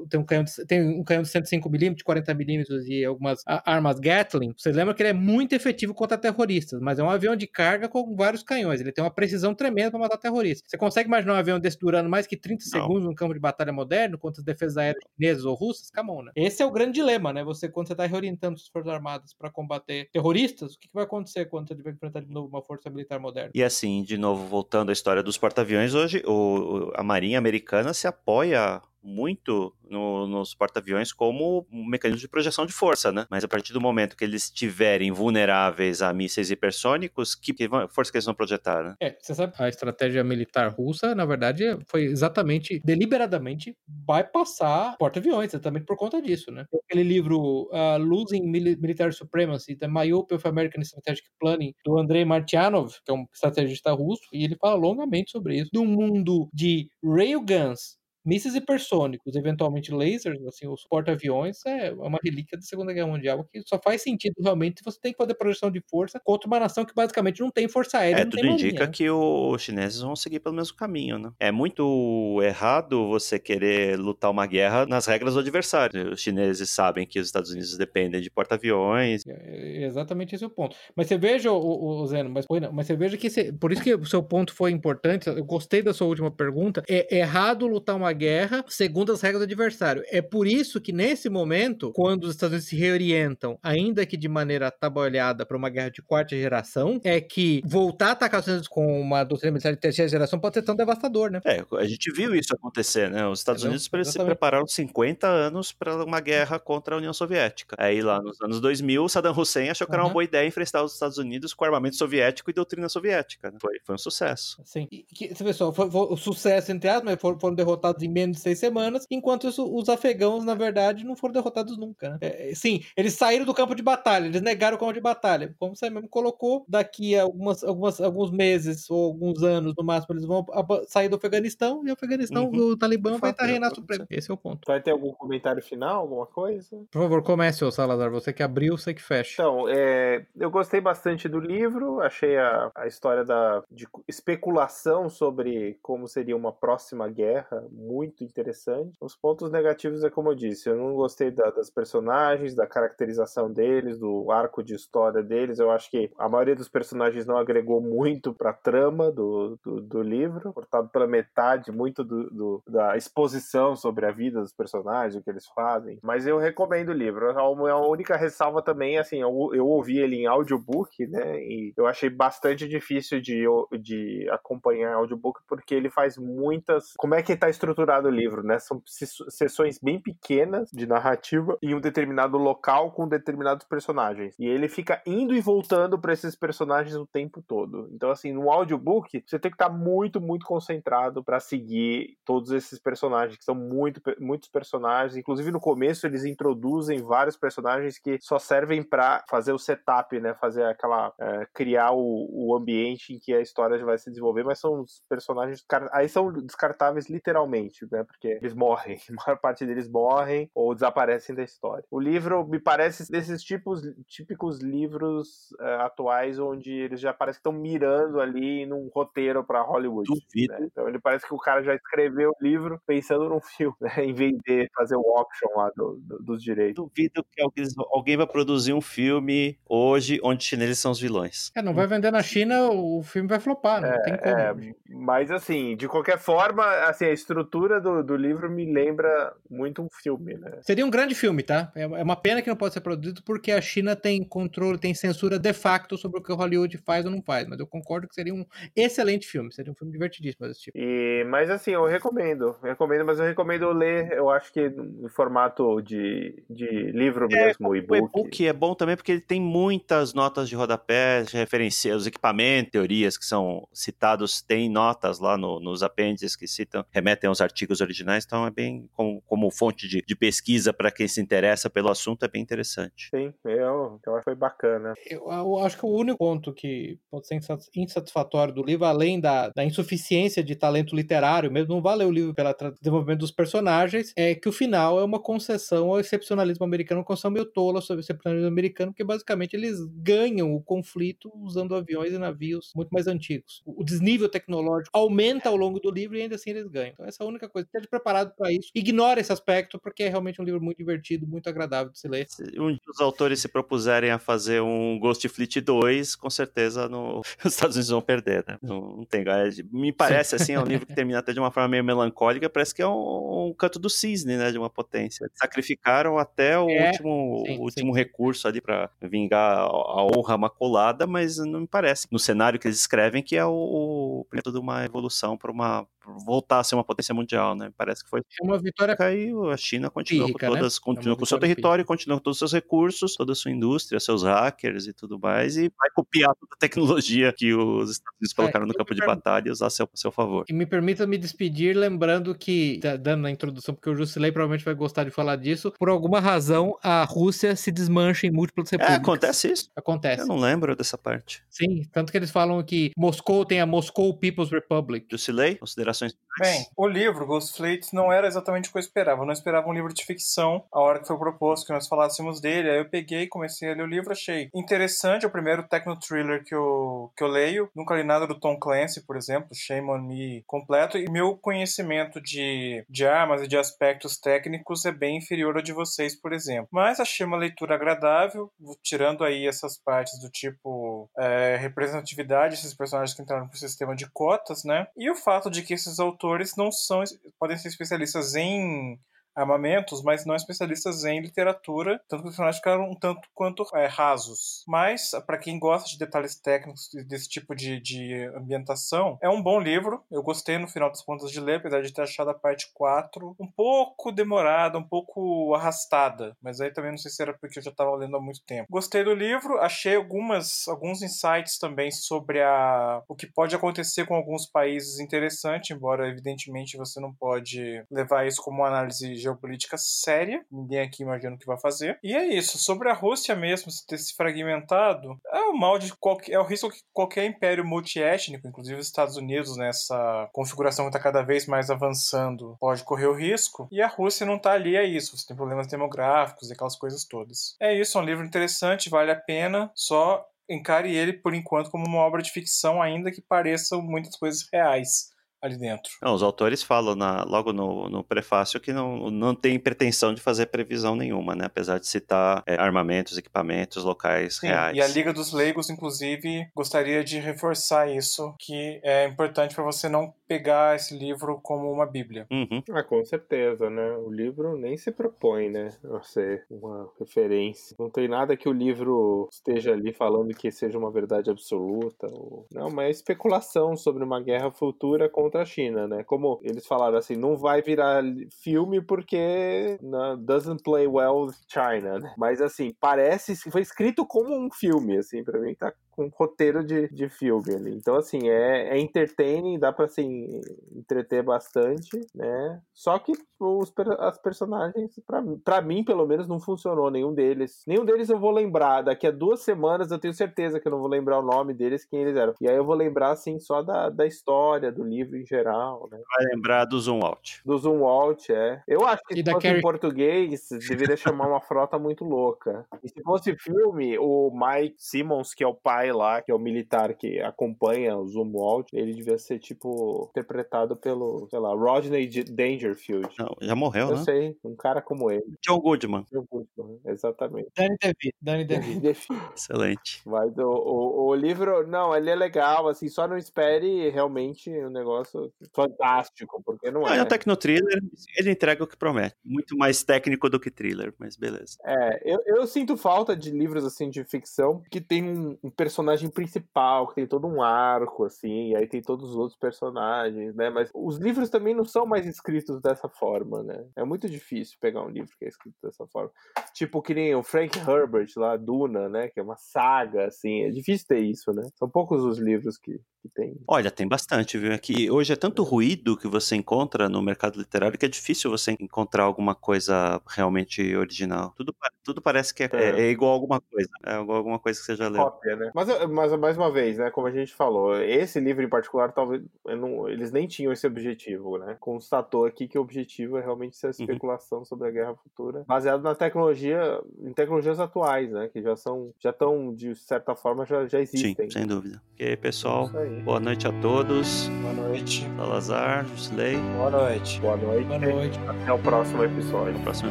tem, um canhão de, tem um canhão de 105mm, de 40mm e algumas armas Gatling. Vocês lembram que ele é muito efetivo contra terroristas, mas é um avião de carga com vários canhões. Ele tem uma precisão tremenda para matar terroristas. Você consegue imaginar um avião desse durando mais que 30 Não. segundos num campo de batalha moderno contra as defesas aéreas chinesas ou russas? Come on, né? Esse é o grande dilema, né? Você, quando você está reorientando as forças armadas para combater terroristas, o que, que vai acontecer quando você tiver que enfrentar de novo uma força militar moderna? E assim, de novo, voltando à história dos porta-aviões, hoje o, a Marinha Americana se apoia muito no, nos porta-aviões como um mecanismo de projeção de força, né? Mas a partir do momento que eles estiverem vulneráveis a mísseis hipersônicos, que, força que eles vão projetar, né? É, você sabe, a estratégia militar russa, na verdade, foi exatamente, deliberadamente, bypassar porta-aviões, exatamente por conta disso, né? Aquele livro uh, Losing Military Supremacy, The Myopia of American Strategic Planning, do Andrei Martyanov, que é um estrategista russo, e ele fala longamente sobre isso, de um mundo de railguns mísseis hipersônicos, eventualmente lasers, assim, os porta-aviões, é uma relíquia da Segunda Guerra Mundial que só faz sentido realmente se você tem que fazer projeção de força contra uma nação que basicamente não tem força aérea. É, tudo indica né? que os chineses vão seguir pelo mesmo caminho, né? É muito errado você querer lutar uma guerra nas regras do adversário. Os chineses sabem que os Estados Unidos dependem de porta-aviões. É, é exatamente esse o ponto. Mas você veja, o, o Zeno, mas, mas você veja que, por isso que o seu ponto foi importante, eu gostei da sua última pergunta, é errado lutar uma guerra segundo as regras do adversário. É por isso que, nesse momento, quando os Estados Unidos se reorientam, ainda que de maneira atabalhada para uma guerra de quarta geração, é que voltar a atacar os Estados Unidos com uma doutrina militar de terceira geração pode ser tão devastador, né? É, a gente viu isso acontecer, né? Os Estados Unidos se prepararam 50 anos para uma guerra contra a União Soviética. Aí, lá nos anos 2000, Saddam Hussein achou que era uma boa ideia enfrentar os Estados Unidos com armamento soviético e doutrina soviética. Né? Foi, foi um sucesso. Sim. E, que, só, foi, foi, o sucesso, entre aspas, mas foram, foram derrotados em menos de seis semanas, enquanto isso, os afegãos, na verdade, não foram derrotados nunca. Né? É, sim, eles saíram do campo de batalha, eles negaram o campo de batalha. Como você mesmo colocou, daqui a algumas, algumas, alguns meses ou alguns anos, no máximo, eles vão sair do Afeganistão e o Afeganistão, uhum. o Talibã vai estar reinado supremo. Esse é o ponto. Vai ter algum comentário final, alguma coisa? Por favor, comece, ô Salazar. Você que abriu, você que fecha. Então, é, eu gostei bastante do livro, achei a, a história da, de especulação sobre como seria uma próxima guerra muito interessante. Os pontos negativos é como eu disse, eu não gostei da, das personagens, da caracterização deles, do arco de história deles. Eu acho que a maioria dos personagens não agregou muito para a trama do, do, do, livro, cortado pela metade, muito do, do, da exposição sobre a vida dos personagens, o que eles fazem. Mas eu recomendo o livro. A, a única ressalva também, assim, eu, eu ouvi ele em audiobook, né? E eu achei bastante difícil de, de acompanhar audiobook porque ele faz muitas. Como é que está estruturado o livro, né? São sessões bem pequenas de narrativa em um determinado local com determinados personagens. E ele fica indo e voltando para esses personagens o tempo todo. Então, assim, no audiobook, você tem que estar tá muito, muito concentrado para seguir todos esses personagens, que são muito, muitos personagens. Inclusive, no começo, eles introduzem vários personagens que só servem para fazer o setup, né? Fazer aquela. É, criar o, o ambiente em que a história vai se desenvolver, mas são os personagens. Aí são descartáveis literalmente, né? Porque eles morrem. A maior parte deles morrem ou desaparecem da história. O livro me parece desses tipos, típicos livros uh, atuais onde eles já parecem que estão mirando ali num roteiro para Hollywood. Duvido. Né? Então ele parece que o cara já escreveu o livro pensando num filme, né? em vender, fazer o auction lá do, do, dos direitos. Duvido que alguém, alguém vai produzir um filme hoje onde os chineses são os vilões. É, não vai vender na China, o filme vai flopar, não é, tem como. É, mas assim, de qualquer forma, assim, a estrutura do, do livro me lembra muito um filme, né? Seria um grande filme, tá? É, é uma pena que não pode ser produzido porque a China tem controle, tem censura de facto sobre o que Hollywood faz ou não faz, mas eu concordo que seria um excelente filme, seria um filme divertidíssimo desse tipo. E, mas assim, eu recomendo, eu recomendo, mas eu recomendo ler, eu acho que em formato de, de livro é, mesmo, e-book. O e-book é bom também porque ele tem muitas notas de rodapé, referencia os equipamentos, teorias que são citados, tem notas lá no, nos apêndices que citam, remetem aos artigos originais, então é bem como, como fonte de, de pesquisa para quem se interessa pelo assunto, é bem interessante. Sim, eu, eu acho que foi bacana. Eu, eu, acho que o único ponto que pode ser insatisfatório do livro, além da, da insuficiência de talento literário, mesmo não valeu o livro pelo desenvolvimento dos personagens, é que o final é uma concessão ao excepcionalismo americano, uma concessão meio tola sobre o excepcionalismo americano, porque basicamente eles ganham o conflito usando aviões e navios muito mais antigos. O desnível tecnológico aumenta ao longo do livro e ainda assim eles ganham. Então essa é a única coisa. Esteja preparado para isso. Ignora esse aspecto, porque é realmente um livro muito divertido, muito agradável de se ler. Se um dos autores se propuserem a fazer um Ghost Fleet 2, com certeza no... os Estados Unidos vão perder, né? Não, não tem Me parece, assim, é um livro que termina até de uma forma meio melancólica, parece que é um, um canto do cisne, né? De uma potência. Sacrificaram até o é, último, sim, último sim. recurso ali para vingar a honra maculada, mas não me parece, no cenário que eles escrevem, que é o, o de uma evolução para uma voltar a ser uma potência mundial, né? Parece que foi. É uma vitória. Caiu, a China continua Pírrica, com né? todas, É continua uma com o seu território, continua com todos os seus recursos, toda a sua indústria, seus hackers e tudo mais, e vai copiar toda a tecnologia que os Estados Unidos colocaram no eu campo de batalha e usar a seu, a seu favor. E me permita me despedir lembrando que, dando na introdução, porque o Jusilei provavelmente vai gostar de falar disso, por alguma razão a Rússia se desmancha em múltiplas É, repúblicas. acontece isso. Acontece. Eu não lembro dessa parte. Sim, tanto que eles falam que Moscou tem a Moscow People's Republic. Jusilei, considerações Bem, o livro Ghost Fleet não era exatamente o que eu esperava. Eu não esperava um livro de ficção. A hora que foi proposto que nós falássemos dele, aí eu peguei, comecei a ler o livro, achei interessante. É o primeiro techno thriller que eu, que eu leio. Nunca li nada do Tom Clancy, por exemplo, Shame on Me completo. E meu conhecimento de, de armas e de aspectos técnicos é bem inferior ao de vocês, por exemplo. Mas achei uma leitura agradável, tirando aí essas partes do tipo é, representatividade, esses personagens que entraram pro sistema de cotas, né? E o fato de que esses autores não são podem ser especialistas em armamentos, mas não especialistas em literatura, tanto que os personagens ficaram um tanto quanto é, rasos. Mas, para quem gosta de detalhes técnicos desse tipo de, de ambientação, é um bom livro. Eu gostei no final das contas de ler, apesar de ter achado a parte 4 um pouco demorada, um pouco arrastada, mas aí também não sei se era porque eu já estava lendo há muito tempo. Gostei do livro, achei algumas alguns insights também sobre a, o que pode acontecer com alguns países interessante, embora evidentemente você não pode levar isso como uma análise geopolítica séria, ninguém aqui imagina o que vai fazer. E é isso, sobre a Rússia mesmo se ter se fragmentado, é o mal de qualquer, é o risco que qualquer império multiétnico, inclusive os Estados Unidos nessa configuração que está cada vez mais avançando, pode correr o risco. E a Rússia não está ali a isso, você tem problemas demográficos e aquelas coisas todas. É isso, é um livro interessante, vale a pena, só encare ele por enquanto como uma obra de ficção, ainda que pareçam muitas coisas reais ali dentro. Não, os autores falam na- logo no, no prefácio que não, não tem pretensão de fazer previsão nenhuma, né? Apesar de citar é, armamentos, equipamentos, locais Sim, reais. e a Liga dos Leigos, inclusive, gostaria de reforçar isso, que é importante para você não pegar esse livro como uma bíblia. Uhum. Ah, com certeza, né? O livro nem se propõe, né? A ser uma referência. Não tem nada que o livro esteja ali falando que seja uma verdade absoluta. Ou... Não, mas é especulação sobre uma guerra futura contra a China, né? Como eles falaram assim, não vai virar filme porque né, doesn't play well with China, né? Mas assim, parece, foi escrito como um filme, assim, pra mim tá com um roteiro de, de filme ali. Então, assim, é, é entertaining, dá pra, assim, entreter bastante, né? Só que os, per- as personagens, pra, mim- pra mim, pelo menos, não funcionou nenhum deles. Nenhum deles eu vou lembrar. Daqui a duas semanas eu tenho certeza que eu não vou lembrar o nome deles, quem eles eram. E aí eu vou lembrar, assim, só da, da história, do livro em geral, né? Vai lembrar do Zoom Out. Do Zoom Out, é. Eu acho que E se fosse Carrie- em português, deveria chamar uma frota muito louca. E se fosse filme, o Mike Simmons, que é o pai lá, que é o militar que acompanha o Zoom Out, ele devia ser, tipo, interpretado pelo, sei lá, Rodney Dangerfield. Não, já morreu, Eu né? sei, um cara como ele. John Goodman. John Goodman, Exatamente. Dani DeVito, Dani DeVito. Excelente. Mas o, o, o livro, não, ele é legal, assim, só não espere realmente um negócio fantástico, porque não Não, é. é um tecno-thriller, ele entrega o que promete. Muito mais técnico do que thriller, mas beleza. É, eu, eu sinto falta de livros assim de ficção que tem um, um personagem principal, que tem todo um arco, assim, e aí tem todos os outros personagens, né? Mas os livros também não são mais escritos dessa forma, né? É muito difícil pegar um livro que é escrito dessa forma. Tipo que nem o Frank Herbert lá, Duna, né? Que é uma saga, assim. É difícil ter isso, né? São poucos os livros que, que tem. Olha, tem bastante, viu? Aqui hoje é tanto ruído que você encontra no mercado literário que é difícil você encontrar alguma coisa realmente original. Tudo, tudo parece que é, É. é- é igual a alguma coisa. É igual a alguma coisa que você já leu. Cópia, né? Mas, mas mais uma vez, né? Como a gente falou, esse livro em particular, talvez não- eles nem tinham esse objetivo, né? Constatou aqui que o objetivo é realmente ser a Uhum. especulação sobre a guerra futura, baseado na tecnologia, em tecnologias atuais, né? Que já são, já estão de certa forma já, já Sim, existem. sem dúvida. E aí, pessoal, Isso aí. Boa noite a todos. Boa noite. Salazar, Slay. Boa noite. Boa noite. Boa noite. Até o próximo episódio. no próximo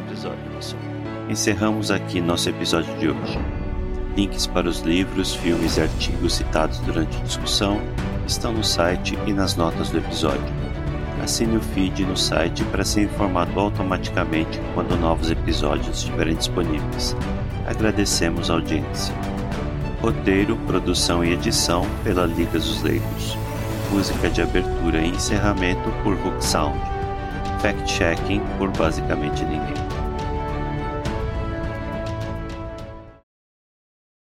episódio, pessoal. Encerramos aqui nosso episódio de hoje. Links para os livros, filmes e artigos citados durante a discussão estão no site e nas notas do episódio. Assine o feed no site para ser informado automaticamente quando novos episódios estiverem disponíveis. Agradecemos a audiência. Roteiro, produção e edição pela Liga dos Leigos. música de abertura e encerramento por Hook Sound. Fact-checking por basicamente ninguém.